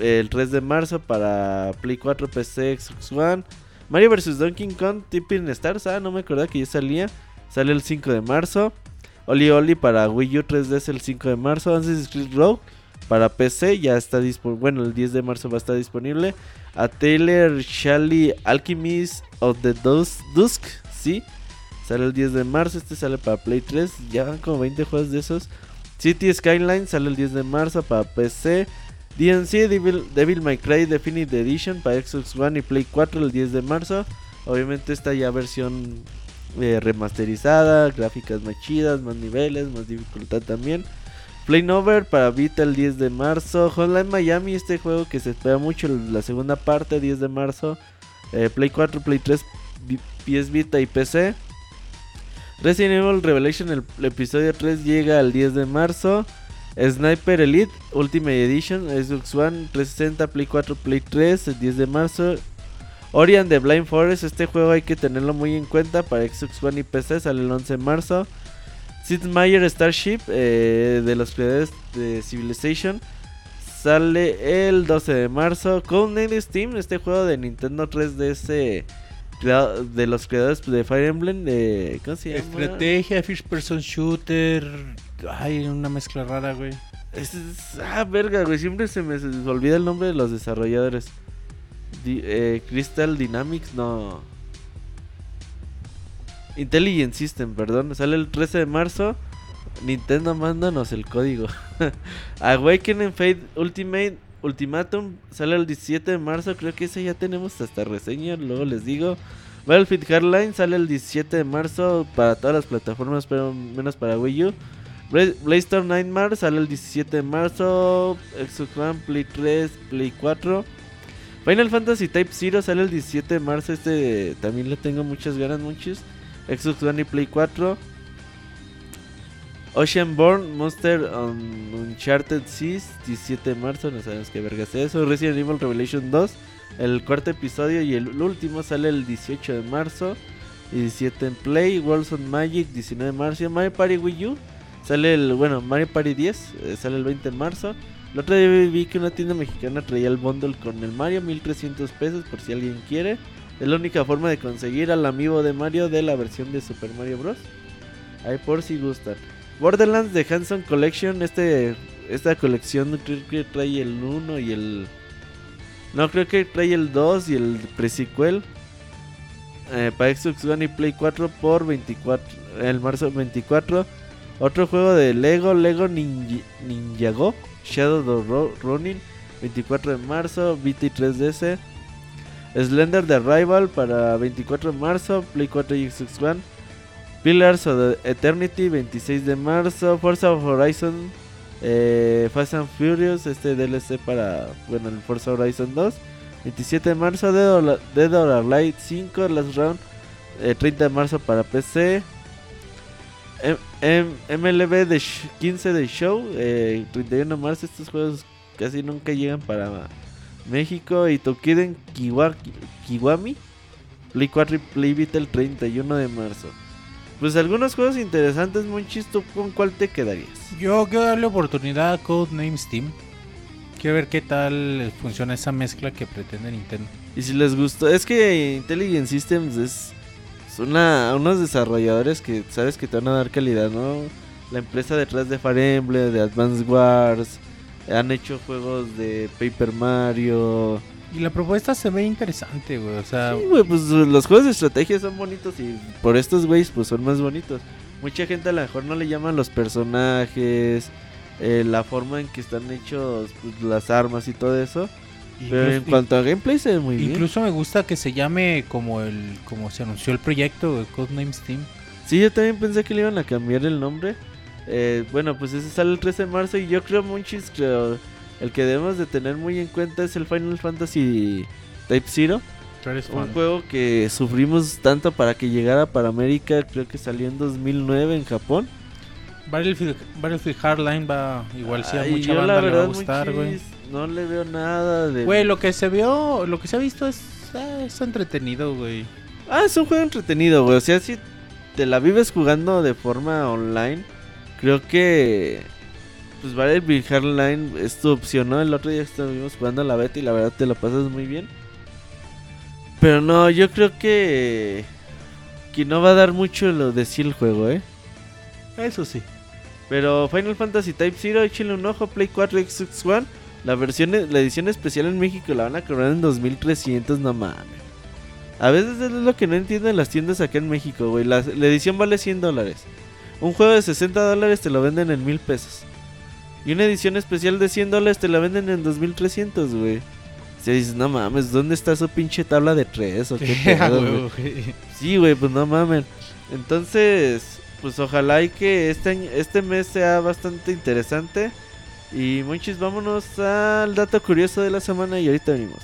el 3 de marzo para Play 4, PC, Xbox One. Mario vs. Donkey Kong, Tipping Stars, ah, no me acordaba que ya salía. Sale el 5 de marzo. Oli Oli para Wii U 3DS el 5 de marzo. Assassin's Creed Rogue para PC ya está disponible. Bueno, el 10 de marzo va a estar disponible. A Taylor Shally Alchemist of the Dusk, sí. Sale el 10 de marzo. Este sale para Play 3. Ya van como 20 juegos de esos. City Skyline sale el 10 de marzo para PC. DNC Devil, Devil May Cry Definitive Edition para Xbox One y Play 4 el 10 de marzo. Obviamente esta ya versión eh, remasterizada, gráficas más chidas, más niveles, más dificultad también. Play Over para Vita el 10 de marzo. Hotline Miami, este juego que se espera mucho, la segunda parte, 10 de marzo. Eh, Play 4, Play 3, Vi- PS Vita y PC. Resident Evil Revelation, el, el episodio 3 llega el 10 de marzo. Sniper Elite Ultimate Edition, Xbox One 360, Play 4, Play 3, el 10 de marzo. Ori and the Blind Forest, este juego hay que tenerlo muy en cuenta para Xbox One y PC, sale el 11 de marzo. Sid Meier Starship eh, de los creadores de Civilization sale el 12 de marzo. Codename Steam, este juego de Nintendo 3DS crea- de los creadores de Fire Emblem, de, ¿cómo se llama? Estrategia, First Person Shooter. Ay, una mezcla rara, güey. Es- es- ah, verga, güey. Siempre se me, se me olvida el nombre de los desarrolladores. Eh, Crystal Dynamics, no. Intelligent System, perdón. Sale el 13 de marzo. Nintendo, mándanos el código. [LAUGHS] Awakening Fate Ultimate Ultimatum sale el 17 de marzo. Creo que ese ya tenemos hasta reseña. Luego les digo. Battlefield Hardline sale el 17 de marzo para todas las plataformas, pero menos para Wii U. Bla- Blaster Nightmare sale el 17 de marzo. Xbox One, Play 3, Play 4. Final Fantasy Type 0 sale el 17 de marzo. Este también le tengo muchas ganas, muchos. Xbox One y Play 4. Oceanborn Monster on Uncharted Seas 17 de marzo. No sabemos qué verga es eso. Resident Evil Revelation 2. El cuarto episodio y el último sale el 18 de marzo. Y 17 en Play. Worlds on Magic 19 de marzo. Mario Party Wii U. Sale el, bueno, Mario Party 10, eh, sale el 20 de marzo. El otro día vi que una tienda mexicana traía el bundle con el Mario, 1300 pesos por si alguien quiere. Es la única forma de conseguir al amigo de Mario de la versión de Super Mario Bros. Ahí por si gustan. Borderlands de Hanson Collection, este esta colección creo que trae el 1 y el... No, creo que trae el 2 y el pre-sequel. Eh, para Xbox One y Play 4 por 24, el marzo 24. Otro juego de Lego, Lego Ninja, Ninjago, Shadow of Ro- Ronin, 24 de marzo, y 3DS. Slender The Rival para 24 de marzo, Play 4 y Xbox One. Pillars of the Eternity, 26 de marzo. Forza Horizon, eh, Fast and Furious, este DLC para, bueno, el Forza Horizon 2. 27 de marzo, Dead or, Dead or Alive 5, Last Round. eh, 30 de marzo para PC. MLB de sh- 15 de show, eh, 31 de marzo. Estos juegos casi nunca llegan para México. Y Tokiden Kiwa- Kiwami, Play 4 y Play Vita el 31 de marzo. Pues algunos juegos interesantes, Monchis, ¿tú con cuál te quedarías? Yo quiero darle oportunidad a Codename Steam. Quiero ver qué tal funciona esa mezcla que pretende Nintendo. Y si les gustó, es que Intelligent Systems es una, unos desarrolladores que sabes que te van a dar calidad, ¿no? La empresa detrás de Fire Emblem, de Advance Wars, han hecho juegos de Paper Mario. Y la propuesta se ve interesante, güey. O sea, Sí, güey, pues los juegos de estrategia son bonitos y por estos güeyes pues son más bonitos. Mucha gente a lo mejor no le llaman los personajes, eh, la forma en que están hechos pues, las armas y todo eso. Pero en cuanto a gameplay se ve muy bien. incluso me gusta que se llame como el como se anunció el proyecto de Codename Steam. Sí, yo también pensé que le iban a cambiar el nombre. Eh, bueno, pues ese sale el 13 de marzo y yo creo, Monchis, creo el que debemos de tener muy en cuenta es el Final Fantasy Type Zero. Un juego que sufrimos tanto para que llegara para América, creo que salió en 2009 en Japón. Battlefield, Battlefield Hardline va igual sí a mucha yo banda la le va a verdad, gustar, güey. No le veo nada de... Güey, lo que se vio, lo que se ha visto es, eh, es entretenido, güey. Ah, es un juego entretenido, güey. O sea, si te la vives jugando de forma online, creo que... Pues vale, Hardline es tu opción, ¿no? El otro día estuvimos jugando a la beta y la verdad te lo pasas muy bien. Pero no, yo creo que... Que no va a dar mucho lo de sí el juego, ¿eh? Eso sí. Pero Final Fantasy Type Zero, échenle un ojo, Play 4, Xbox One. La versión, la edición especial en México la van a cobrar en 2300, no mames. A veces es lo que no entienden las tiendas acá en México, güey. La, la edición vale 100 dólares. Un juego de 60 dólares te lo venden en 1000 pesos. Y una edición especial de 100 dólares te la venden en 2300, güey. Se dices, no mames, ¿dónde está su pinche tabla de 3 o qué [LAUGHS] Ah, pedo, güey? güey. Sí, güey, pues no mames. Entonces, pues ojalá y que este, año- este mes sea bastante interesante. Y monchis, vámonos al dato curioso de la semana y ahorita venimos.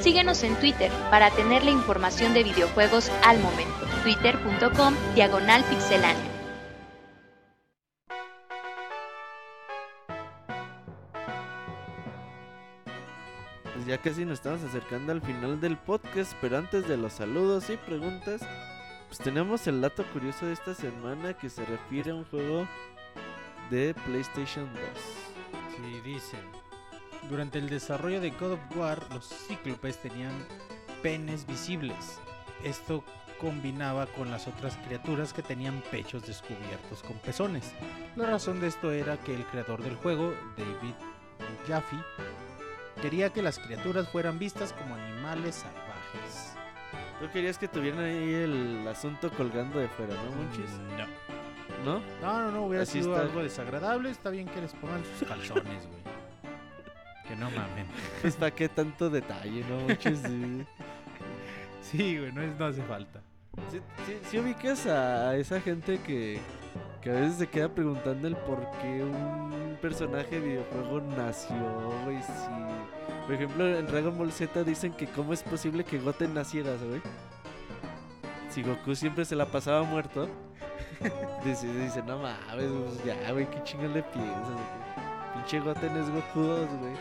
Síguenos en Twitter para tener la información de videojuegos al momento. Twitter.com Diagonal Pixelánea. Pues ya casi nos estamos acercando al final del podcast, pero antes de los saludos y preguntas, pues tenemos el dato curioso de esta semana que se refiere a un juego de PlayStation 2. Sí, dicen. Durante el desarrollo de God of War, los cíclopes tenían penes visibles. Esto combinaba con las otras criaturas que tenían pechos descubiertos con pezones. La razón de esto era que el creador del juego, David Jaffe, quería que las criaturas fueran vistas como animales salvajes. Tú querías que tuvieran ahí el asunto colgando de fuera, ¿no, monchis? Mm, ¿No? No, no, no, hubiera Así sido está. algo desagradable. Está bien que les pongan sus calzones, güey. Que no mamen. Pues para qué tanto detalle, ¿no? Sí. [LAUGHS] Sí, güey, no, es- no hace falta. Sí, sí- sí ubicas a, esa gente que, que a veces se queda preguntando el por qué un personaje de videojuego nació, güey. Si, por ejemplo, en Dragon Ball Z dicen que cómo es posible que Goten naciera, güey. Si Goku siempre se la pasaba muerto, [LAUGHS] dice, dice no mames, pues ya, güey, qué chingón le piensas, güey? Pinche Goten es Goku 2, güey.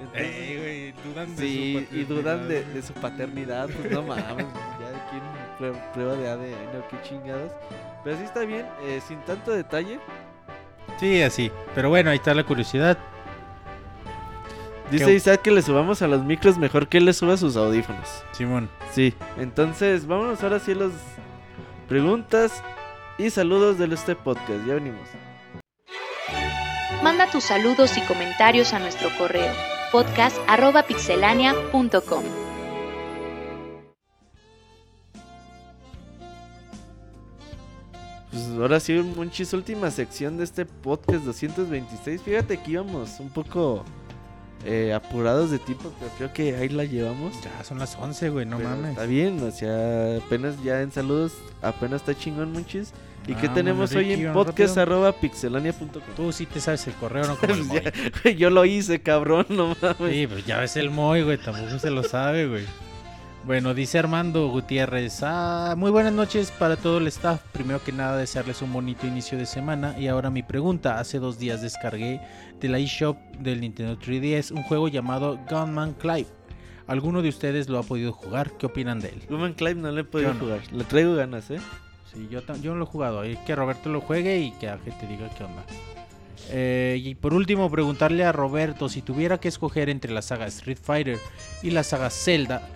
Entonces- güey, dudan Sí, y dudan de, de su paternidad, pues no mames, ya quieren prue- prueba de ADN o qué chingados. Pero sí está bien, eh, sin tanto detalle. Sí, así. Pero bueno, ahí está la curiosidad. Dice Qué- Isaac que le subamos a los micros mejor que él le suba sus audífonos. Simón. Sí, entonces vámonos ahora sí a las preguntas y saludos de este podcast. Ya venimos. Manda tus saludos y comentarios a nuestro correo podcast.pixelania.com. Pues ahora sí, Monchis, última sección de este podcast 226. Fíjate que íbamos un poco eh, apurados de tiempo, pero creo que ahí la llevamos. Ya son las 11, güey, no Pero mames. Está bien, o sea, apenas ya en saludos, apenas está chingón, Monchis. ¿Y qué Ah, tenemos bueno, hoy en vamos podcast rápido. arroba pixelania.com? Tú sí te sabes el correo, no [LAUGHS] como el Moy. Yo lo hice, cabrón, no mames. Sí, pues ya ves el Moy, güey, tampoco se lo sabe, güey. Bueno, dice Armando Gutiérrez, ah, muy buenas noches para todo el staff. Primero que nada, desearles un bonito inicio de semana. Y ahora mi pregunta, hace dos días descargué de la eShop del Nintendo 3DS un juego llamado Gunman Clive. ¿Alguno de ustedes lo ha podido jugar? ¿Qué opinan de él? Human Clive no le he podido no. jugar. Le traigo ganas, ¿eh? Sí, yo, yo no lo he jugado. Hay que Roberto lo juegue y que a te diga qué onda. Eh, y por último, preguntarle a Roberto si tuviera que escoger entre la saga Street Fighter y la saga Zelda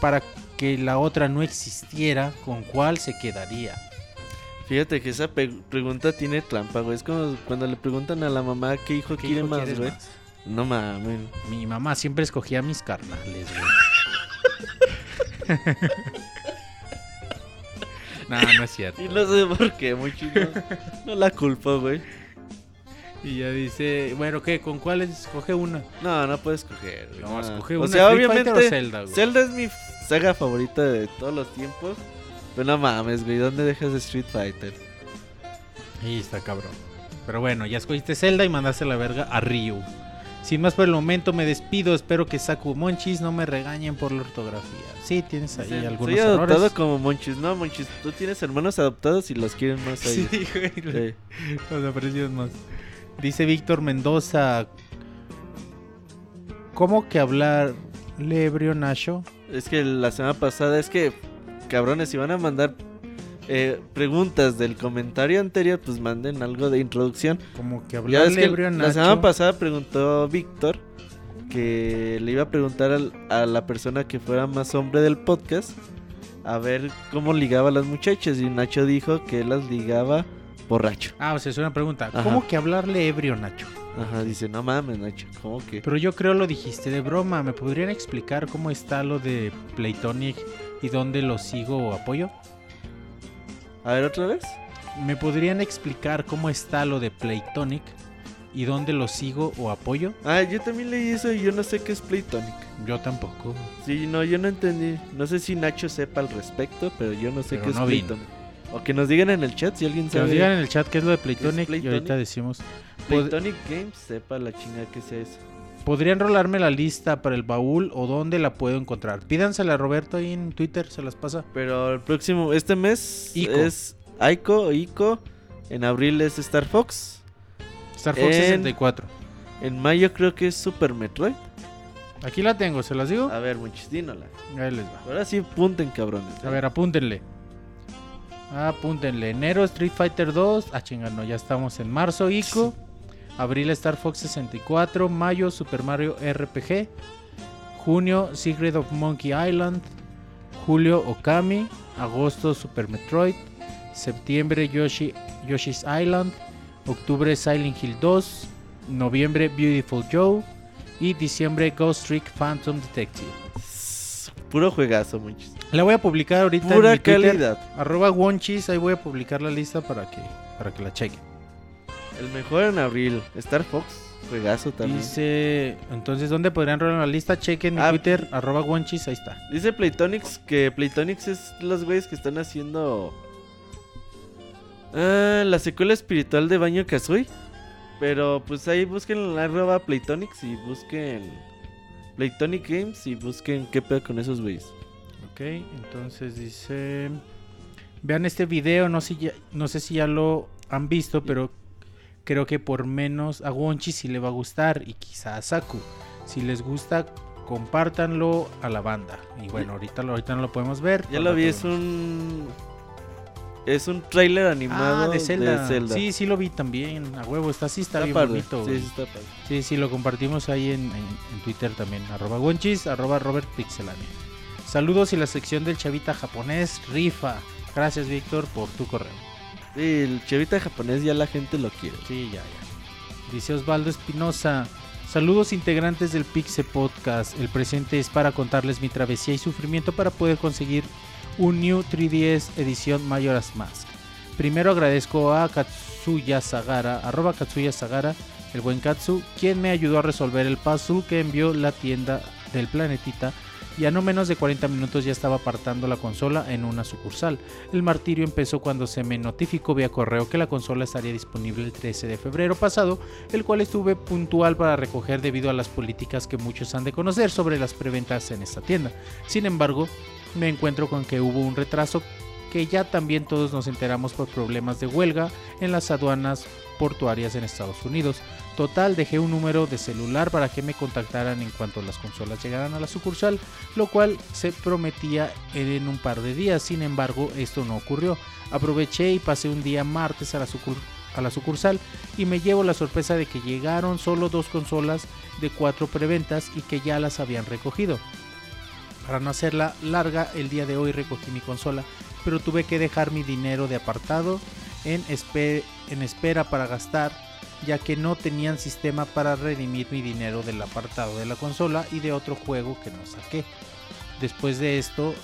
para que la otra no existiera, ¿con cuál se quedaría? Fíjate que esa pregunta tiene trampa, güey. Es como cuando le preguntan a la mamá qué hijo ¿Qué quiere hijo más, güey. más? No mames. Mi mamá siempre escogía a mis carnales, güey. [LAUGHS] no, no es cierto. Y no sé por qué, muy chido. No la culpo, güey. Y ya dice, bueno, ¿qué? ¿Con cuál escoge una? No, no puedes escoger, güey. No, escoge O una sea, Street Fighter obviamente, o Zelda, güey. Zelda es mi saga favorita de todos los tiempos. Pero no mames, güey. ¿Dónde dejas de Street Fighter? Y está cabrón. Pero bueno, ya escogiste Zelda y mandaste la verga a Ryu. Sin más por el momento me despido. Espero que Saku Monchis no me regañen por la ortografía. Sí, tienes ahí Soy- algunos Soy adoptado errores. como Monchis. No, Monchis, tú tienes hermanos adoptados y los quieren más ahí. Sí, güey. Sí. Los aprecias más. Dice Víctor Mendoza. ¿Cómo que hablar lebrio, Nacho? Es que la semana pasada es que, cabrones, si van a mandar eh, preguntas del comentario anterior, pues manden algo de introducción. Como que Nacho. la semana pasada preguntó Víctor que le iba a preguntar al- a la persona que fuera más hombre del podcast a ver cómo ligaba a las muchachas y Nacho dijo que él las ligaba borracho. Ah, o sea, es una pregunta. Ajá. ¿Cómo que hablarle ebrio, Nacho? Ajá, dice, no mames, Nacho, ¿cómo que? Pero yo creo lo dijiste de broma. ¿Me podrían explicar cómo está lo de Playtonic y dónde lo sigo o apoyo? A ver, otra vez. ¿Me podrían explicar cómo está lo de Playtonic y dónde lo sigo o apoyo? Ah, yo también leí eso y yo no sé qué es Playtonic. Yo tampoco. Sí, no, yo no entendí. No sé si Nacho sepa al respecto, pero yo no sé Pero qué es no. Playtonic. O que nos digan en el chat si alguien Que sabe. nos digan en el chat qué es lo de Playtonic, y Playtonic? ahorita decimos. Pod- Playtonic Games, sepa la chinga que es eso. ¿Podrían rolarme la lista para el baúl o dónde la puedo encontrar? Pídansela a Roberto ahí en Twitter, se las pasa. Pero el próximo, este mes Ico. es Ico Ico. En abril es Star Fox. Star Fox En- 64. En mayo creo que es Super Metroid. Aquí la tengo, ¿se las digo? A ver, muchis, dínola. Ahí les va. Ahora sí punten, cabrones. ¿eh? A ver, apúntenle. Apúntenle. Enero Street Fighter 2. Ah, chinga, no, ya estamos en marzo, Ico. Abril Star Fox 64. Mayo Super Mario RPG. Junio Secret of Monkey Island. Julio Okami. Agosto Super Metroid. Septiembre Yoshi, Yoshi's Island. Octubre Silent Hill 2. Noviembre Beautiful Joe. Y diciembre Ghost Trick Phantom Detective. Puro juegazo, muchis. La voy a publicar ahorita en Pura mi Twitter. calidad. Arroba Wonchis, ahí voy a publicar la lista para que, para que la chequen. El mejor en abril. Star Fox, juegazo también. Dice, Dice, entonces, ¿dónde podrían rolar la lista? Chequen mi Ah, Twitter, arroba Wonchis, ahí está. Playtonics que Playtonics es los güeyes que están haciendo ah, la secuela espiritual de Baño Kazooie. Pero pues ahí busquen la arroba Playtonics y busquen Playtonic Games y busquen qué pedo con esos güeyes. Ok, entonces dice, vean este video, no sé, ya- no sé si ya lo han visto, pero creo que por menos a Wonchis sí le va a gustar y quizá a Saku. Si les gusta, compártanlo a la banda. Y bueno, ahorita, ahorita no lo podemos ver. Ya lo vi, es un es un trailer animado Ah, de Zelda. Zelda. Sí, sí lo vi también. A huevo, está así, está, Está bien padre. bonito. Sí, está padre. Sí, sí, lo compartimos ahí en, en- en Twitter también. Arroba Wonchis, arroba Robert Pixelania. Saludos y la sección del chavita japonés rifa. Gracias, Víctor, por tu correo. Sí, el chavita japonés ya la gente lo quiere. Sí, ya, ya. Dice Osvaldo Espinosa. Saludos integrantes del Pixe Podcast. El presente es para contarles mi travesía y sufrimiento para poder conseguir un New 3DS edición Majora's Mask. Primero agradezco a Katsuya Sagara, arroba Katsuya Sagara, el buen Katsu, quien me ayudó a resolver el puzzle que envió la tienda del planetita y a no menos de 40 minutos ya estaba apartando la consola en una sucursal. El martirio empezó cuando se me notificó vía correo que la consola estaría disponible el 13 de febrero pasado, el cual estuve puntual para recoger debido a las políticas que muchos han de conocer sobre las preventas en esta tienda. Sin embargo, me encuentro con que hubo un retraso que ya también todos nos enteramos por problemas de huelga en las aduanas portuarias en Estados Unidos. Total, dejé un número de celular para que me contactaran en cuanto las consolas llegaran a la sucursal, lo cual se prometía en un par de días. Sin embargo, esto no ocurrió. Aproveché y pasé un día martes a la, sucursal y me llevo la sorpresa de que llegaron solo dos consolas de cuatro preventas y que ya las habían recogido. Para no hacerla larga, el día de hoy recogí mi consola, pero tuve que dejar mi dinero de apartado en espera para gastar, ya que no tenían sistema para redimir mi dinero del apartado de la consola y de otro juego que no saqué. Después de esto,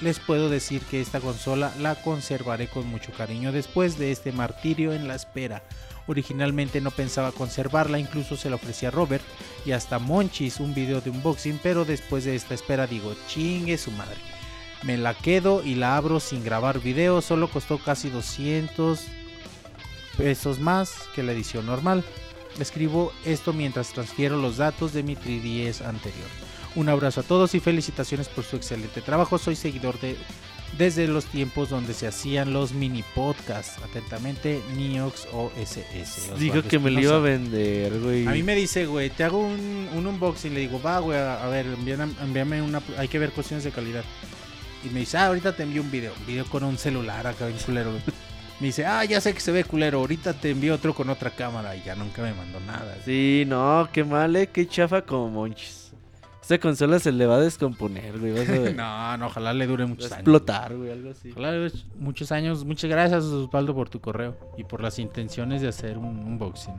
les puedo decir que esta consola la conservaré con mucho cariño después de este martirio en la espera. Originalmente no pensaba conservarla, incluso se la ofrecí a Robert y hasta Monchis un video de unboxing, pero después de esta espera digo, chingue su madre. Me la quedo y la abro sin grabar video, solo costó casi 200 pesos más que la edición normal. Escribo esto mientras transfiero los datos de mi 3DS anterior. Un abrazo a todos y felicitaciones por su excelente trabajo. Soy seguidor de desde los tiempos donde se hacían los mini podcasts. Atentamente, Niox OSS. Dijo que me lo iba a vender, güey. A mí me dice, güey, te hago un, un unboxing. Le digo, va, güey, a, a ver, envíame, envíame una. Hay que ver cuestiones de calidad. Y me dice, ah, ahorita te envío un video. Un video con un celular acá, bien culero, güey. Me dice, ah, ya sé que se ve culero. Ahorita te envío otro con otra cámara. Y ya nunca me mandó nada. Sí, no, qué mal, eh, qué chafa como monchis. Esta consola se le va a descomponer, güey. Vas a [LAUGHS] ver. No, no, ojalá le dure Va a muchos años. explotar, güey, algo así. Ojalá le dure muchos años. Muchas gracias, Osvaldo, por tu correo. Y por las intenciones de hacer un unboxing.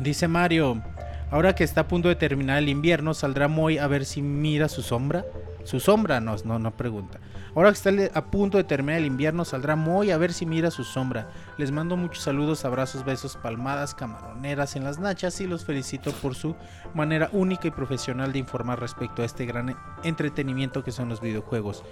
Dice Mario, ahora que está a punto de terminar el invierno, ¿saldrá Moy a ver si mira su sombra? Su sombra, no, no, no pregunta. Ahora que está a punto de terminar el invierno, saldrá Moy a ver si mira su sombra. Les mando muchos saludos, abrazos, besos, palmadas, camaroneras en las nachas y los felicito por su manera única y profesional de informar respecto a este gran entretenimiento que son los videojuegos.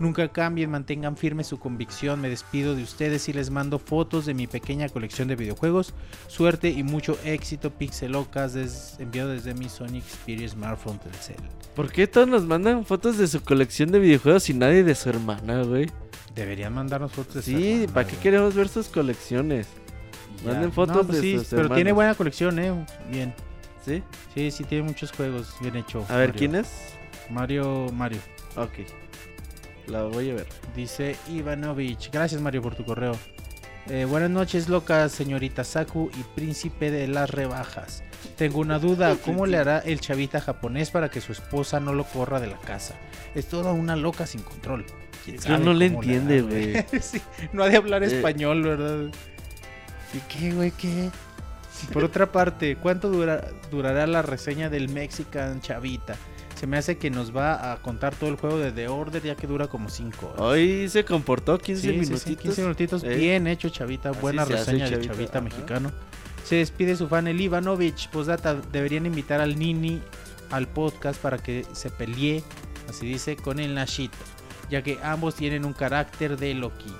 Nunca cambien, mantengan firme su convicción. Me despido de ustedes y les mando fotos de mi pequeña colección de videojuegos. Suerte y mucho éxito, Pixelocas, des- enviado desde mi Sony Xperia Smartphone Telcel. ¿Por qué todos nos mandan fotos de su colección de videojuegos y nadie de su hermana, güey? Deberían mandarnos fotos de su Sí, hermana, ¿para qué güey. queremos ver sus colecciones? Ya. Manden fotos No, pues de sí, sus Pero tiene buena colección, eh. Bien. ¿Sí? Sí, sí, tiene muchos juegos. Bien hecho. A ver, Mario. ¿quién es? Mario, Mario. Ok. La voy a ver. Dice Ivanovich. Gracias, Mario, por tu correo. Eh, buenas noches, locas, señorita Saku y príncipe de las rebajas. Tengo una duda, ¿cómo le hará el chavita japonés para que su esposa no lo corra de la casa? Es toda una loca sin control. ¿Quién Que sabe no le entiende, güey. [LAUGHS] Sí, no ha de hablar Eh. español, ¿verdad? ¿Y qué, güey? ¿Qué? Por otra parte, ¿cuánto dura- durará la reseña del Mexican Chavita? Se me hace que nos va a contar todo el juego de The Order, ya que dura como 5 horas. Hoy se comportó 15 Sí, minutitos. 15 minutitos. Eh. Bien hecho, Chavita. Así Buena hace, reseña de Chavita, ajá. mexicano. Se despide su fan el Ivanovich. Posdata, deberían invitar al Nini al podcast para que se pelee, así dice, con el Nashito, ya que ambos tienen un carácter de loquillas.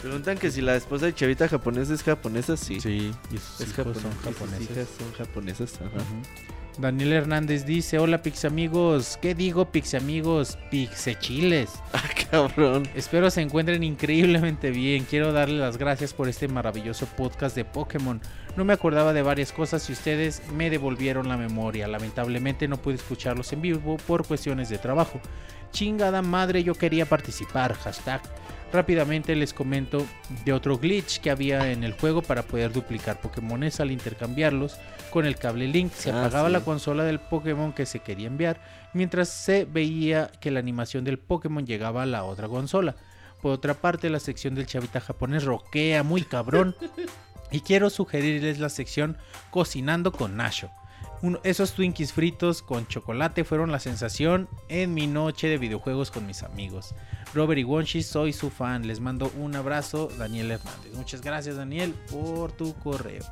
Preguntan que si la esposa de Chavita japonesa es japonesa, sí. Sí, y sus Es hijos japonesa. son hijas son japonesas, ajá. Daniel Hernández dice, hola Pixamigos, ¿qué digo Pixamigos? Pixechiles. [LAUGHS] Ah, cabrón. Espero se encuentren increíblemente bien. Quiero darle las gracias por este maravilloso podcast de Pokémon. No me acordaba de varias cosas y ustedes me devolvieron la memoria. Lamentablemente no pude escucharlos en vivo por cuestiones de trabajo. Chingada madre, yo quería participar. Hashtag. Rápidamente les comento de otro glitch que había en el juego para poder duplicar Pokémones al intercambiarlos con el cable Link. Se Ah, apagaba sí. la consola del Pokémon que se quería enviar mientras se veía que la animación del Pokémon llegaba a la otra consola. Por otra parte, la sección del chavita japonés roquea muy cabrón. [LAUGHS] y quiero sugerirles la sección Cocinando con Nacho. Uno- esos Twinkies fritos con chocolate fueron la sensación en mi noche de videojuegos con mis amigos. Robert y Wonshi, soy su fan. Les mando un abrazo, Daniel Hernández. Muchas gracias, Daniel, por tu correo.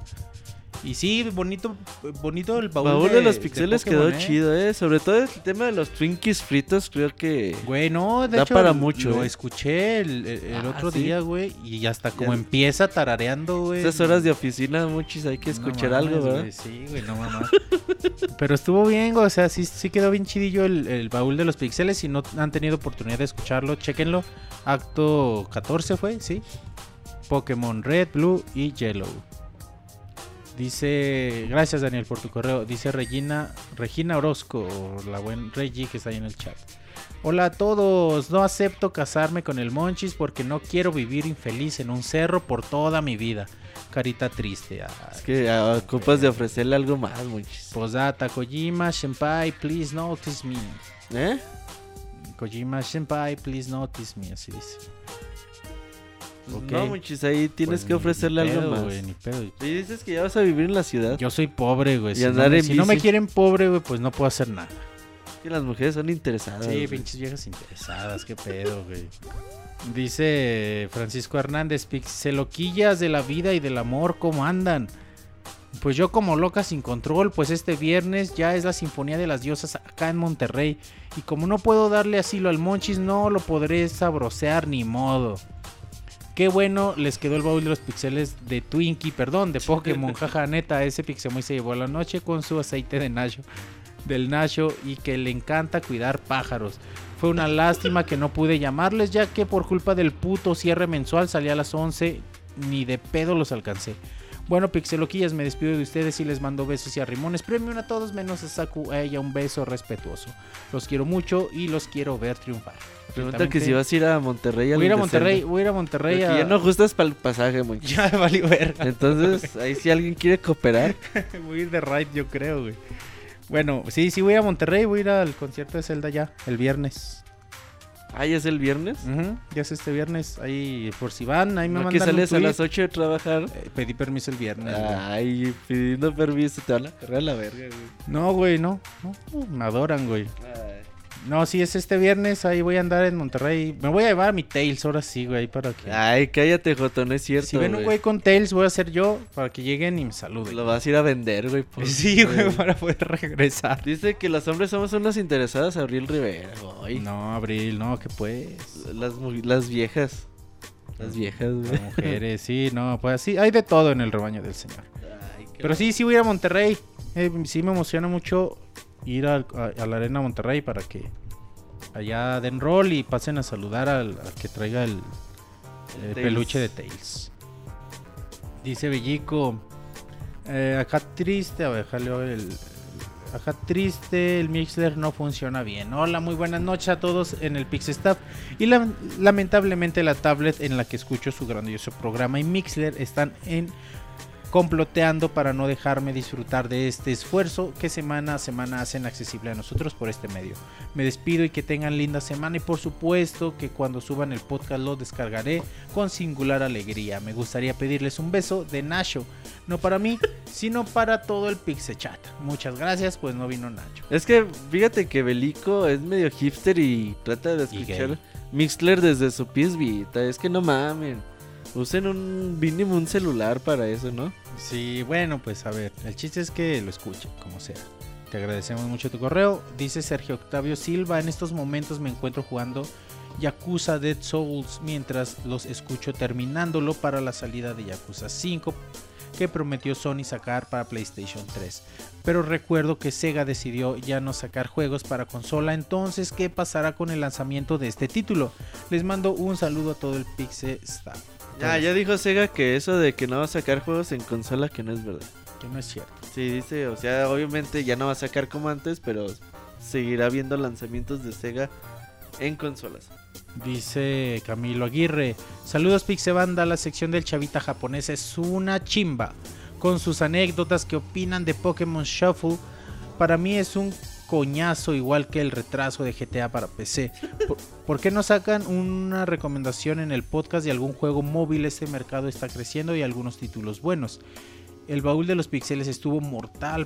Y sí, bonito, bonito el baúl, Baúl de, los pixeles Pokémon, quedó ¿eh? chido, eh. Sobre todo el tema de los Twinkies fritos, creo que. Güey, no, de Da hecho, para mucho, Lo eh. escuché el, el- el Ah, otro ¿sí? día, güey, y hasta como Ya- empieza tarareando, güey. Esas horas de oficina, muchis, hay que No escuchar mames, algo, ¿verdad? güey, Sí, güey, no mamá. [LAUGHS] Pero estuvo bien, güey, o sea, sí, sí quedó bien chidillo el, el baúl de los pixeles. Si no han tenido oportunidad de escucharlo, chéquenlo. Acto 14 fue, sí. Pokémon Red, Blue y Yellow. Dice, gracias Daniel por tu correo. Dice Regina, Regina Orozco, o la buen Regi que está ahí en el chat. Hola a todos, no acepto casarme con el Monchis porque no quiero vivir infeliz en un cerro por toda mi vida. Carita triste. Ay, Es que ah, ocupas de ofrecerle algo más, muchis. Posdata, Kojima Senpai, please notice me. ¿Eh? Kojima Senpai, please notice me, así dice. Ok. No, muchis, ahí tienes Pues que ofrecerle algo más. güey, ni pedo. Y dices que ya vas a vivir en la ciudad. Yo soy pobre, güey. Y Si, no andar me, en si no me quieren pobre, güey, pues no puedo hacer nada. Que las mujeres son interesadas. Sí, pinches viejas interesadas, qué pedo, güey. Dice Francisco Hernández, pixeloquillas de la vida y del amor, ¿cómo andan? Pues yo como loca sin control, pues este viernes ya es la Sinfonía de las Diosas acá en Monterrey. Y como no puedo darle asilo al Monchis, no lo podré sabrosear ni modo. Qué bueno les quedó el baúl de los pixeles de Twinkie, perdón, de Pokémon. [LAUGHS] Jaja, neta, ese Pixemoy se llevó a la noche con su aceite de Nacho, del Nacho y que le encanta cuidar pájaros. Fue una lástima que no pude llamarles ya que por culpa del puto cierre mensual salía a las 11, ni de pedo los alcancé. Bueno, Pixeloquillas, me despido de ustedes y les mando besos y arrimones. Premio a todos menos a Saku, a ella un beso respetuoso. Los quiero mucho y los quiero ver triunfar. Pregunta que si vas a ir a Monterrey Voy a ir a Monterrey, voy a ir a Monterrey a... ya no ajustas para el pasaje, mucho. [LAUGHS] Ya valió verga. Entonces, ahí si alguien quiere cooperar, [LAUGHS] Voy a ir de ride, yo creo, güey. Bueno, sí, sí voy a Monterrey, voy a ir al concierto de Zelda ya, el viernes. Ah, ya es el viernes. Ujú, Ya es este viernes, ahí por si van, ahí me No que mandan un sales a las 8 de trabajar. Eh, pedí permiso el viernes. güey. Ay, pidiendo permiso, te van a la verga, güey. No, güey, no, no, me adoran, güey. Ay. No, sí, es este viernes, ahí voy a andar en Monterrey. Me voy a llevar a mi Tails ahora sí, güey, para que... Ay, cállate, Joto, no es cierto. si ven un güey con Tails, voy a ser yo para que lleguen y me saluden. Lo vas a ir a vender, güey. por- [LAUGHS] Sí, güey, para poder regresar. Dice que los hombres somos unos interesados a Abril Rivera, güey. No, Abril, no, que pues... Las, las viejas. Las viejas, güey. Las [LAUGHS] mujeres, sí, no, pues sí, hay de todo en el rebaño del Señor. Ay, qué Pero sí, sí voy a ir a Monterrey. Eh, sí me emociona mucho ir al- a, a la arena Monterrey para que allá den rol y pasen a saludar al, al que traiga el, peluche de Tails. Dice Bellico, eh, acá triste, a ver, jaleo el... Acá triste, el Mixler no funciona bien. Hola, muy buenas noches a todos en el Pixestaff. Y la- lamentablemente la tablet en la que escucho su grandioso programa y Mixler están en comploteando para no dejarme disfrutar de este esfuerzo que semana a semana hacen accesible a nosotros por este medio. Me despido y que tengan linda semana y por supuesto que cuando suban el podcast lo descargaré con singular alegría. Me gustaría pedirles un beso de Nacho, no para mí, sino para todo el Pixechat. Muchas gracias, pues no vino Nacho. Es que fíjate que Belico es medio hipster y trata de escuchar. Mixler desde su Vita. Es que no mamen. Usen un mínimo un celular para eso, ¿no? Sí, bueno, pues a ver, el chiste es que lo escuchen, como sea. Te agradecemos mucho tu correo. Dice Sergio Octavio Silva, en estos momentos me encuentro jugando Yakuza Dead Souls mientras los escucho terminándolo para la salida de Yakuza 5 que prometió Sony sacar para PlayStation 3. Pero recuerdo que Sega decidió ya no sacar juegos para consola, entonces ¿qué pasará con el lanzamiento de este título? Les mando un saludo a todo el Pixel Staff. Ya, ya dijo Sega que eso de que no va a sacar juegos en consola que no es verdad. Que no es cierto. Sí, dice, o sea, obviamente ya no va a sacar como antes, pero seguirá habiendo lanzamientos de Sega en consolas. Dice Camilo Aguirre. Saludos Pixebanda, la sección del chavita japonés es una chimba. Con sus anécdotas que opinan de Pokémon Shuffle. Para mí es un coñazo igual que el retraso de GTA para PC. ¿Por, qué no sacan una recomendación en el podcast de algún juego móvil? Este mercado está creciendo y algunos títulos buenos. El baúl de los pixeles estuvo mortal.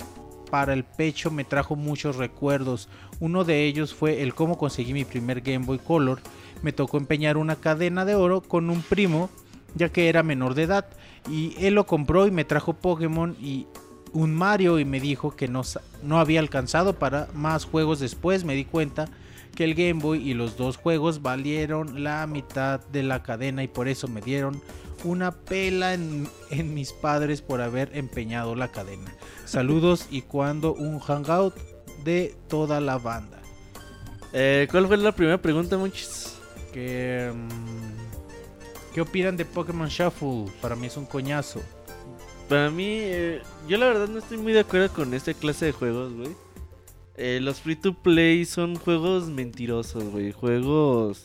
Para el pecho me trajo muchos recuerdos. Uno de ellos fue el cómo conseguí mi primer Game Boy Color. Me tocó empeñar una cadena de oro con un primo, ya que era menor de edad. Y él lo compró y me trajo Pokémon y un Mario y me dijo que no, no había alcanzado para más juegos después. Me di cuenta que el Game Boy y los dos juegos valieron la mitad de la cadena y por eso me dieron una pela en, en mis padres por haber empeñado la cadena. Saludos y cuando un hangout de toda la banda. Eh, ¿Cuál fue la primera pregunta, muchis? Que, mm, ¿Qué opinan de Pokémon Shuffle? Para mí es un coñazo. Para mí, eh, yo la verdad no estoy muy de acuerdo con esta clase de juegos, güey. Eh, los free to play son juegos mentirosos, güey. Juegos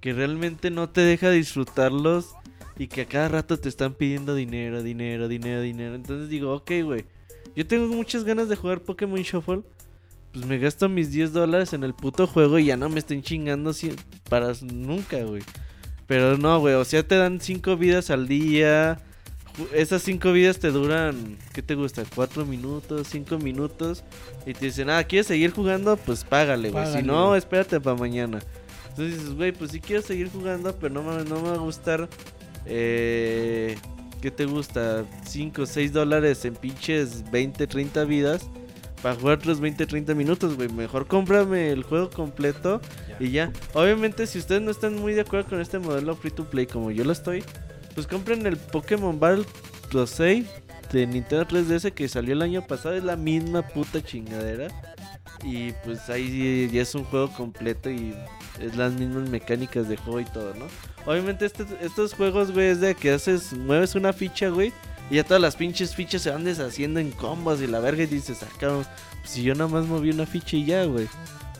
que realmente no te deja disfrutarlos y que a cada rato te están pidiendo dinero, dinero, dinero, dinero. Entonces digo, ok, güey. Yo tengo muchas ganas de jugar Pokémon Shuffle. Pues me gasto mis 10 dólares en el puto juego y ya no me estén chingando para nunca, güey. Pero no, güey. O sea, te dan 5 vidas al día. Esas 5 vidas te duran, ¿qué te gusta? 4 minutos, 5 minutos. Y te dicen, ah, ¿quieres seguir jugando? Pues págale, güey. Si no, espérate para mañana. Entonces dices, güey, pues sí quiero seguir jugando, pero no me, no me va a gustar. Eh, ¿Qué te gusta? 5, 6 dólares en pinches 20, 30 vidas. Para jugar otros 20, 30 minutos, güey. Mejor cómprame el juego completo y ya. Obviamente, si ustedes no están muy de acuerdo con este modelo free to play como yo lo estoy, pues compren el Pokémon Battle Rosé de Nintendo 3DS que salió el año pasado. Es la misma puta chingadera. Y pues ahí ya es un juego completo y es las mismas mecánicas de juego y todo, ¿no? Obviamente este- estos juegos, güey, es de que haces, mueves una ficha, güey, y ya todas las pinches fichas se van deshaciendo en combos y la verga y dices, ah, cabrón, pues si yo nada más moví una ficha y ya, güey.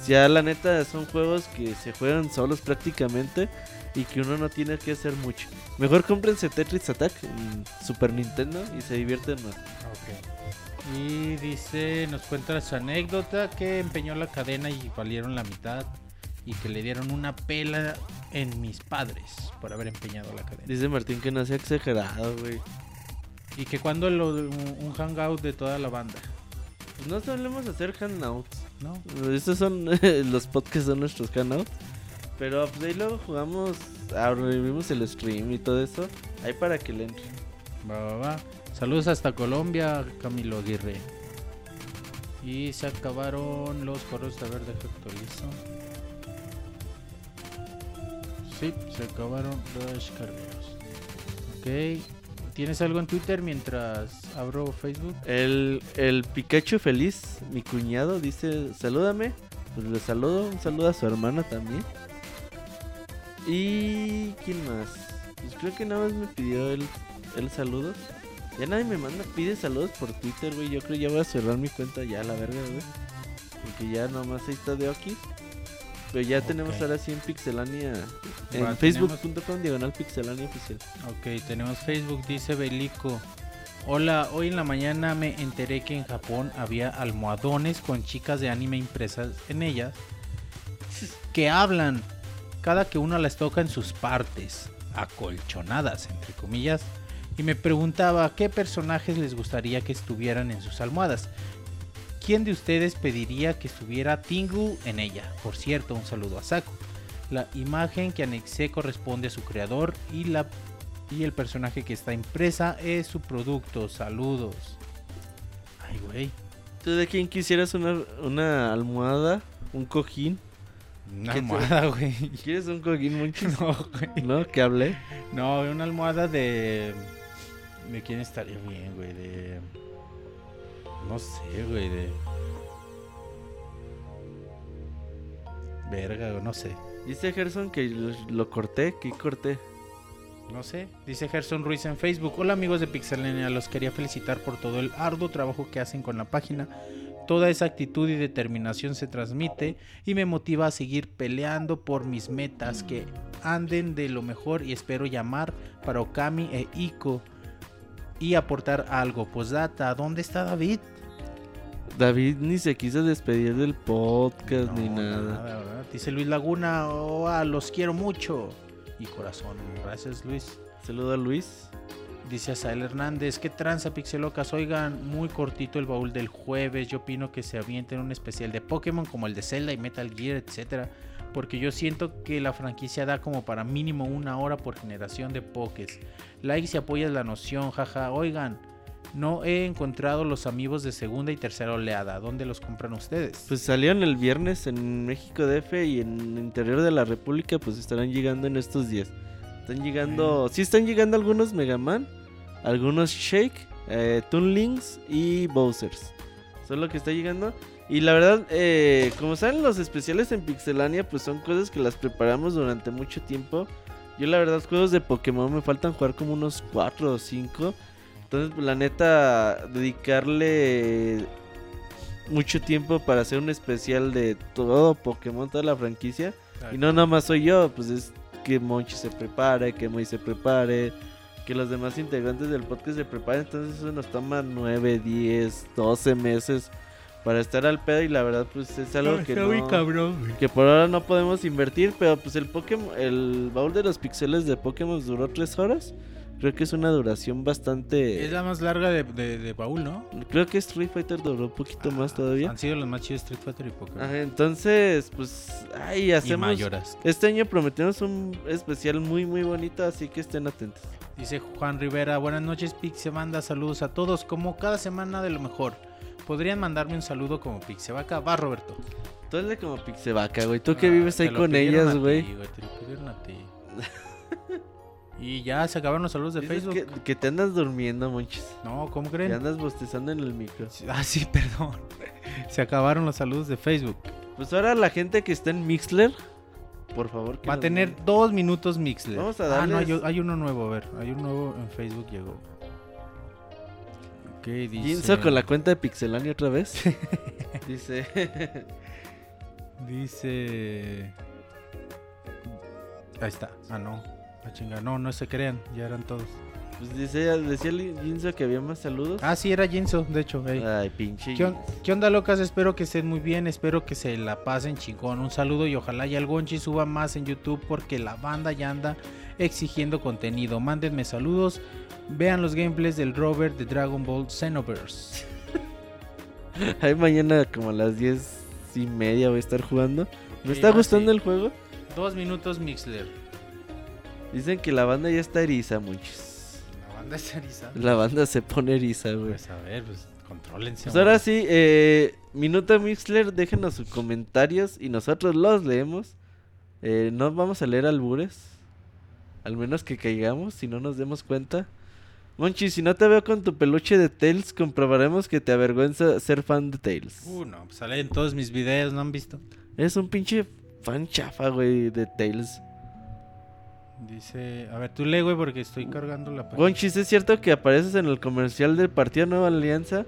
Ya la neta son juegos que se juegan solos prácticamente y que uno no tiene que hacer mucho. Mejor cómprense Tetris Attack en Super Nintendo y se divierten más. Ok. Y dice, nos cuenta su anécdota que empeñó la cadena y valieron la mitad y que le dieron una pela en mis padres por haber empeñado la cadena. Dice Martín que no sea exagerado, güey. Y que cuando lo, un, un hangout de toda la banda, Pues no solemos hacer hangouts. ¿no? Estos son [LAUGHS] los podcasts son nuestros hangouts. Pero pues ahí luego jugamos, abrimos el stream y todo eso. Ahí para que le entre. Va, va, va. Saludos hasta Colombia, Camilo Aguirre. Y se acabaron los coros. A ver, deja actualizo. Sí, se acabaron los descargueos. Ok. ¿Tienes algo en Twitter mientras abro Facebook? El, el Pikachu feliz, mi cuñado, dice, salúdame. Pues le saludo, un saludo a su hermana también. Y... ¿Quién más? Pues creo que nada más me pidió el, el saludos. Ya nadie me manda, pide saludos por Twitter, güey. Yo creo que ya voy a cerrar mi cuenta ya, la verga, güey. Porque ya nomás ahí está de aquí. Pero ya tenemos ahora sí en Pixelania. En Va, facebook.com diagonal Pixelania oficial. Ok, tenemos Facebook, dice Belico. Hola, hoy en la mañana me enteré que en Japón había almohadones con chicas de anime impresas en ellas que hablan cada que uno las toca en sus partes, acolchonadas, entre comillas, y me preguntaba qué personajes les gustaría que estuvieran en sus almohadas. ¿Quién de ustedes pediría que estuviera Tingu en ella? Por cierto, un saludo a Saku. La imagen que anexé corresponde a su creador y la y el personaje que está impresa es su producto. Saludos. Ay, güey. ¿Tú de quién quisieras una, una almohada? ¿Un cojín? Una ¿Qué almohada, güey. [LAUGHS] ¿Quieres un cojín muchis? [LAUGHS] No, güey. ¿No? ¿Que hablé? No, una almohada de. ¿De quién estaría bien, güey? De. No sé, güey. De. Verga, no sé. Dice Gerson que lo, lo corté. ¿Qué corté? No sé, dice Gerson Ruiz en Facebook. Hola amigos de Pixelania, los quería felicitar por todo el arduo trabajo que hacen con la página. Toda esa actitud y determinación se transmite y me motiva a seguir peleando por mis metas que anden de lo mejor y espero llamar para Okami e Iko y aportar algo. Postdata, ¿dónde está David? David ni se quiso despedir del podcast ni No, nada. ¿verdad? Dice Luis Laguna, "Oh, los quiero mucho. Y corazón, gracias Luis. Saludo a Luis. Dice Asael Hernández, ¿qué tranza pixelocas? Oigan, muy cortito el baúl del jueves. Yo opino que se avienten un especial de Pokémon como el de Zelda y Metal Gear, etcétera. Porque yo siento que la franquicia da como para mínimo una hora por generación de Pokés. Like si apoyas la noción, jaja. Oigan, no he encontrado los amigos de segunda y tercera oleada. ¿Dónde los compran ustedes? Pues salieron el viernes en México DF y en el interior de la República pues estarán llegando en estos días. Están llegando, sí están llegando algunos Mega Man, algunos Shake, eh, Toon Links y Bowsers. Es lo que está llegando. Y la verdad, eh, como saben los especiales en Pixelania pues son cosas que las preparamos durante mucho tiempo. Yo la verdad juegos de Pokémon me faltan jugar como unos 4 o 5. Entonces, pues, la neta, dedicarle mucho tiempo para hacer un especial de todo Pokémon, toda la franquicia. Y no nada más soy yo, pues es que Monchi se prepare, que Moy se prepare, que los demás integrantes del podcast se preparen. Entonces eso nos toma 9, 10, 12 meses para estar al pedo y la verdad pues es algo que no, que por ahora no podemos invertir, pero pues el Pokémon, el baúl de los pixeles de Pokémon duró 3 horas. Creo que es una duración bastante... Es la más larga de, de- de baúl, ¿no? Creo que Street Fighter duró un poquito más todavía. Han sido los más chidos Street Fighter y Pokémon. Ajá, entonces, pues, ay, y hacemos... mayoras. Este año prometemos un especial muy, muy bonito, así que estén atentos. Dice Juan Rivera, buenas noches Pixe Banda, saludos a todos, como cada semana de lo mejor. ¿Podrían mandarme un saludo como Pixevaca? Va Roberto. Tú hazle como Pixevaca, güey. Tú que Ah, vives te ahí con ellas, güey. Te lo pidieron a ti. [LAUGHS] Y ya se acabaron los saludos de Facebook. que, que te andas durmiendo, Monchis. No, ¿cómo Que creen? andas bostezando en el micro. Ah, sí, [LAUGHS] perdón. se acabaron los saludos de Facebook. Pues ahora la gente que está en Mixler, por favor. que Va a tener dos minutos Mixler. Vamos a Ah, no, hay, darles- hay uno nuevo, a ver. Hay un nuevo en Facebook llegó. Ok, dice... Ginzo con la cuenta de Pixelania otra vez. [LAUGHS] Dice. Dice... Ahí está. Ah, no. Ah, chinga. No, no se crean. Ya eran todos. Pues decía el Ginzo que había más saludos. Ah, sí, era Jinso, de hecho. Ay, pinche. ¿Qué, on- qué onda, locas? Espero que estén muy bien. Espero que se la pasen chingón. Un saludo y ojalá ya el Gonchi suba más en YouTube porque la banda ya anda exigiendo contenido. Mándenme saludos. Vean los gameplays del Robert de Dragon Ball Xenoverse. [LAUGHS] Ay, mañana como a las diez y media voy a estar jugando. ¿Me Sí, está ah, gustando sí. el juego? Dos minutos Mixler. Dicen que la banda ya está eriza, muchos. La banda es eriza. La banda se pone eriza, güey. Pues a ver, pues contrólense. Pues ahora sí, eh, Minuto Mixler, déjenos sus comentarios y nosotros los leemos. Eh, no vamos a leer albures. Al menos que caigamos, si no nos demos cuenta. Monchi, si no te veo con tu peluche de Tails, comprobaremos que te avergüenza ser fan de Tails. Uh, no, pues sale en todos mis videos, ¿no han visto? Eres un pinche fan chafa, güey, de Tails. Dice, a ver, tú lee, güey, porque estoy cargando la página. Gonchis, ¿es cierto que apareces en el comercial del Partido Nueva Alianza?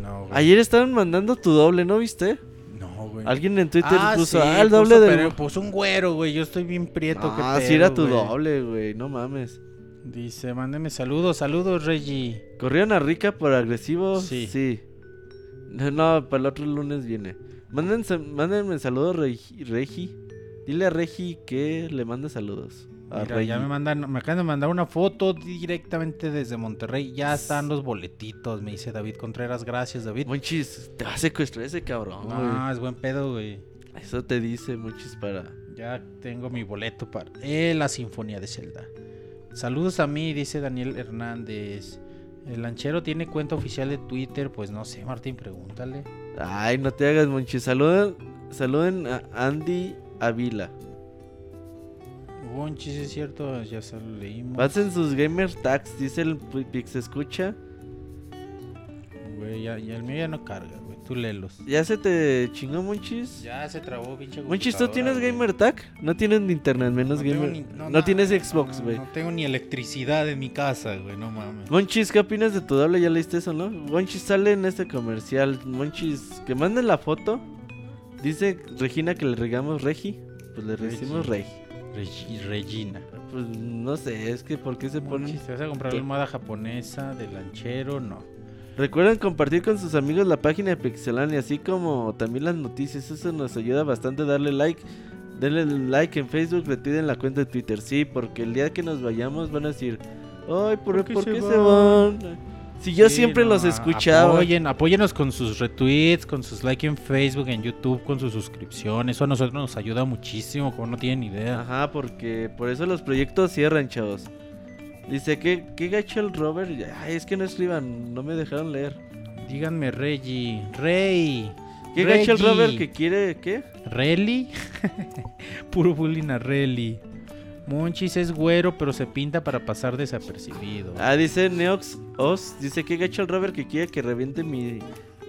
No, güey. Ayer estaban mandando tu doble, ¿no viste? No, güey. Alguien en Twitter Ah, puso, sí, ah, el doble puso, de... pero puso un güero, güey. Yo estoy bien prieto. Ah, qué sí era tu güey. doble, güey, no mames. Dice, mándeme saludos, saludos, Reggie. ¿Corrieron a Rica por agresivo? Sí. No, no, para el otro lunes viene. Mándense, mándenme saludos, Regi. Dile a Regi que le mande saludos. Mira, ya me mandan, me acaban de mandar una foto directamente desde Monterrey. Ya están los boletitos, me dice David Contreras. Gracias, David. Monchis, te va a secuestrar ese cabrón. No, es buen pedo, güey. Eso te dice, Monchis, para... Ya tengo mi boleto para eh, la Sinfonía de Zelda. Saludos a mí, dice Daniel Hernández. El lanchero tiene cuenta oficial de Twitter, pues no sé, Martín, pregúntale. Ay, no te hagas, Monchis. Saluden, saluden a Andy Avila. Wonchis, es cierto, ya se lo leímos. Pasen sus gamer tags, dice el Pi- Pix Escucha. Güey, ya, ya el mío ya no carga, güey. Tú léelos. ¿Ya se te chingó, Monchis? Ya se trabó, pinche Monchis, ¿tú tienes güey. gamer tag? No tienes ni internet, menos No gamer. ni- no nada, tienes Xbox, no, güey. No, tengo ni electricidad en mi casa, güey, no mames. Monchis, ¿qué opinas de tu doble? ¿Ya leíste eso, no? Monchis sale en este comercial. Monchis, que manden la foto. Dice Regina que le regamos Regi. Pues le decimos Regi. Regi- Regina. Pues no sé, es que ¿por qué se ponen? Monchis, ¿te vas a comprar la almohada japonesa de lanchero? No. Recuerden compartir con sus amigos la página de Pixelania, así como también las noticias. Eso nos ayuda bastante darle like. Denle like en Facebook, retiden la cuenta de Twitter. Sí, porque el día que nos vayamos van a decir, ay, ¿por, ¿Por qué ¿por se qué se van?" Si yo Sí, siempre no, los escuchaba. Apoyen, apóyenos con sus retweets, con sus likes en Facebook, en YouTube, con sus suscripciones. Eso a nosotros nos ayuda muchísimo, como no tienen idea. Ajá, porque por eso los proyectos cierran, chavos. Dice que qué gacho el Robert. Ay, es que no escriban, no me dejaron leer. Díganme, Reggie. Rey. ¿Qué gacho el. Robert que quiere qué? ¿Relly? [LAUGHS] Puro bullying a Relly. Monchis es güero, pero se pinta para pasar desapercibido. Ah, dice Neox Os, dice que gacho el Robert que quiere que reviente mi,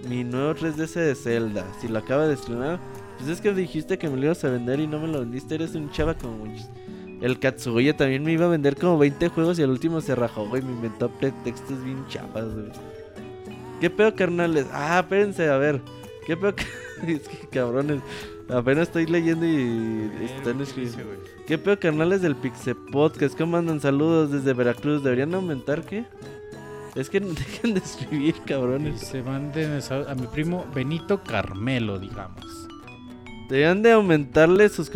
mi nuevo 3DS de Zelda. Si lo acaba de estrenar, pues es que dijiste que me lo ibas a vender y no me lo vendiste. Eres un chava como muchos. El Katsugoya también me iba a vender como 20 juegos y al último se rajó, güey. Me inventó pretextos bien chapas, güey. ¿Qué pedo, carnales? Ah, espérense, a ver. ¿Qué pedo? [LAUGHS] es que cabrones. Apenas estoy leyendo y están escribiendo. ¿Qué pedo, carnales del Pixel Podcast? ¿Cómo andan? Saludos desde Veracruz. ¿Deberían aumentar qué? Es que no [LAUGHS] dejen de escribir, Y cabrones. se manden a mi primo Benito Carmelo, digamos. Deberían de aumentarle sus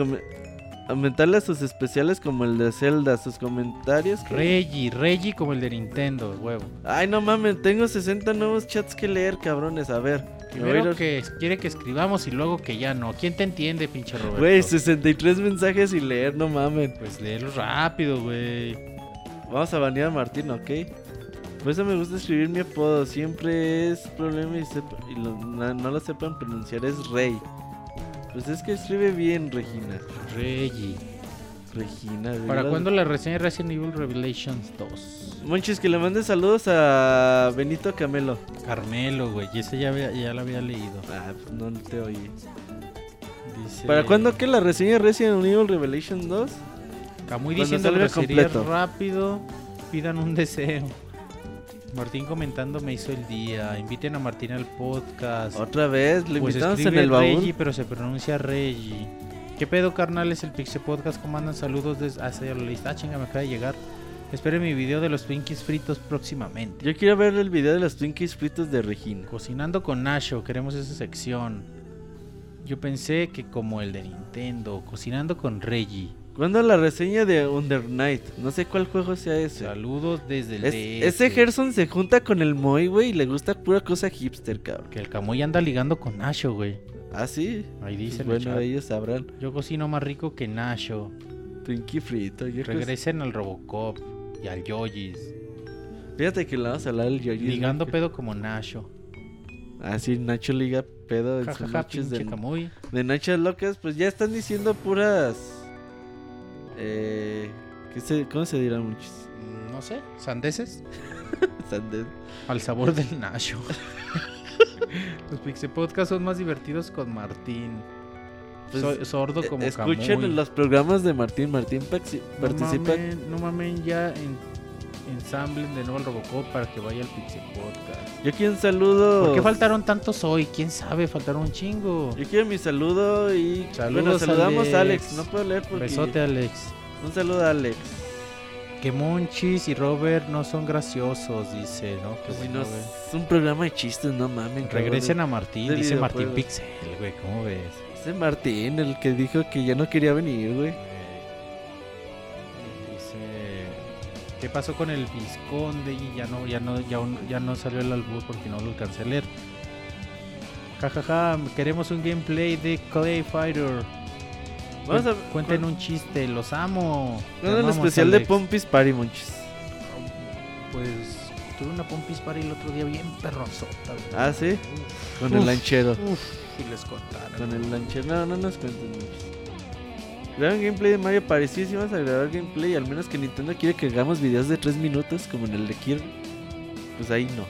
aumentarle sus especiales como el de Zelda, sus comentarios. Reggie, Reggie como el de Nintendo, huevo. Ay, no mames, tengo 60 nuevos chats que leer, cabrones. A ver. Primero que quiere que escribamos y luego que ya no. ¿Quién te entiende, pinche Roberto? Güey, 63 mensajes y leer, no mames. Pues léelo rápido, güey. Vamos a banear a Martín, ¿ok? Por eso me gusta escribir mi apodo. Siempre es problema y, sepa- y lo- na- no lo sepan pronunciar. Es Rey. Pues es que escribe bien, Regina. Reggie. Regina, güey. ¿Para cuándo la reseña de Resident Evil Revelations 2? Monchis, que le mande saludos a Benito Camelo. Carmelo, güey. Y ese ya, había- ya la había leído. Ah, pues no te oí. Dice... ¿Para cuándo que la reseña de Resident Evil Revelation 2? Camuy diciendo groserías completo. rápido. Pidan un deseo. Martín comentando me hizo el día. Inviten a Martín al podcast. Otra vez, le Pues invitamos en el baúl. Reggie, pero se pronuncia Reggie. ¿Qué pedo, carnal? Es el Pixie Podcast. ¿Cómo andan? Saludos desde... Ah, ese ya lo leíste. Ah, chinga, me acaba de llegar. Esperen mi video de los Twinkies fritos próximamente. Yo quiero ver el video de los Twinkies fritos de Regina. Cocinando con Nasho, queremos esa sección. Yo pensé que como el de Nintendo, cocinando con Reggie. ¿Cuándo la reseña de Under Night? No sé cuál juego sea ese. Saludos desde el Es- DF. ese Gerson se junta con el Moy, güey, y le gusta pura cosa hipster, cabrón. Que el Camuy anda ligando con Nasho, güey. Ah, sí. Ahí dice Pues el bueno, ellos sabrán. Yo cocino más rico que Nasho. Twinkie frito. Regresen al Robocop y al Yoyis. Fíjate que le vamos a hablar al Yoyi. Ligando pedo como Nasho. Ah, sí, Nacho liga pedo en sus Jajaja, noches pinche de, de noches locas. Pues ya están diciendo puras... Eh... ¿qué se- ¿Cómo se dirá muchos? Mm, No sé, sandeces. [LAUGHS] Sandes. Al sabor del Nasho. [LAUGHS] Los Pixie Podcast son más divertidos con Martín. Pues, Soy sordo como Eh, Escuchen Camuy. los programas de Martín. Martín paxi- No participa. mamen, no mamen ya en, ensamblen de nuevo al Robocop para que vaya al Pixie Podcast. Yo quiero un saludo. ¿Por qué faltaron tantos hoy? ¿Quién sabe? Faltaron un chingo. Yo quiero mi saludo y. Saludos, bueno, saludamos a Alex. Alex. No puedo leer porque. Besote, Alex. Un saludo a Alex. Que Monchis y Robert no son graciosos, dice, ¿no? Pues si güey. es un programa de chistes, no mames. Regresen a Martín, dice Martín. Pixel, güey, ¿cómo ves? Ese Martín, el que dijo que ya no quería venir, güey. ¿Qué pasó con el Visconde? Y ya no, ya no, ya, un- ya no salió el albur porque no lo alcancé a leer. Jajaja, queremos un gameplay de Clay Fighter. Vamos a. Cuenten un chiste, los amo. Con el especial de. Pompis Party, monchis. Pues tuve una Pompis Party el otro día bien perronzota. güey. Ah, sí. Con el lanchero. Uf, si les contaron. Con el lanchero. No, no nos cuenten, monchis. Graban gameplay de Mario. Sí, sí, vamos a grabar gameplay. Al menos que Nintendo quiere que hagamos videos de 3 minutos, como en el de Kirby. Pues ahí no.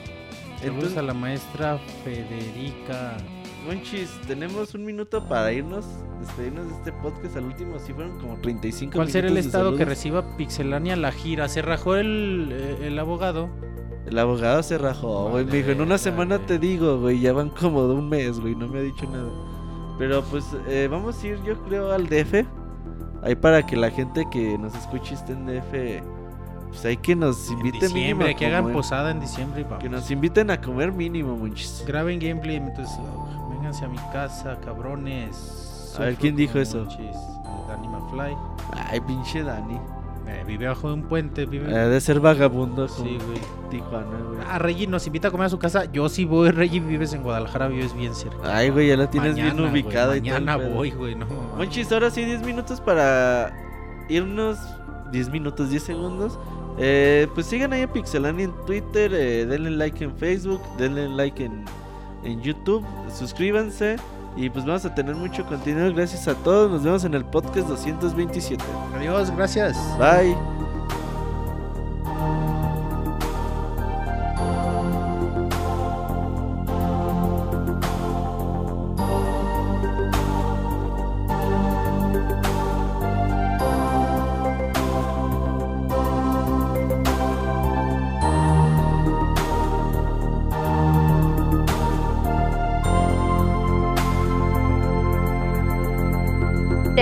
Entonces, a la maestra Federica. Monchis, tenemos un minuto para irnos, despedirnos de este podcast. Al último, sí fueron como 35 ¿Cuál será el estado que reciba Pixelania la gira? Se rajó el, eh, el abogado. El abogado se rajó, güey. Me dijo, en una Vale, semana vale. te digo, güey. Ya van como de un mes, güey. No me ha dicho nada. Pero pues eh, vamos a ir, yo creo, al DF. Ahí para que la gente que nos escuche esté en DF. Pues hay que nos En invite mínimo. diciembre, a que hagan posada en diciembre y vamos. Que nos inviten a comer mínimo, monchis. Graben gameplay, entonces uh, vénganse a mi casa, cabrones. A ver, ¿quién dijo eso? monchis. Eh, Danny McFly. Ay, pinche Dani. Eh, vive bajo de un puente, vive. Ha de ser vagabundo como sí, güey. Tijuana, güey. Ah, Reggie nos invita a comer a su casa. Yo sí voy, Reggie, vives en Guadalajara, vives bien cerca. Ay, güey, ya la tienes Mañana, bien güey, ubicada y Mañana voy, güey, no. Monchis, ahora sí 10 minutos para irnos. 10 minutos, 10 segundos. Eh, pues sigan ahí a Pixelania en Twitter, eh, denle like en Facebook, denle like en, en YouTube, suscríbanse y pues vamos a tener mucho contenido. Gracias a todos, nos vemos en el podcast 227. Adiós, gracias. Bye.